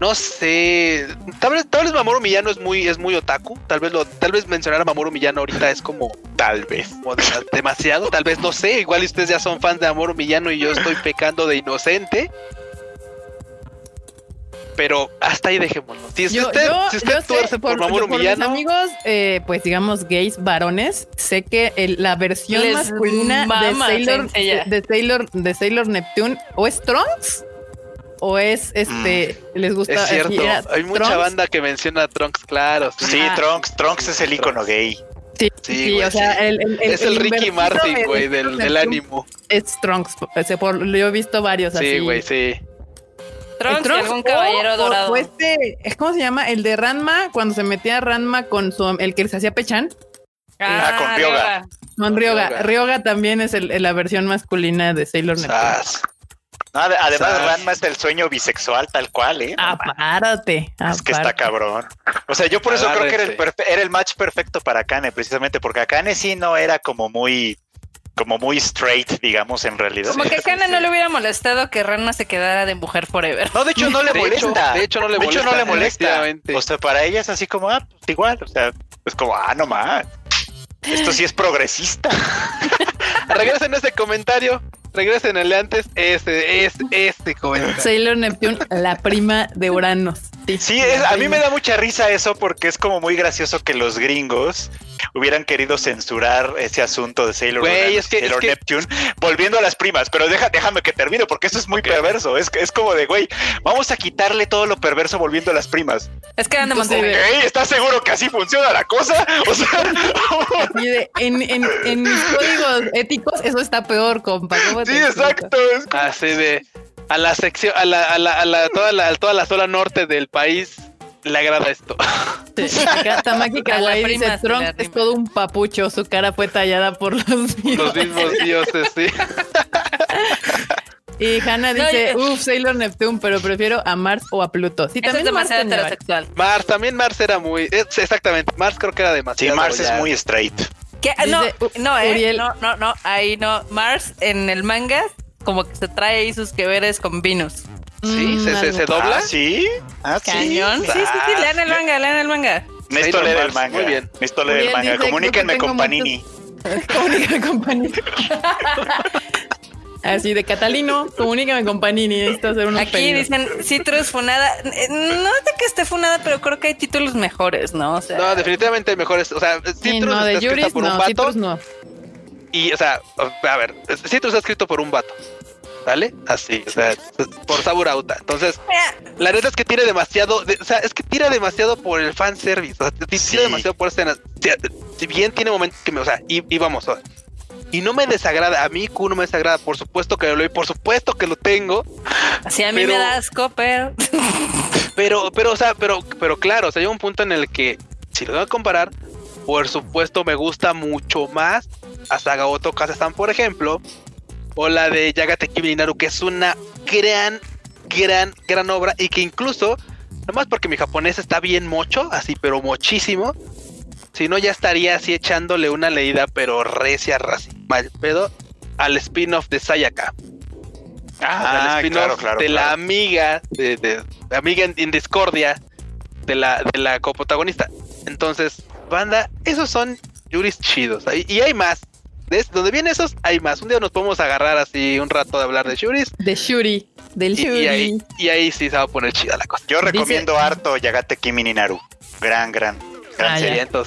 No sé. Tal vez, tal vez Mamoru Millano es muy, es muy otaku. Tal vez lo, tal vez mencionar a Mamoru Millano ahorita es como tal vez. como de- demasiado. Tal vez no sé. Igual ustedes ya son fans de Mamoru Millano y yo estoy pecando de inocente. Pero hasta ahí dejémoslo. Si Yo, usted, yo- si usted yo sé tuerce por, por, Mamoru yo por mis Millano, amigos, eh, pues digamos gays varones, sé que el- la versión masculina de Sailor, de Sailor de Sailor Neptune o es Trunks o es este les gusta es cierto. era Hay mucha Trunks. banda que menciona a Trunks, claro. sí. Sí, Ah. Trunks, Trunks es el icono gay. Sí, Sí, sí, güey, o sea, sí. el, el- el- es el, Ricky Martin, de güey, del, del ánimo. Es Trunks, o sea, por- yo he visto varios así. Sí, güey, sí. Trunks, Trunks algún caballero o- dorado. o este, ¿cómo se llama? El de Ranma, cuando se metía Ranma con su, el que se hacía Pechan. Ah, con Ryoga. Con Ryoga. Ryoga. Ryoga también es el- la versión masculina de Sailor Neptune. No, además, Sas. Ranma es el sueño bisexual tal cual, ¿eh? Ah, Apárate. Es que está cabrón. O sea, yo por eso creo que era el, era el match perfecto para Kane, precisamente porque Kane sí no era como muy, como muy straight, digamos, en realidad. Como que a Kana no le hubiera molestado que Ranma se quedara de mujer forever. No, de hecho no le De hecho- molesta. de hecho, no le De hecho, no molesta, le molesta. O sea, para ella es así como, ah, pues igual. O sea, es como, ah, no más. Esto sí es progresista. Regresen ese comentario. Regresen de antes. Ese, es ese comentario. Sailor Neptune, la prima de Uranus. Sí, es- a mí me da mucha risa eso porque es como muy gracioso que los gringos hubieran querido censurar ese asunto de Sailor, Güey, Uranus es que- y Sailor es que- Neptune, volviendo a las primas, pero deja, déjame que termine porque eso es muy perverso. Es, es como de, güey, vamos a quitarle todo lo perverso volviendo a las primas. Es que eran Entonces, demasiado. ¿Ok? ¿Estás seguro que así funciona la cosa? O sea, Y de- en, en, en mis códigos éticos, eso está peor, compa. ¿Cómo te sí, exacto. Así de. A la sección, a la, a la, a la, toda la, toda la zona norte del país le agrada esto. Sí, Acá Tamaki Kawaii dice: Trunks es arrima". todo un papucho. Su cara fue tallada por los Los mismos. dioses, sí. Y Hannah dice: Uff, Sailor Neptune, pero prefiero a Mars o a Pluto. Sí, es también Mars demasiado tenía- heterosexual. Mars, también Mars era muy. es- exactamente, Mars creo que era Sí, demasiado. Mars es muy straight. ¿Qué? Ah, No, Dice, no, eh. Uriel. No, no, no. Ahí no. Mars en el manga, como que se trae ahí sus que veres con Venus. Sí, se, se, algo. se dobla. Ah, sí. Ah, sí. Cañón. Sí, sí, sí. Ah, Lean el sí. manga, lean el manga. Necesito leer el manga. muy bien. Necesito leer el manga. Comuníquenme con Panini. Comunícame con Panini. Así de Catalino, comunícame con Panini. Necesito hacer unos Aquí pedidos. dicen Citrus funada. Eh, No es de que esté funada, pero creo que hay títulos mejores, ¿no? O sea, No, definitivamente mejores. O sea, Sí, Citrus no, está escrita por un vato. Citrus no. Y, o sea, a ver, Citrus está escrito por un vato. ¿Vale? Así, o sea, por Saburauta. Entonces, eh, la neta es que tiene demasiado, de- o sea, es que tira demasiado por el fanservice. O sea, tira Sí. demasiado por escenas. Si bien tiene momentos que me, o sea, y, y vamos, o sea, y no me desagrada, a mí Q no me desagrada, por supuesto que lo y por supuesto que lo tengo, así a mí pero- me da asco, pero. pero, pero, o sea, pero, pero claro, o sea, llega un punto en el que, si lo tengo que comparar, por supuesto me gusta mucho más a Sagaoto Kazastan, por ejemplo, o la de Yagate Kimi Naru, que es una gran, gran, gran obra y que incluso, nomás porque mi japonés está bien mocho, así, pero mochísimo, si no ya estaría así echándole una leída, pero recia, raci, mal pedo, al spin-off de Sayaka. Ah, al spin-off claro, claro. de la amiga, de, de- de amiga en, en discordia de la, de la coprotagonista. Entonces, banda, esos son Yuris chidos. Y, y hay más. De donde vienen esos, hay más. Un día nos podemos agarrar así un rato de hablar de Yuris. De Shuri. del Y, y Shuri. ahí, y ahí sí se va a poner chida la cosa. Yo Dice- recomiendo harto Yagate Kimi ni Naru. Gran, gran, gran Ah, serie. Acá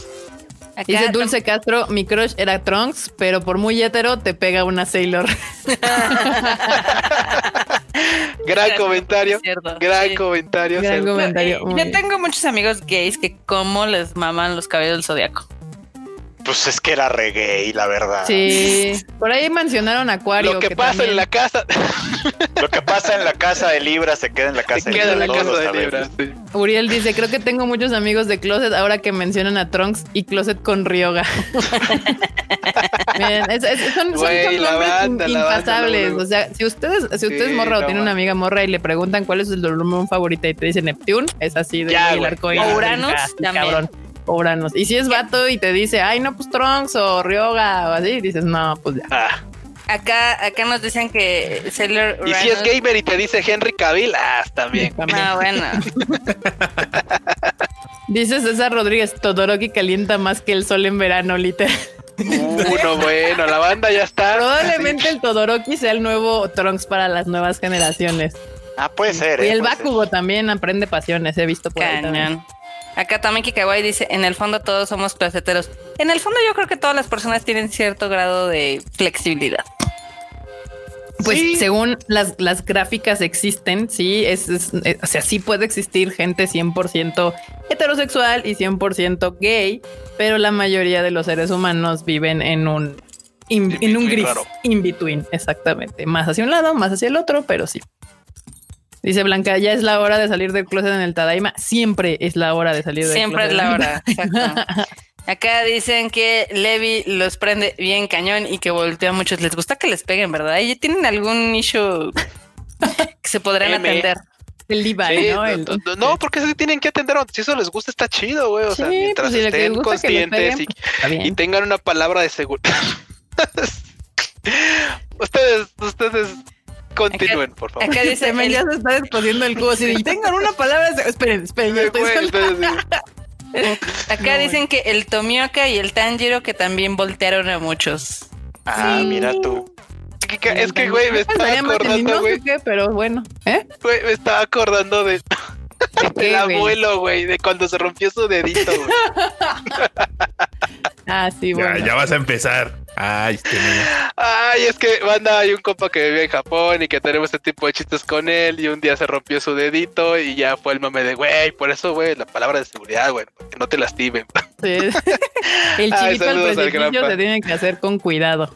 Dice Dulce Castro, mi crush era Trunks, pero por muy hetero te pega una Sailor. gran comentario. Cierto, Gran sí. comentario. Gran comentario. Yo tengo muchos amigos gays que como les maman los cabellos del zodiaco. Pues es que era reggae, la verdad. Sí, por ahí mencionaron Acuario. Lo que, pasa también- en la casa Lo que pasa en la casa de Libra se queda en la casa se de queda en la casa de Libra. sí. Uriel dice, creo que tengo muchos amigos de Closet ahora que mencionan a Trunks y Closet con Ryoga. Miren, es- es- son, la nombres banda, impasables. O sea, si ustedes, si ustedes Sí, morra o no, tienen una amiga morra y le preguntan cuál es su Pokémon favorita y te dice Neptune, es así de Ya, el arco O Uranus, también. cabrón. Y si es vato y te dice, ay, no, pues Trunks o Ryoga o así, dices, no, pues ya. Ah, Acá, acá nos dicen que Sailor Y si es gamer y te dice Henry Cavill, ah, también. Ah, bueno. Dice César Rodríguez, Todoroki calienta más que el sol en verano, literal. Uno bueno, la banda ya está. Probablemente el Todoroki sea el nuevo Trunks para las nuevas generaciones. Ah, puede ser. Y eh, el ser. Bakugo también aprende pasiones, he visto por ahí también. Acá también Kikawai dice, en el fondo todos somos placeteros. En el fondo yo creo que todas las personas tienen cierto grado de flexibilidad. Pues Sí. según las, las gráficas existen, sí, es, es- eh, o sea, sí puede existir gente 100% heterosexual y 100% gay, pero la mayoría de los seres humanos viven en un in- en un In-between gris, in between, exactamente, más hacia un lado, más hacia el otro, pero sí. Dice Blanca, ya es la hora de salir del closet en el Tadaima. Siempre es la hora de salir del Siempre es closet. la hora. Exacto. Acá dicen que Levi los prende bien cañón y que voltea a muchos. Les gusta que les peguen, ¿verdad? ¿Y tienen algún nicho que se podrán M. atender? El Levi, Sí, ¿no? no, El- no, no, porque se tienen que atender. Si eso les gusta, está chido, güey. O sea, Sí, mientras pues, si estén gusta que les conscientes peguen, y tengan una palabra de seguridad. ustedes, ustedes continúen, por favor. Acá dice el- ya se está descosiendo el cubo y tengan una palabra. Esperen, esperen, ya estoy acá dicen que el Tomioka y el Tanjiro que también voltearon a muchos. Ah, Sí. mira tú. es que, güey, me estaba acordando, güey. no sé qué, pero bueno. ¿Eh? Güey, me estaba acordando de, ¿De del qué, güey? abuelo, güey, de cuando se rompió su dedito, güey. Ah, sí, Ya, bueno. ya vas a empezar. Ay, este. Ay, es que, banda, hay un compa que vive en Japón y que tenemos este tipo de chistes con él y un día se rompió su dedito y ya fue el mame de, güey, por eso, güey, la palabra de seguridad, güey, que no te lastimen. Sí. El Ay, chivito al saludos al se tiene que hacer con cuidado.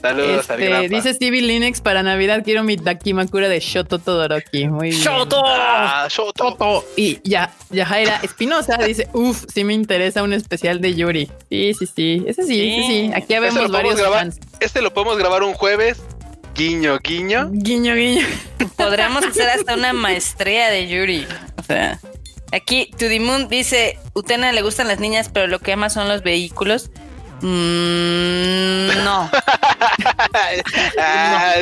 Saludos al Este, dice Stevie Linux, para Navidad quiero mi Dakimakura de Shoto Todoroki. Muy bien. Ah, Shoto. Shoto. Y ya, Yajaira Espinosa dice, uff, sí me interesa un especial de Yuri. Sí, sí, sí. Ese sí, ese sí. Aquí vemos varios grabar. fans. Este lo podemos grabar un jueves. Guiño, guiño. Guiño, guiño. Podríamos hacer hasta una maestría de Yuri. O sea, aquí To The Moon dice, Utena le gustan las niñas, pero lo que ama son los vehículos. Mm, no. ah,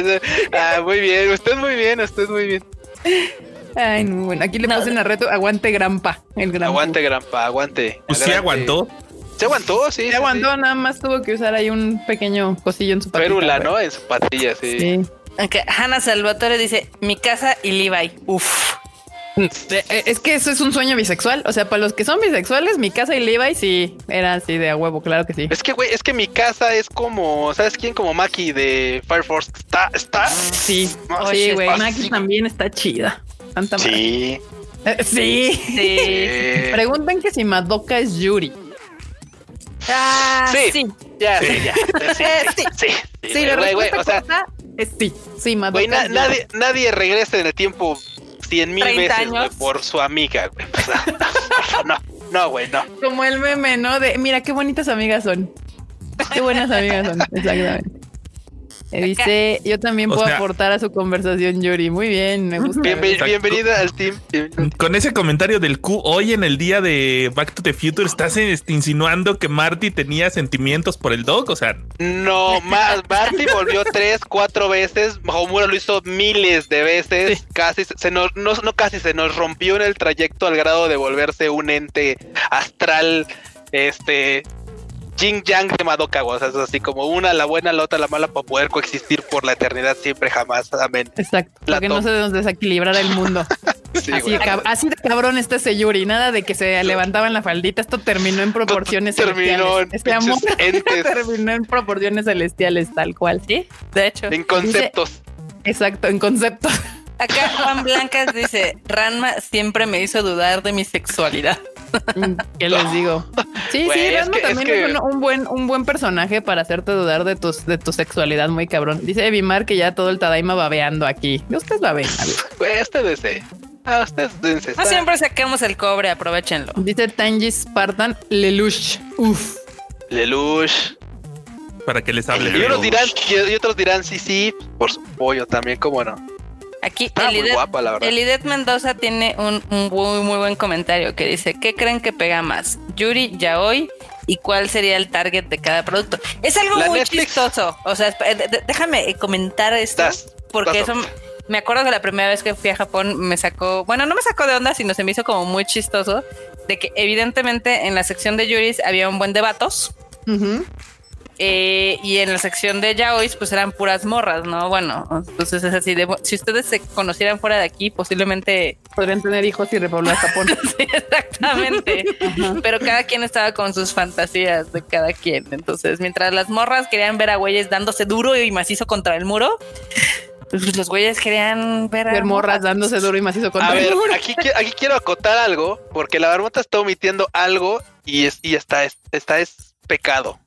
ah, muy bien, usted muy bien, usted muy bien. Ay, no, bueno, aquí le No. puse en el reto, aguante Grampa. El Grampa. Aguante, Grampa, aguante. Pues sí aguantó. Se aguantó, sí. sí, Se aguantó, nada más tuvo que usar ahí un pequeño cosillo en su sí. patita. Férula. ¿no? En su patilla, sí. Sí. Aunque Hannah Salvatore dice, mi casa y Levi. Uf. Eh, eh, Es que eso es un sueño bisexual. O sea, para los que son bisexuales, mi casa y Levi sí era así de a huevo, claro que sí. Es que, güey, es que mi casa es como, ¿sabes quién? Como Maki de Fire Force. Está, está. Sí, No, sí, güey. Maki también está chida. Santa madre. Sí. Eh, sí. Sí. Eh, Preguntan que si Madoka es Yuri. Ah, Sí. sí. ya, sí, ya. Sí, sí, sí. Sí, sí, la respuesta o sea, es sí. Sí, Madoka güey, na- nadie, nadie regresa en el tiempo cien mil 30 veces, güey, por su amiga, güey. O sea, no, no, güey, no. Como el meme, ¿no? De mira qué bonitas amigas son. Qué buenas amigas son. Exactamente. Dice, yo también O puedo sea- aportar a su conversación, Yuri. Muy bien, me gusta. Exacto. bienvenida al team. Con ese comentario del Q, hoy en el día de Back to the Future, ¿estás este, insinuando que Marty tenía sentimientos por el dog? O sea, No, más Barty volvió tres, cuatro veces. Homura lo hizo miles de veces. Casi se- se nos, no, no casi se nos rompió en el trayecto al grado de volverse un ente astral, este, Jing Yang de Madoka, o sea, es así como una la buena, la otra la mala para poder coexistir por la eternidad siempre, jamás. Amén. Exacto. Para que no se nos desequilibrara el mundo. así, de cabrón está ese Yuri, nada de que se levantaba en la faldita, esto terminó en proporciones terminó celestiales. este amor terminó en proporciones celestiales, tal cual. Sí, de hecho. En conceptos. exacto, en conceptos. Acá Juan Blancas dice, Ranma siempre me hizo dudar de mi sexualidad. ¿Qué les digo? Sí, sí, Ranma también es, un, buen, un buen personaje para hacerte dudar de, tus, de tu sexualidad muy cabrón. Dice Evimar que ya todo el Tadaima babeando aquí. Ustedes babean. Pues este desee. Ah, ustedes No siempre saquemos el cobre, aprovechenlo. Dice Tanji Spartan Lelouch. Uf. Lelouch. Para que les hable. Y unos dirán, y otros dirán sí, sí, por su pollo también, cómo no. Aquí Elidet, Mendoza tiene un, muy, muy buen comentario que dice, ¿qué creen que pega más? Yuri, Yaoi y cuál sería el target de cada producto. Es algo muy chistoso. O sea, déjame comentar esto porque eso me acuerdo que la primera vez que fui a Japón me sacó, bueno, no me sacó de onda, sino se me hizo como muy chistoso de que evidentemente en la sección de Yuris había un buen de vatos. Eh, y en la sección de yaois, pues eran puras morras, ¿no? Bueno, entonces es así de si ustedes se conocieran fuera de aquí, posiblemente podrían tener hijos y repoblar Japón. sí, exactamente. Pero cada quien estaba con sus fantasías de cada quien. Entonces, mientras las morras querían ver a güeyes dándose duro y macizo contra el muro, pues los güeyes querían ver, a morras dándose duro y macizo contra a ver, el muro. Aquí, aquí quiero acotar algo, porque la barbota está omitiendo algo y, es, y está, está es pecado.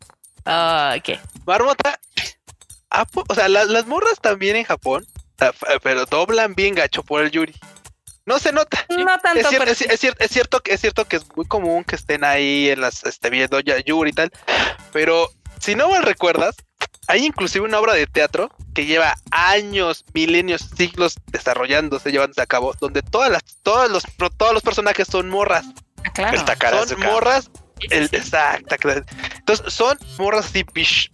Ah, ¿qué? Marmota. o sea, las morras también en Japón, pero doblan bien gacho por el Yuri. No se nota. No tanto. Es cierto, es, cierto, es, cierto, que es cierto que es muy común que estén ahí en las este, viendo ya Yuri y tal. Pero si no mal recuerdas, hay inclusive una obra de teatro que lleva años, milenios, siglos desarrollándose, llevándose a cabo, donde todas las, todos los, todos los personajes son morras. Ah, claro. Son morras el, exacto. Entonces son morras así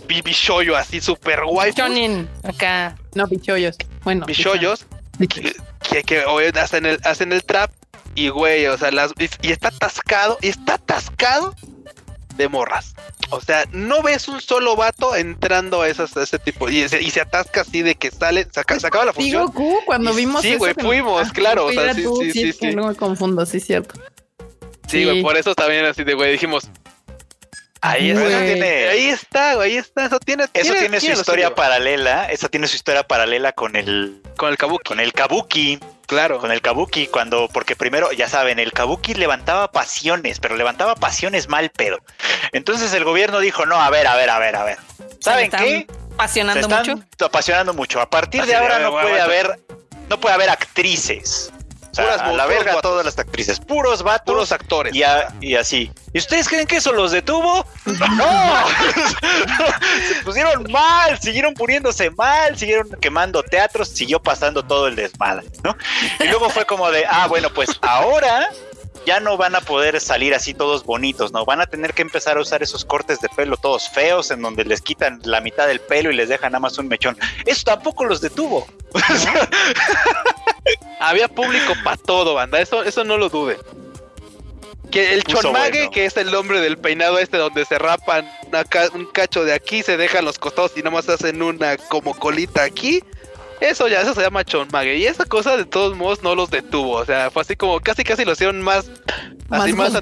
bichoyo, así super guay. acá. No, bichoyos. Bueno. Bichoyos. Que, que, hacen, el, hacen el trap y güey, o sea, las, y, está atascado, y está atascado de morras. O sea, no ves un solo vato entrando a, esas, ese tipo y se, y se atasca así de que sale, se, acaba la función. cuando vimos Sí, güey, fuimos, claro. O sea, sí, sí, sí, sí, No me confundo, sí, cierto. Sí, güey, por eso también así de, güey, dijimos, Ahí está, ahí está, ahí está. Eso tiene, eso tiene, su historia paralela. Eso tiene su historia paralela con el con el kabuki. Con el kabuki. Claro. Con el kabuki, cuando, porque primero, ya saben, el kabuki levantaba pasiones, pero levantaba pasiones mal pedo. Entonces el gobierno dijo, no, a ver, a ver, a ver, a ver. ¿Saben qué? Apasionando Se están mucho. Apasionando mucho. A partir de ahora no puede haber, no puede haber actrices a la verga todas las actrices, puros vatos. Puros actores. Y, así. ¿Y ustedes creen que eso los detuvo? ¡No! Se pusieron mal, siguieron poniéndose mal, siguieron quemando teatros, siguió pasando todo el desmadre, ¿no? Y luego fue como de, ah, bueno, pues ahora ya no van a poder salir así todos bonitos, ¿no? Van a tener que empezar a usar esos cortes de pelo todos feos en donde les quitan la mitad del pelo y les dejan nada más un mechón. Eso tampoco los detuvo. Había público para todo, banda. Eso, eso no lo dude. Que el chonmague, que es el nombre del peinado este donde se rapan un cacho de aquí, se dejan los costados y nomás hacen una como colita aquí. Eso ya, eso se llama chonmague. Y esa cosa de todos modos no los detuvo. O sea, fue así como, casi casi lo hicieron más, así más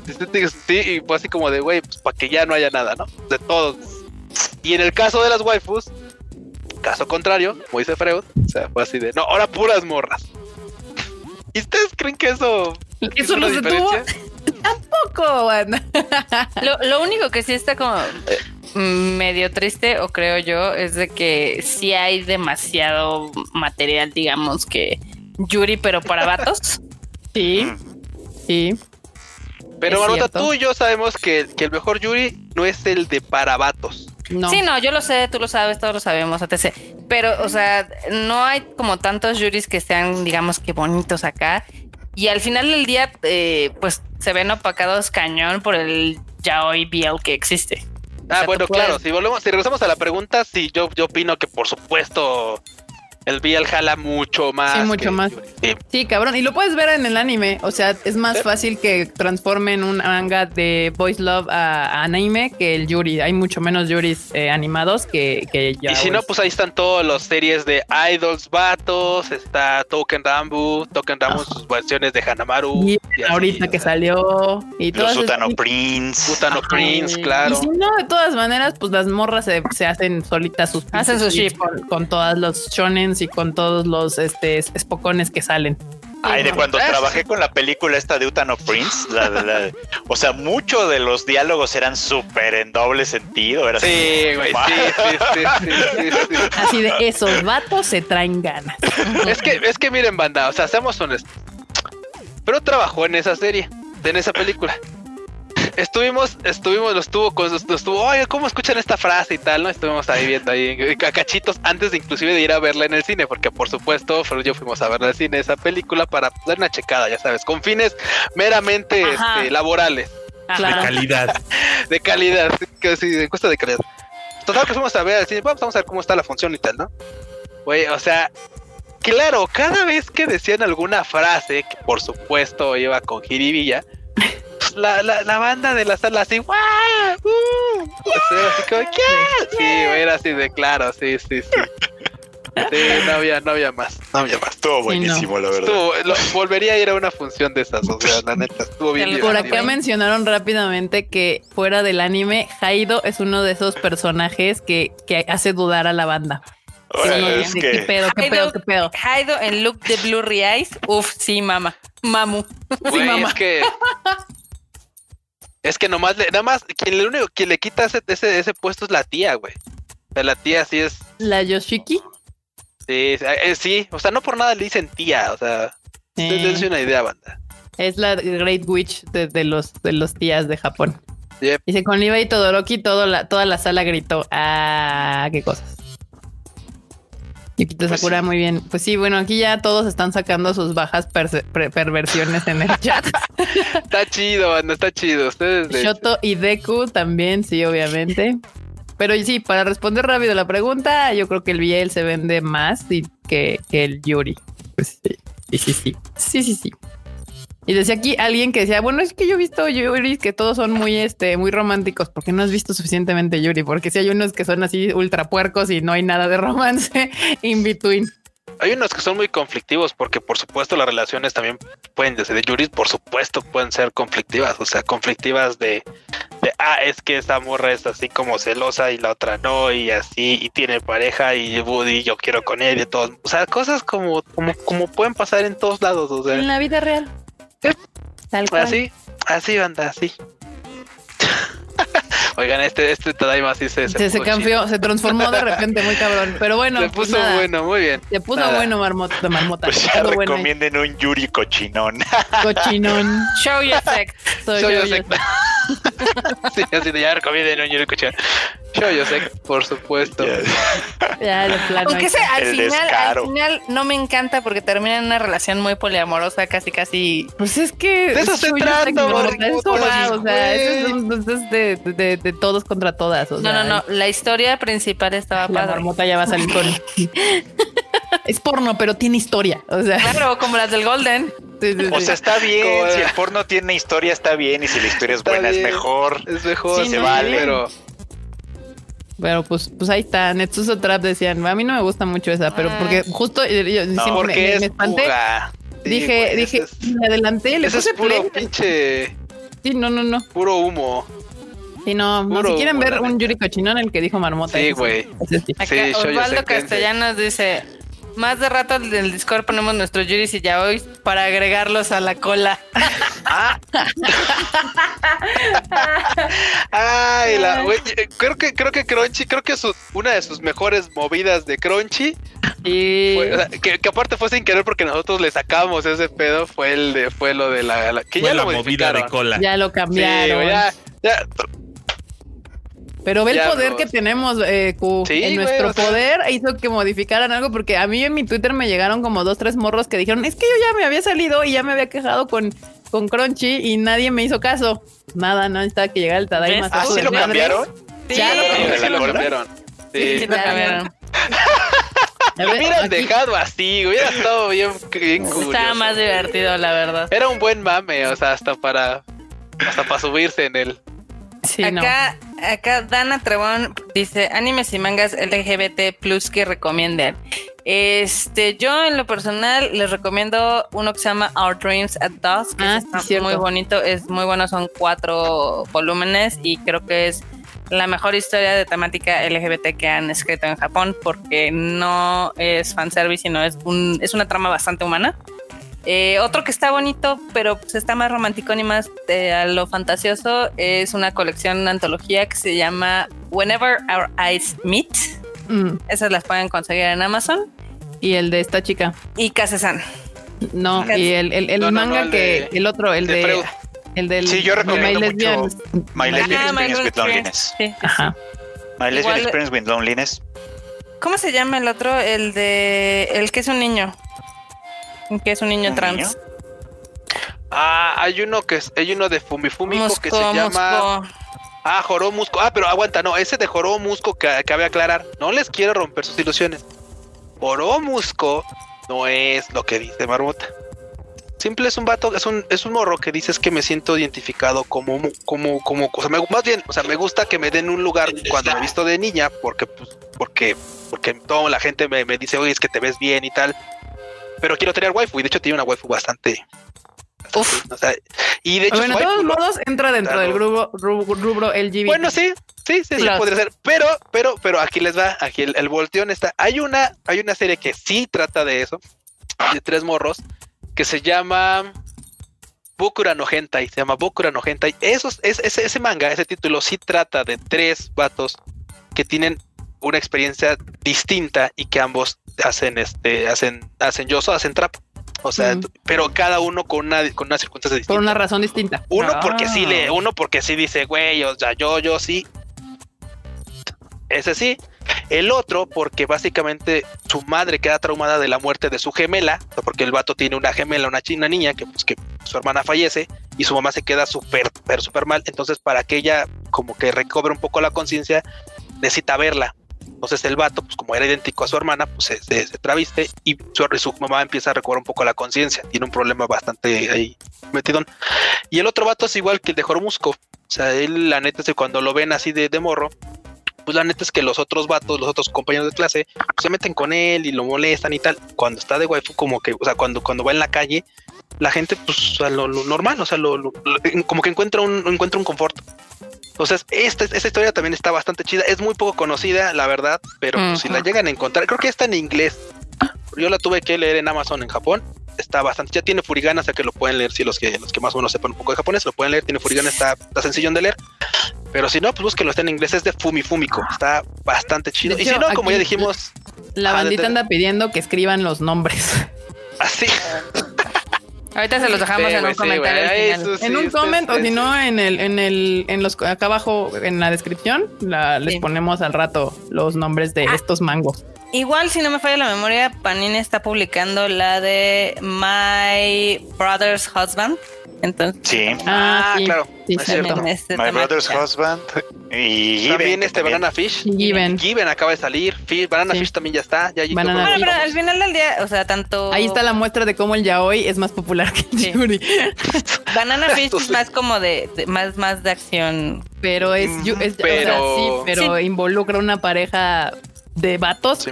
Sí, y fue así como de, güey, pues para que ya no haya nada, ¿no? De todos. Y en el caso de las waifus, caso contrario, como dice Freud, o sea, fue así de, no, ahora puras morras. ¿Y ustedes creen que eso... ¿Eso los detuvo? Tampoco, lo, lo único que sí está como eh, medio triste, o creo yo, es de que sí hay demasiado material, digamos, que Yuri, pero para vatos. Sí, sí. Pero Marota, tú y yo sabemos que, que, el mejor Yuri no es el de para vatos. No. Sí, no, yo lo sé, tú lo sabes, todos lo sabemos, etc. Pero, o sea, no hay como tantos Yuris que sean, digamos que bonitos acá. Y al final del día, eh, pues se ven opacados cañón por el yaoi BL que existe. Ah, bueno, claro, si volvemos, si regresamos a la pregunta, sí, yo, yo opino que por supuesto El BL jala mucho más. Sí, mucho que más. Sí. Sí, cabrón. Y lo puedes ver en el anime. O sea, es más fácil que transformen un manga de Boys Love a, a anime que el Yuri. Hay mucho menos Yuris eh, animados que, que ya. y si no, pues ahí están todas las series de Idols Vatos. Está Token Rambu, Token Rambu, sus versiones de Hanamaru. Y y así, ahorita o que sea, salió. Y Los todas Utano Prince. Utano Ajá. Prince, claro. Y si no, de todas maneras, pues las morras se, se hacen solitas sus Hacen su pinches ship. con, con todos los y con todos los este espocones que salen. Ay, de cuando Ah, trabajé con la película esta de Utano Prince, la, la- la- o sea, muchos de los diálogos eran súper en doble sentido. Era Sí, así, güey, "Wow". sí, sí, sí, sí, sí, sí. Así de esos vatos se traen ganas. Es que, es que miren, banda, o sea, seamos honestos. Pero trabajó en esa serie, en esa película. Estuvimos, estuvimos, lo estuvo con, lo estuvo, oye, ¿cómo escuchan esta frase y tal? ¿No? Estuvimos ahí viendo ahí eh, a cachitos antes de inclusive de ir a verla en el cine, porque por supuesto, Fer y yo fuimos a verla al cine esa película para dar una checada, ya sabes, con fines meramente este, laborales, De calidad. de calidad, que sí, de encuesta de calidad. Total que fuimos a ver al cine, vamos, vamos a ver cómo está la función y tal, ¿no? Güey, o sea, claro, cada vez que decían alguna frase, que por supuesto iba con jiribilla, la, la, la banda de la sala así, ¡guau! ¡Uh! O sea, así como, ¿qué? Sí, era así de claro, sí, sí, sí. Sí, no había, no había más, no había más. Estuvo buenísimo, la verdad. Estuvo- lo- volvería a ir a una función de esas, o sea, la neta, estuvo bien Por acá mencionaron rápidamente que fuera del anime, Haido es uno de esos personajes que, que hace dudar a la banda. Sí, es de ¿Qué que pedo, qué pedo, qué pedo? Haido en look de Blurry Eyes. Uf, sí, mamá. Mamu. Mamá. es que. Es que nomás le, nada más, quien le único que le quita ese, ese, ese puesto es la tía, güey. O sea, la tía sí es. La Yoshiki. Sí, sí, eh, sí, o sea, no por nada le dicen tía, o sea, Sí. ustedes dense una idea, banda. Es la Great Witch de, de los de los tías de Japón. Yep. Dice con Iba y Todoroki todo la, toda la sala gritó. Ah, qué cosas. Yukito Pues Sakura, sí. muy bien. Pues sí, bueno, aquí ya todos están sacando sus bajas per- perversiones en el chat. Está chido, banda, está chido. Ustedes de Shoto y Deku también, sí, obviamente. Pero sí, para responder rápido la pregunta, yo creo que el Biel se vende más y que, que el Yuri. Pues sí, sí, sí, sí. Sí, sí, sí. Y decía aquí alguien que decía, bueno, es que yo he visto Yuri que todos son muy, este, muy románticos. ¿Por qué no has visto suficientemente Yuri? Porque si hay unos que son así ultra puercos y no hay nada de romance in between. Hay unos que son muy conflictivos porque por supuesto las relaciones también pueden, desde de Yuri, por supuesto pueden ser conflictivas, o sea, conflictivas de, de, ah, es que esa morra es así como celosa y la otra no, y así, y tiene pareja y Woody yo quiero con él y todo, o sea, cosas como, como, como pueden pasar en todos lados, o sea, En la vida real. Tal cual. así, así anda, así. Oigan, este, este Tadaima sí se, Se, se puso cambió, se transformó de repente muy cabrón. Pero bueno. Se pues puso nada. bueno, muy bien. Se puso Nada. bueno marmota, marmota. Pues Se ya puso bueno recomienden un Yuri cochinón. Cochinón. Show your sex. Soy Show yo, yo yo. sé. sí, así de ya recomienden un Yuri Kuchan. Show yo sé, por supuesto. Ya, de plano. Aunque ese al El final, descaro. al final no me encanta porque termina en una relación muy poliamorosa, casi casi. Pues es que. De eso se trata, Eso va, o sea, eso es, es de, de- de todos contra todas. O No, sea, no, no. La historia principal estaba La padre. marmota ya va a salir con. es porno, pero tiene historia. O sea, Claro, como las del Golden. sí, sí, O sí. sea, está bien. Como- Si el porno tiene historia, está bien. Y si la historia es Está buena, bien. es mejor. Es mejor, Sí, se no, vale. bien. Pero Pero pues, pues ahí está. Netsuzo Trap decían, a mí no me gusta mucho esa, pero Ah. porque justo eh, yo, me- porque me, me es espanté. pura. Sí, dije, güey, dije, es- me adelanté, le Ese es puse puro play. pinche. Sí, no, no, no. Puro humo. Sí, no, si quieren humo, ver un. Yuri Cochinón, el que dijo Marmota. Sí, güey. sí. Acá Osvaldo Castellanos dice: Más de rato en el Discord ponemos nuestros Yuris y Yaoi para agregarlos a la cola. Ah. Ay, la, eh, creo que creo que Crunchy, creo que su, una de sus mejores movidas de Crunchy, Sí. fue- o sea, que, que aparte fue sin querer porque nosotros le sacamos ese pedo, fue el de fue lo de la, la- que Fue ya la lo movida de cola. ya lo Sí, cambiaron. güey, ya, ya, Pero ve el poder que tenemos, eh, Q. Sí, en güey, nuestro sea- poder hizo que modificaran algo, porque a mí en mi Twitter me llegaron como dos, tres morros que dijeron, es que yo ya me había salido y ya me había quejado con, con Crunchy y nadie me hizo caso. Nada, no necesitaba que llegara el Tadaima. ¿Ves? ¿Ah, sí lo cambiaron? sí, Ya lo sí, cambiaron. sí lo cambiaron. Sí. Sí, lo cambiaron. Lo hubieran dejado así, hubiera estado bien, bien Estaba más divertido, la verdad. Era un buen mame, o sea, hasta para hasta para subirse en él. Sí, acá, acá Dana Trebón dice animes y mangas LGBT plus que recomienden. Este, yo en lo personal les recomiendo uno que se llama Our Dreams at Dusk, que ah, es muy bonito, es muy bueno, son cuatro volúmenes y creo que es la mejor historia de temática LGBT que han escrito en Japón porque no es fanservice, sino es un, es una trama bastante humana. Eh, otro que está bonito, pero pues está más romántico ni más de a lo fantasioso, es una colección, una antología que se llama Whenever Our Eyes Meet. Mm. Esas las pueden conseguir en Amazon. Y el de esta chica. Y Kase-san. No, y el, el, manga que, el otro, el de, el del Sí, yo recomiendo My mucho My Lesbian Experience with Loneliness. Sí, Ajá. My Lesbian Experience with Loneliness. ¿Cómo se llama el otro? El de el que es un niño que es un niño trans. Ah, hay uno que es, hay uno de Fumifumico que se llama Ah, Joró Musco. Ah, pero aguanta, no, ese de Joró Musco que cabe aclarar. No les quiero romper sus ilusiones. Joró Musco no es lo que dice Marmota. Simple es un vato, es un, es un morro que dices que me siento identificado como, como, como, o sea, me, más bien, o sea, me gusta que me den un lugar cuando me he visto de niña, porque, pues, porque, porque toda la gente me, me dice, oye, es que te ves bien y tal pero quiero tener waifu y de hecho tiene una waifu bastante Uf. y de hecho, bueno, de todos modos entra dentro del grupo rubro, LGBT. Bueno, sí, sí, sí, sí podría ser. Pero, pero, pero aquí les va, aquí el, volteón está. Hay una, hay una serie que sí trata de eso, de tres morros, que se llama Bokura no Hentai, se llama Bokura no Hentai. Eso, es, ese, ese manga, ese título sí trata de tres vatos que tienen una experiencia distinta y que ambos hacen este, hacen, hacen yoso, hacen trap. O sea, pero cada uno con una, con una circunstancia distinta. Por una razón distinta. Uno porque sí le, uno porque sí dice, güey, o sea, yo, yo sí. Ese sí. El otro, porque básicamente su madre queda traumada de la muerte de su gemela, porque el vato tiene una gemela, una china niña, que, pues, que su hermana fallece y su mamá se queda súper, súper mal. Entonces, para que ella como que recobre un poco la conciencia, necesita verla. Entonces el vato, pues como era idéntico a su hermana, pues se, se, traviste y su, su, mamá empieza a recobrar un poco la conciencia. Tiene un problema bastante ahí metidón. Y el otro vato es igual que el de Jormusco. O sea, él, la neta es que cuando lo ven así de, de morro, pues la neta es que los otros vatos, los otros compañeros de clase, pues, se meten con él y lo molestan y tal. Cuando está de waifu, como que, o sea, cuando, cuando va en la calle, la gente, pues, o lo, normal, o sea, lo, como que encuentra un, encuentra un confort. Entonces, esta, esta historia también está bastante chida. Es muy poco conocida, la verdad, pero pues, si la llegan a encontrar, creo que está en inglés. Yo la tuve que leer en Amazon en Japón. Está bastante, ya tiene furigana, o sea que lo pueden leer. Si los que los que más o menos sepan un poco de japonés, lo pueden leer. Tiene furigana, está, está sencillo de leer. Pero si no, pues búsquenlo, está en inglés. Es de Fumi Fumiko. Está bastante chido. y si no, como ya dijimos, la bandita anda pidiendo que escriban los nombres. Así. Ahorita se los dejamos en un comentario. en un comment o si no en el, en el, en los acá abajo en la descripción les ponemos al rato los nombres de ah. estos mangos. Igual, si no me falla la memoria, Panini está publicando la de My Brother's Husband. Entonces, sí. Ah, ah claro. Sí, este My Brother's Husband y También este Banana Fish. Given. Given acaba de salir. Banana Fish también ya está. Ya Banana Fish. pero al final del día, o sea, tanto. Ahí está la muestra de cómo el yaoi es más popular que el yuri. Banana Fish es más como de, más, más de acción. Pero es, es pero, sí, pero involucra una pareja de vatos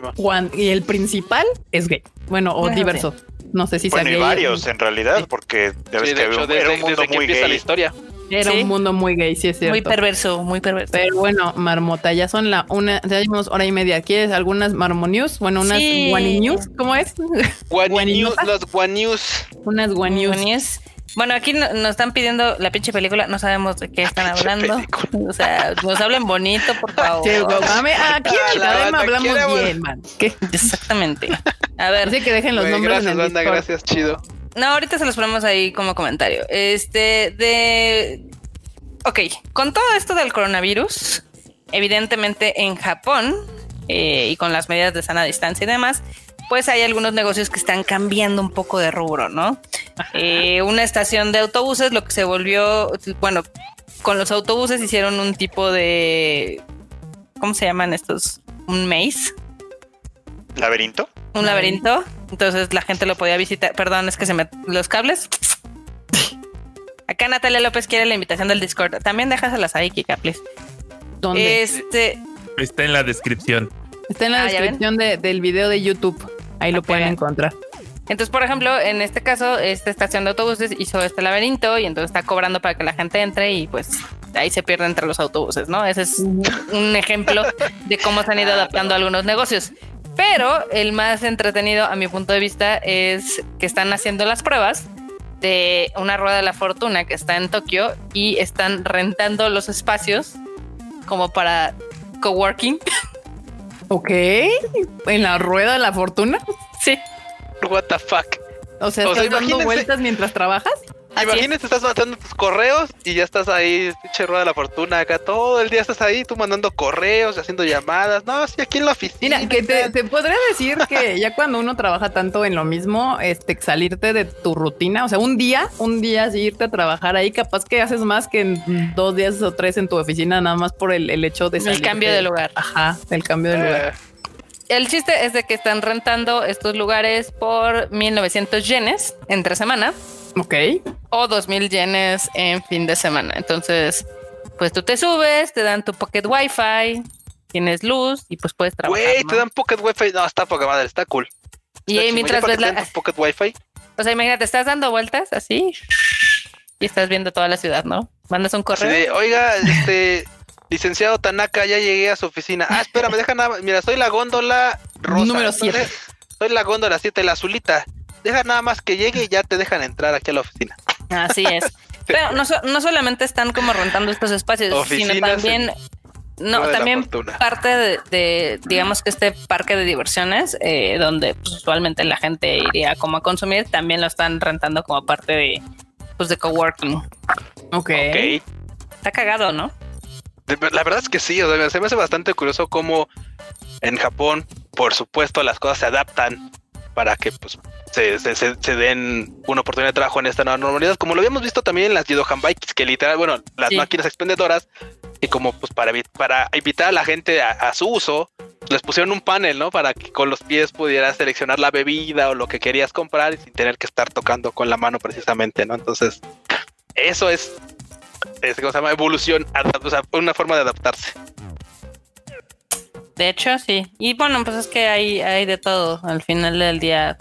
y el principal es gay. Bueno, o diverso. No sé si bueno, sea gay. varios en realidad, porque debes que hecho, era un mundo muy gay. la historia. Era un mundo muy gay, sí es cierto. Muy perverso, muy perverso. Pero bueno, Marmota, ya son la una, ya llevamos hora y media. ¿Quieres algunas Marmonews? Bueno, unas sí. News, ¿cómo es? News, las One News. Unas One News. Bueno, aquí nos están pidiendo la pinche película, no sabemos de qué están hablando. O sea, nos hablen bonito, por favor. aquí en la hablamos bien, man. ¿Qué? Exactamente. A ver. Así que dejen los nombres. Gracias, banda, gracias, chido. No, ahorita se los ponemos ahí como comentario. Este, de. Ok, con todo esto del coronavirus, evidentemente en Japón eh, y con las medidas de sana distancia y demás, pues hay algunos negocios que están cambiando un poco de rubro, ¿no? Eh, una estación de autobuses, lo que se volvió, bueno, con los autobuses hicieron un tipo de, ¿cómo se llaman estos? Un maze. ¿Laberinto? Un laberinto. Entonces la gente lo podía visitar. Perdón, es que se me. Los cables. Acá Natalia López quiere la invitación del Discord. También déjaselas ahí, Kika, please. ¿Dónde? Este. Está en la descripción. Está en la Ah, descripción de- del video de YouTube. Ahí lo Ok, pueden encontrar. Entonces, por ejemplo, en este caso, esta estación de autobuses hizo este laberinto y entonces está cobrando para que la gente entre y pues ahí se pierde entre los autobuses, ¿no? Ese es un ejemplo de cómo se han ido adaptando algunos negocios. Pero el más entretenido, a mi punto de vista, es que están haciendo las pruebas de una rueda de la fortuna que está en Tokio y están rentando los espacios como para coworking. Ok. En la rueda de la fortuna. Sí. What the fuck. O sea, O sea, ¿estás dando vueltas mientras trabajas? Así Imagínate, estás mandando tus correos y ya estás ahí, pinche rueda de la fortuna acá. Todo el día estás ahí, tú mandando correos, haciendo llamadas. No, sí, aquí en la oficina. Mira, que te, te podría decir que ya cuando uno trabaja tanto en lo mismo, este, salirte de tu rutina, o sea, un día, un día así irte a trabajar ahí, capaz que haces más que en dos días o tres en tu oficina, nada más por el, el hecho de El salirte. cambio de lugar. Ajá, el cambio de lugar. El chiste es de que están rentando estos lugares por 1900 yenes entre semana Ok. o 2000 yenes en fin de semana. Entonces, pues tú te subes, te dan tu pocket wifi, tienes luz y pues puedes trabajar. Güey, te dan pocket wifi. No, está poca madre, está cool. y ahí mientras ves la... tu pocket wifi. O sea, imagínate, estás dando vueltas así y estás viendo toda la ciudad, ¿no? Mandas un correo. de, oiga, este licenciado Tanaka, ya llegué a su oficina. Ah, espérame, deja nada. más. Mira, soy la góndola rosa. Número siete. Soy la góndola 7, la azulita. Deja nada más que llegue y ya te dejan entrar aquí a la oficina. Así es. Pero no, so- no solamente están como rentando estos espacios, sino también, no, también parte de, de, digamos que este parque de diversiones, eh, donde pues, usualmente la gente iría como a consumir, también lo están rentando como parte de, pues, de coworking. Ok. Ok. Está cagado, ¿no? La verdad es que sí, o sea, se me hace bastante curioso cómo en Japón, por supuesto, las cosas se adaptan para que pues se, se- den una oportunidad de trabajo en esta nueva normalidad, como lo habíamos visto también en las Yodohan Bikes, que literal, bueno, las Sí. máquinas expendedoras, y como pues para, para invitar a la gente a, a su uso, les pusieron un panel, ¿no? Para que con los pies pudieras seleccionar la bebida o lo que querías comprar y sin tener que estar tocando con la mano precisamente, ¿no? Entonces, eso es, es ¿cómo se llama? Evolución, o sea, una forma de adaptarse. De hecho, sí. Y bueno, pues es que hay, hay de todo al final del día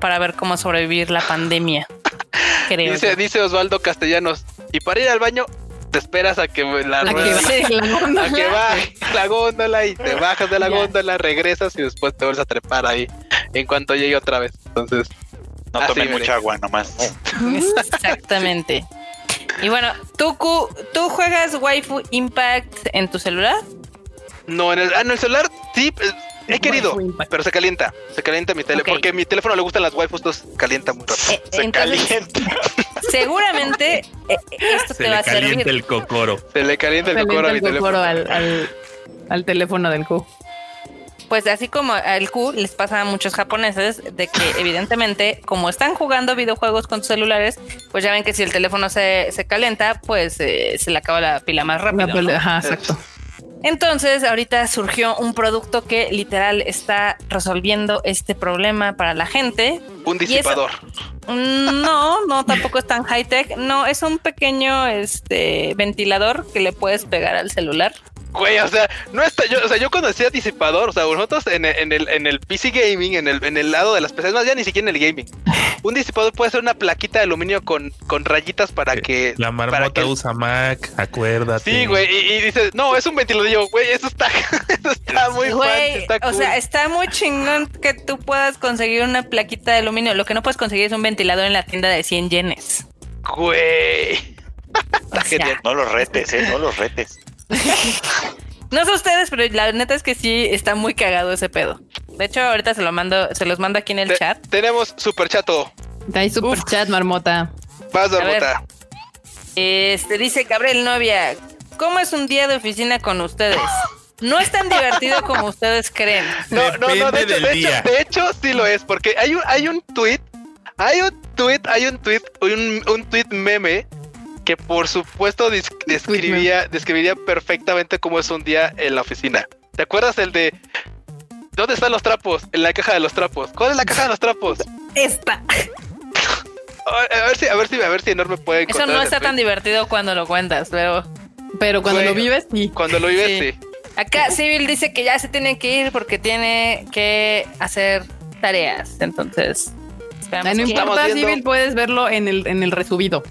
para ver cómo sobrevivir la pandemia. Creo. Dice, yo. dice Osvaldo Castellanos, y para ir al baño, te esperas a que la A que rueda, baje la góndola. a que baje la góndola y te bajas de la Ya. góndola, regresas y después te vuelves a trepar ahí en cuanto llegue otra vez. Entonces, No tomen mucha agua nomás. Exactamente. Y bueno, ¿tú, Q, ¿tú juegas Waifu Impact en tu celular? no, en el, ah, en el celular sí, eh, he querido, pero se calienta, se calienta mi teléfono, porque a mi teléfono le gustan las waifus, entonces calienta muy rápido. Eh, Se entonces, calienta. seguramente eh, esto Se te va le a calienta servir. el cocoro. Se le calienta el Calienta cocoro a mi el teléfono. cocoro al, al, al teléfono del Q. Pues así como al Q les pasa a muchos japoneses de que evidentemente como están jugando videojuegos con sus celulares, pues ya ven que si el teléfono se, se calienta, pues eh, se le acaba la pila más rápido. Ajá, exacto. Entonces, ahorita surgió un producto que literal está resolviendo este problema para la gente. Un disipador. Mm, No, no, tampoco es tan high tech. No, es un pequeño este ventilador que le puedes pegar al celular. Güey, o sea, no está yo, o sea, yo cuando decía disipador, o sea, nosotros en el, en el, en el PC gaming, en el, en el lado de las PCs, más ya ni siquiera en el gaming. Un disipador puede ser una plaquita de aluminio con, con rayitas para que. La para marmota que- usa Mac, acuérdate. Sí, güey, y, y dices, no, es un ventilador. Y yo, güey, eso está, eso está muy fancy, Güey, está o sea, está muy chingón que tú puedas conseguir una plaquita de aluminio. Lo que no puedes conseguir es un ventilador en la tienda de 100 yenes. Güey. O sea, genial. No los retes, eh, no los retes. no sé ustedes, pero la neta es que sí está muy cagado ese pedo. De hecho, ahorita se lo mando, se los mando aquí en el Te- chat. tenemos super chato. Hay super chat, marmota. Vas, ver. Barbota. Este dice Gabriel Novia, ¿cómo es un día de oficina con ustedes? No es tan divertido como ustedes creen. No, no, no, de hecho, de hecho, de hecho sí lo es, porque hay un, hay un tweet, hay un tweet, hay un tweet, un, un tweet meme que por supuesto describía, describiría perfectamente cómo es un día en la oficina. ¿Te acuerdas el de ¿Dónde están los trapos? En la caja de los trapos. ¿Cuál es la caja de los trapos? Esta. A ver si, a ver si, a ver si enorme puede Eso no está tan divertido cuando lo cuentas, pero. Pero cuando lo vives, sí. Cuando lo vives, sí. Acá Civil dice que ya se tiene que ir porque tiene que hacer tareas. Entonces, no importa, Civil, puedes verlo en el, en el resubido.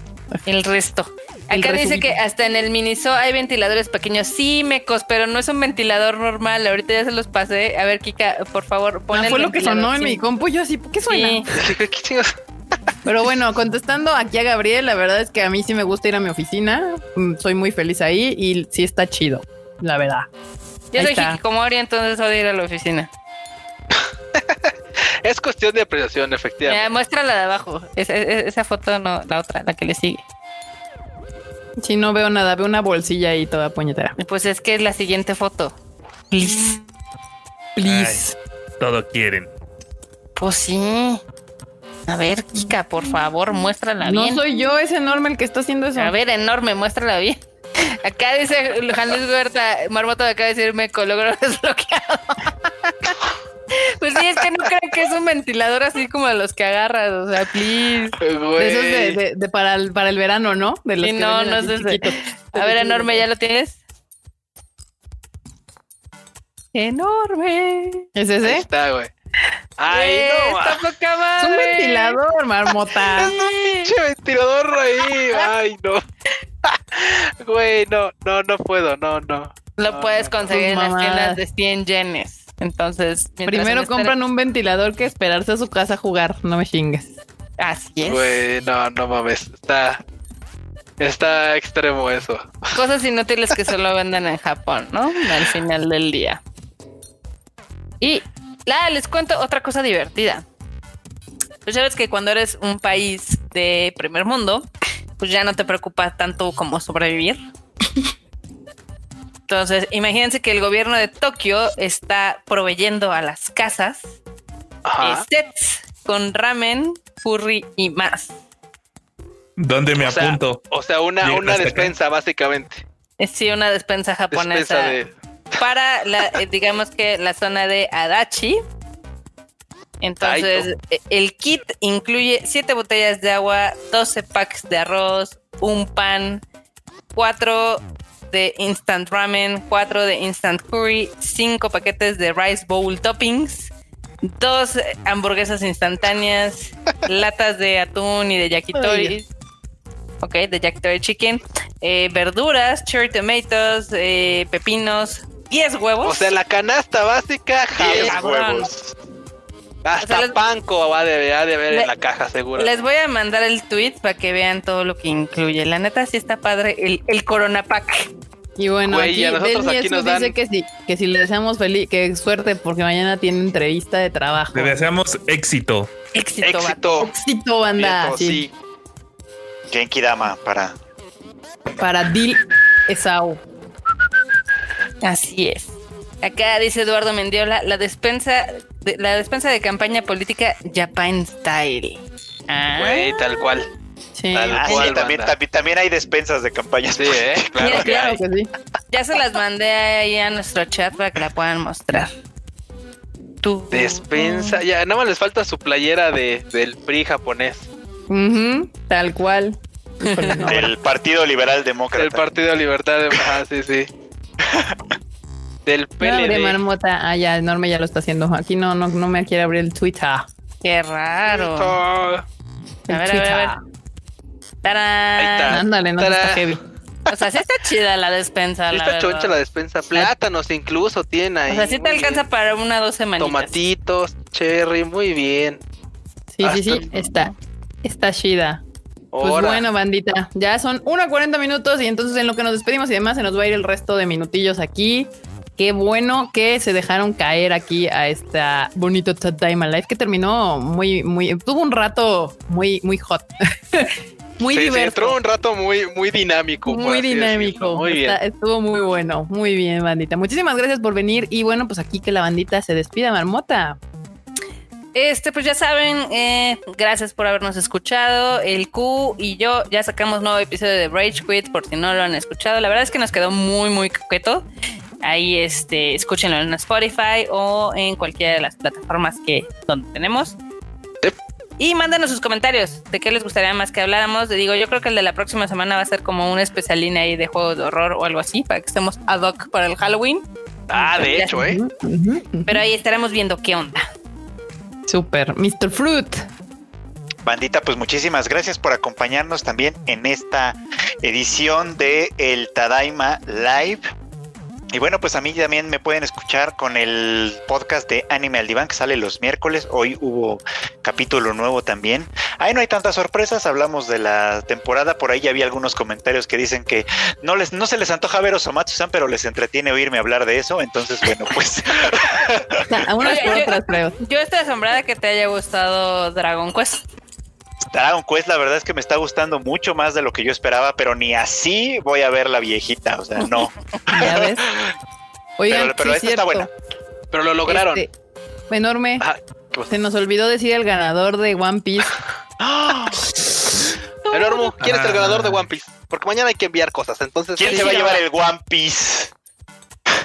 El resto. Acá dice que hasta en el Miniso hay ventiladores pequeños. Sí, mecos, pero no es un ventilador normal. Ahorita ya se los pasé. A ver, Kika, por favor, pon ah, fue lo que sonó en mi compu. Yo así, ¿qué suena? Pero bueno, contestando aquí a Gabriel, la verdad es que a mí sí me gusta ir a mi oficina. Mm, soy muy feliz ahí y sí está chido, la verdad. Yo soy como Ori, entonces odio ir a la oficina. es cuestión de apreciación, efectivamente. muestra la de abajo. esa foto no, la otra, la que le sigue. Si no veo nada, veo una bolsilla ahí toda puñetera. Pues es que es la siguiente foto. Please. Please. todo quieren. Pues sí. A ver, Kika, por favor, muéstrala bien. No soy yo, es enorme el que está haciendo eso. A ver, enorme, muéstrala bien. Acá dice Juan Luis Huerta, Marmota acaba de decirme logro desbloqueado. Pues sí, es que no creo que es un ventilador así como de los que agarras, o sea, please. De esos de, para, el, para el verano, ¿no? De los sí, no, no es ese. A ver, enorme, ¿ya lo tienes? Enorme. ¿Es ese? Ahí está, güey. Ay, no. Está poca madre. Es un ventilador, marmota. es un pinche ventilador ahí. Ay, no. Güey, no, no, no puedo, no, no. Lo puedes conseguir en las tiendas de 100 yenes. Entonces, primero compran un ventilador que esperarse a su casa a jugar, no me chingues. Así es. Güey, no, no mames, está está extremo eso. Cosas inútiles que solo venden en Japón, ¿no? Al final del día. Y la, les cuento otra cosa divertida. Pues ya ves que cuando eres un país de primer mundo, pues ya no te preocupa tanto como sobrevivir. Entonces, imagínense que el gobierno de Tokio está proveyendo a las casas eh, sets con ramen, curry y más. ¿Dónde me apunto? o sea, una, una despensa, básicamente. Eh, sí, una despensa japonesa. Para la, eh, digamos que la zona de Adachi. Entonces, el kit incluye 7 botellas de agua, 12 packs de arroz, un pan, 4 de instant ramen, 4 de instant curry, 5 paquetes de rice bowl toppings, 2 hamburguesas instantáneas, latas de atún y de yakitori. Ok, de yakitori chicken, eh, verduras, cherry tomatoes, eh, pepinos, 10 huevos. O sea, la canasta básica, 10 huevos. Hasta panco va de, de ver en la caja, seguro. Les voy a mandar el tweet para que vean todo lo que incluye. La neta sí está padre el, el Corona Pack. Y bueno, aquí, dice que sí, que si le deseamos feliz, que suerte porque mañana tiene entrevista de trabajo. Le deseamos éxito. Éxito, éxito, éxito banda. sí. Genki Dama para para Dil Esau. Así es. Acá dice Eduardo Mendiola, la despensa de, la despensa de campaña política Japan Style. Ah. Güey, tal cual. Sí. Ah, también, también, hay despensas de campaña. Sí, ¿eh? claro, que sí. Ya se las mandé ahí a nuestro chat para que la puedan mostrar. Tú. Despensa, ya, nada más les falta su playera de, del PRI japonés. tal cual. Del Partido Liberal Demócrata. Del Partido Libertad Demócrata, ah, sí, sí. Del PLD. de marmota. Ah, ya, enorme ya lo está haciendo. Aquí no, no, no me quiere abrir el Twitter. Qué raro. A ver, a ver, a ver. ¡Tarán! Ándale, no está heavy. O sea, sí está chida la despensa. Sí está choncha la despensa. Plátanos incluso tiene ahí. O sea, sí te alcanza para una o dos semanas. Tomatitos, cherry, muy bien. Sí, sí, sí, está. Está chida. Pues bueno, bandita, ya son 1.40 minutos y entonces en lo que nos despedimos y demás se nos va a ir el resto de minutillos aquí. Qué bueno que se dejaron caer aquí a esta bonito Time Alive que terminó muy, muy, tuvo un rato muy, muy hot. muy sí, entró un rato muy, muy dinámico. Muy dinámico. Muy bien. estuvo muy bueno. Muy bien, bandita. Muchísimas gracias por venir. Y bueno, pues aquí que la bandita se despida, Marmota. Este, pues ya saben, eh, gracias por habernos escuchado. El Q y yo ya sacamos nuevo episodio de Rage Quit por si no lo han escuchado. La verdad es que nos quedó muy, muy coqueto. Ahí este, escúchenlo en Spotify o en cualquiera de las plataformas que donde tenemos. Y mándanos sus comentarios de qué les gustaría más que habláramos. Digo, yo creo que el de la próxima semana va a ser como un especialín ahí de juegos de horror o algo así, para que estemos ad hoc para el Halloween. Ah, de hecho, ¿eh? Pero ahí estaremos viendo qué onda. Super, Mr. Fruit. Bandita, pues muchísimas gracias por acompañarnos también en esta edición de El Tadaima Live. Y bueno, pues a mí también me pueden escuchar con el podcast de Anime al Diván que sale los miércoles. Hoy hubo capítulo nuevo también. Ahí no hay tantas sorpresas, hablamos de la temporada. Por ahí ya había algunos comentarios que dicen que no les no se les antoja ver Osomatsu-san, pero les entretiene oírme hablar de eso. Entonces, bueno, pues. yo estoy asombrada que te haya gustado Dragon Quest. Dragon Quest, la verdad es que me está gustando mucho más de lo que yo esperaba, pero ni así voy a ver la viejita, o sea, no. Ya ves. Oigan, pero, esta está buena. Pero lo lograron. Este, enorme. se nos olvidó decir el ganador de One Piece. Enorme, ¿quién es el ganador de One Piece? Porque mañana hay que enviar cosas, entonces... ¿Quién se va a llevar el One Piece?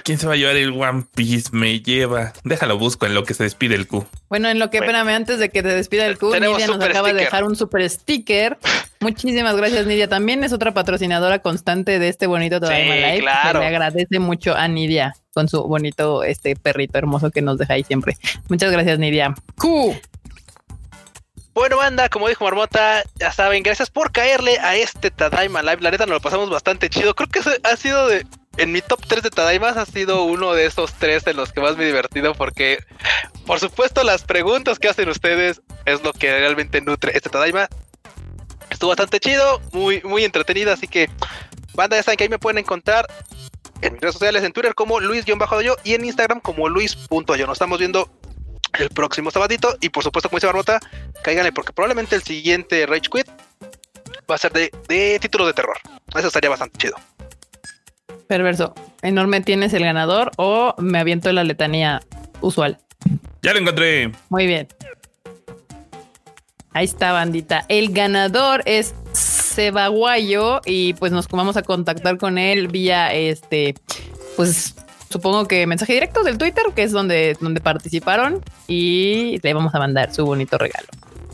¿Quién se va a llevar el One Piece? Me lleva. Déjalo busco en lo que se despide el Q. Bueno, en lo que, espérame, antes de que te despida el Q, Nidia nos acaba de dejar un super sticker. Muchísimas gracias, Nidia. También es otra patrocinadora constante de este bonito Tadaima Live. Claro. Le agradece mucho a Nidia con su bonito este perrito hermoso que nos deja ahí siempre. Muchas gracias, Nidia. Q. Bueno, banda, como dijo Marmota, ya saben, gracias por caerle a este Tadaima Live. La neta nos lo pasamos bastante chido. Creo que ha sido de en mi top 3 de Tadaimas ha sido uno de esos tres en los que más me he divertido porque, por supuesto, las preguntas que hacen ustedes es lo que realmente nutre este Tadaima. Estuvo bastante chido, muy, muy entretenido, así que, banda, ya saben que ahí me pueden encontrar en mis redes sociales, en Twitter como Luis-yo y en Instagram como Luis.yo. Nos estamos viendo el próximo sabadito y, por supuesto, como dice Barbota, cáiganle porque probablemente el siguiente Rage Quit va a ser de, de título de terror. Eso estaría bastante chido. Perverso. Enorme tienes el ganador o me aviento la letanía usual. Ya lo encontré. Muy bien. Ahí está, bandita. El ganador es Sebaguayo y pues nos vamos a contactar con él vía este, pues supongo que mensaje directo del Twitter, que es donde, donde participaron y le vamos a mandar su bonito regalo.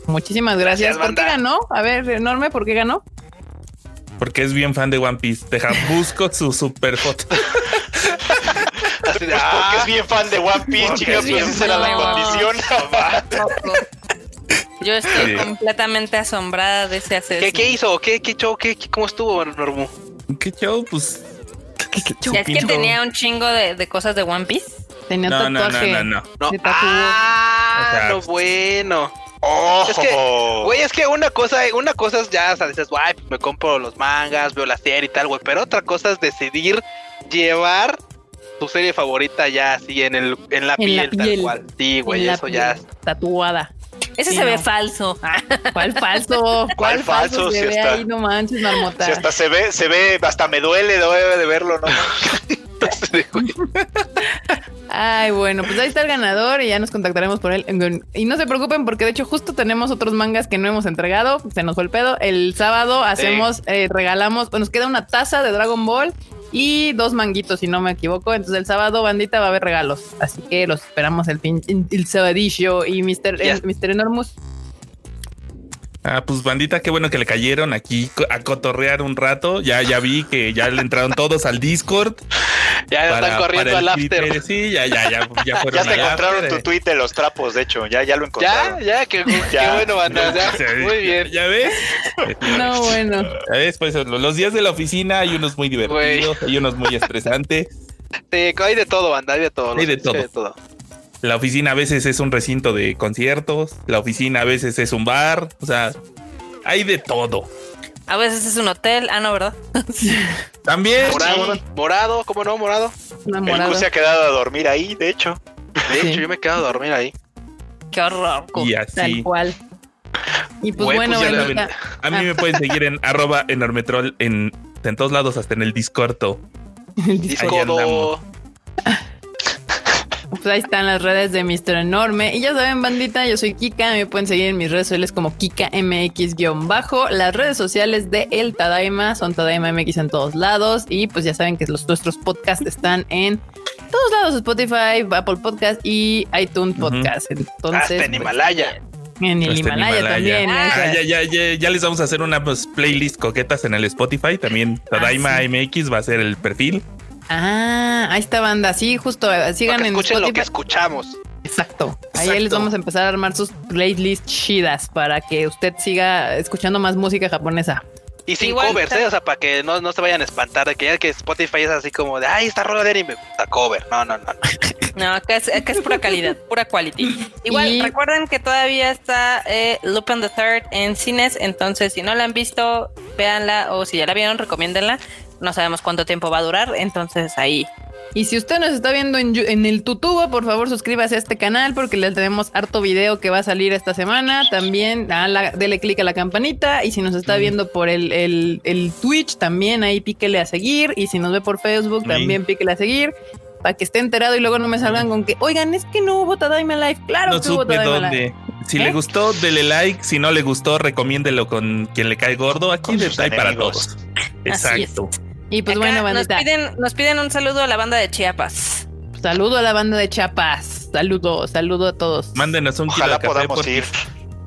Muchísimas gracias. ¿Por qué ganó? A ver, enorme, ¿por qué ganó? Porque es bien fan de One Piece. Deja, busco su super foto. Así de, ah, porque es bien fan de One Piece, chicos, pues esa era la condición. Yo estoy completamente asombrada de ese asesino. ¿Qué, qué hizo? ¿Qué, qué show? ¿Qué, cómo estuvo, Normu? ¿Qué show? Pues. ¿Qué, ¿Es que tenía un chingo de, de, cosas de One Piece? Tenía no, tatuaje. No, no, no, no. Ah, no, bueno. Es que, güey, es que una cosa, una cosa es ya, o sea, dices, guay, me compro los mangas, veo la serie y tal, güey, pero otra cosa es decidir llevar tu serie favorita ya así en el en la, piel, tal cual. Sí, güey, eso ya tatuada. Ese se ve falso. ¿Cuál falso? ¿Cuál, falso? Se ve ahí, no manches, marmota. Si hasta se ve, se ve, hasta me duele de verlo, ¿no? Ay, bueno, pues ahí está el ganador y ya nos contactaremos por él. Y no se preocupen porque de hecho justo tenemos otros mangas que no hemos entregado. Se nos fue el pedo. El sábado hacemos, eh, regalamos, nos queda una taza de Dragon Ball y dos manguitos, si no me equivoco. Entonces el sábado, bandita, va a haber regalos. Así que los esperamos el, el, el sabadillo y Mr. Mr. Enormous. Ah, pues bandita, qué bueno que le cayeron aquí a cotorrear un rato. Ya, ya vi que ya le entraron todos al Discord. Ya están corriendo al after. Sí, ya, ya, ya, ya fueron. Ya te encontraron tu tweet de los trapos, de hecho, ya, ya lo encontraron. Ya, ya, qué, bueno, banda. muy bien. ¿Ya ves? No, bueno. Ya ves, pues los días de la oficina hay unos muy divertidos, hay unos muy estresantes. Sí, hay de todo, banda, hay de todo. Hay de todo. Hay de todo. La oficina a veces es un recinto de conciertos, la oficina a veces es un bar, o sea, hay de todo. A veces es un hotel, ah, no, ¿verdad? También. Morado, morado, ¿cómo no? Morado. El se ha quedado a dormir ahí, de hecho. De hecho, yo me he quedado a dormir ahí. Qué horror. Y así. Tal cual. Y pues bueno, a mí me pueden seguir en arroba enormetrol en, en todos lados, hasta en el Discordo. El Discordo. pues ahí están las redes de Mr. Enorme. Y ya saben, bandita, yo soy Kika. Me pueden seguir en mis redes sociales como KikaMX-bajo. Las redes sociales de El Tadaima son Tadaima MX en todos lados. Y pues ya saben que los, nuestros podcasts están en todos lados: Spotify, Apple Podcast y iTunes Podcast. Entonces. Hasta en pues, Himalaya. En el Himalaya, también. Ah, ya, ya, ya, ya, les vamos a hacer una pues, playlist coquetas en el Spotify. También Tadaima MX va a ser el perfil. Ah, ahí está banda. Sí, justo eh, sigan en escuchen lo que escuchamos. Exacto. Ahí les vamos a empezar a armar sus playlists chidas para que usted siga escuchando más música japonesa. Y sin covers, ¿eh? O sea, para que no, no se vayan a espantar de que ya que Spotify es así como de, ay, esta rola de anime, está cover. No, no, no. No, acá es, acá es pura calidad, pura quality. Igual, recuerden que todavía está eh, Lupin the Third en cines, entonces si no la han visto, véanla, o si ya la vieron, recomiéndenla. No sabemos cuánto tiempo va a durar, entonces ahí y si usted nos está viendo en, el tutubo, por favor suscríbase a este canal porque le tenemos harto video que va a salir esta semana. También a dele clic a la campanita. Y si nos está viendo por el, el, Twitch, también ahí píquele a seguir. Y si nos ve por Facebook, también píquele a seguir. Para que esté enterado y luego no me salgan con que, oigan, es que no hubo Tadaima Live. Claro no que hubo Tadaima Live. Si le ¿Eh? gustó, dele like. Si no le gustó, recomiéndelo con quien le cae gordo. Aquí de para todos. Exacto. Y pues bueno, nos piden, nos piden un saludo a la banda de Chiapas. Saludo a la banda de Chiapas. Saludo, saludo a todos. Mándenos un Ojalá kilo de podamos ir.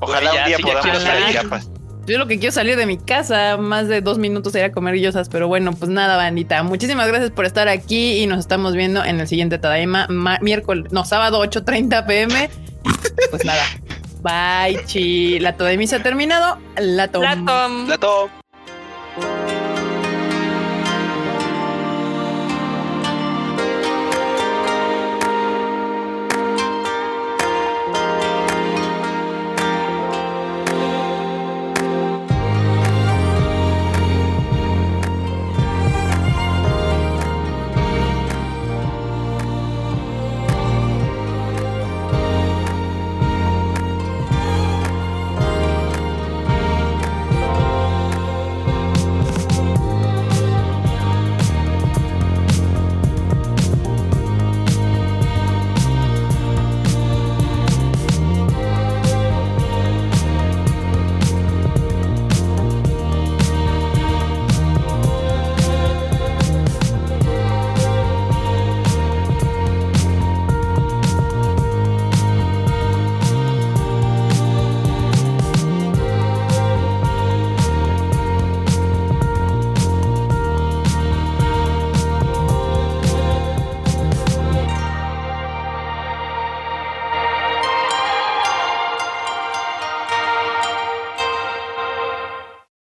Ojalá un día podamos ir a Chiapas. Yo lo que quiero salir de mi casa, más de dos minutos ir a comer guillosas, pero bueno, pues nada, bandita. Muchísimas gracias por estar aquí y nos estamos viendo en el siguiente Tadaima, miércoles, no, sábado 8.30 pm. pues nada. Bye, chi. La Tadaima se ha terminado. La tom. La tom. La tom.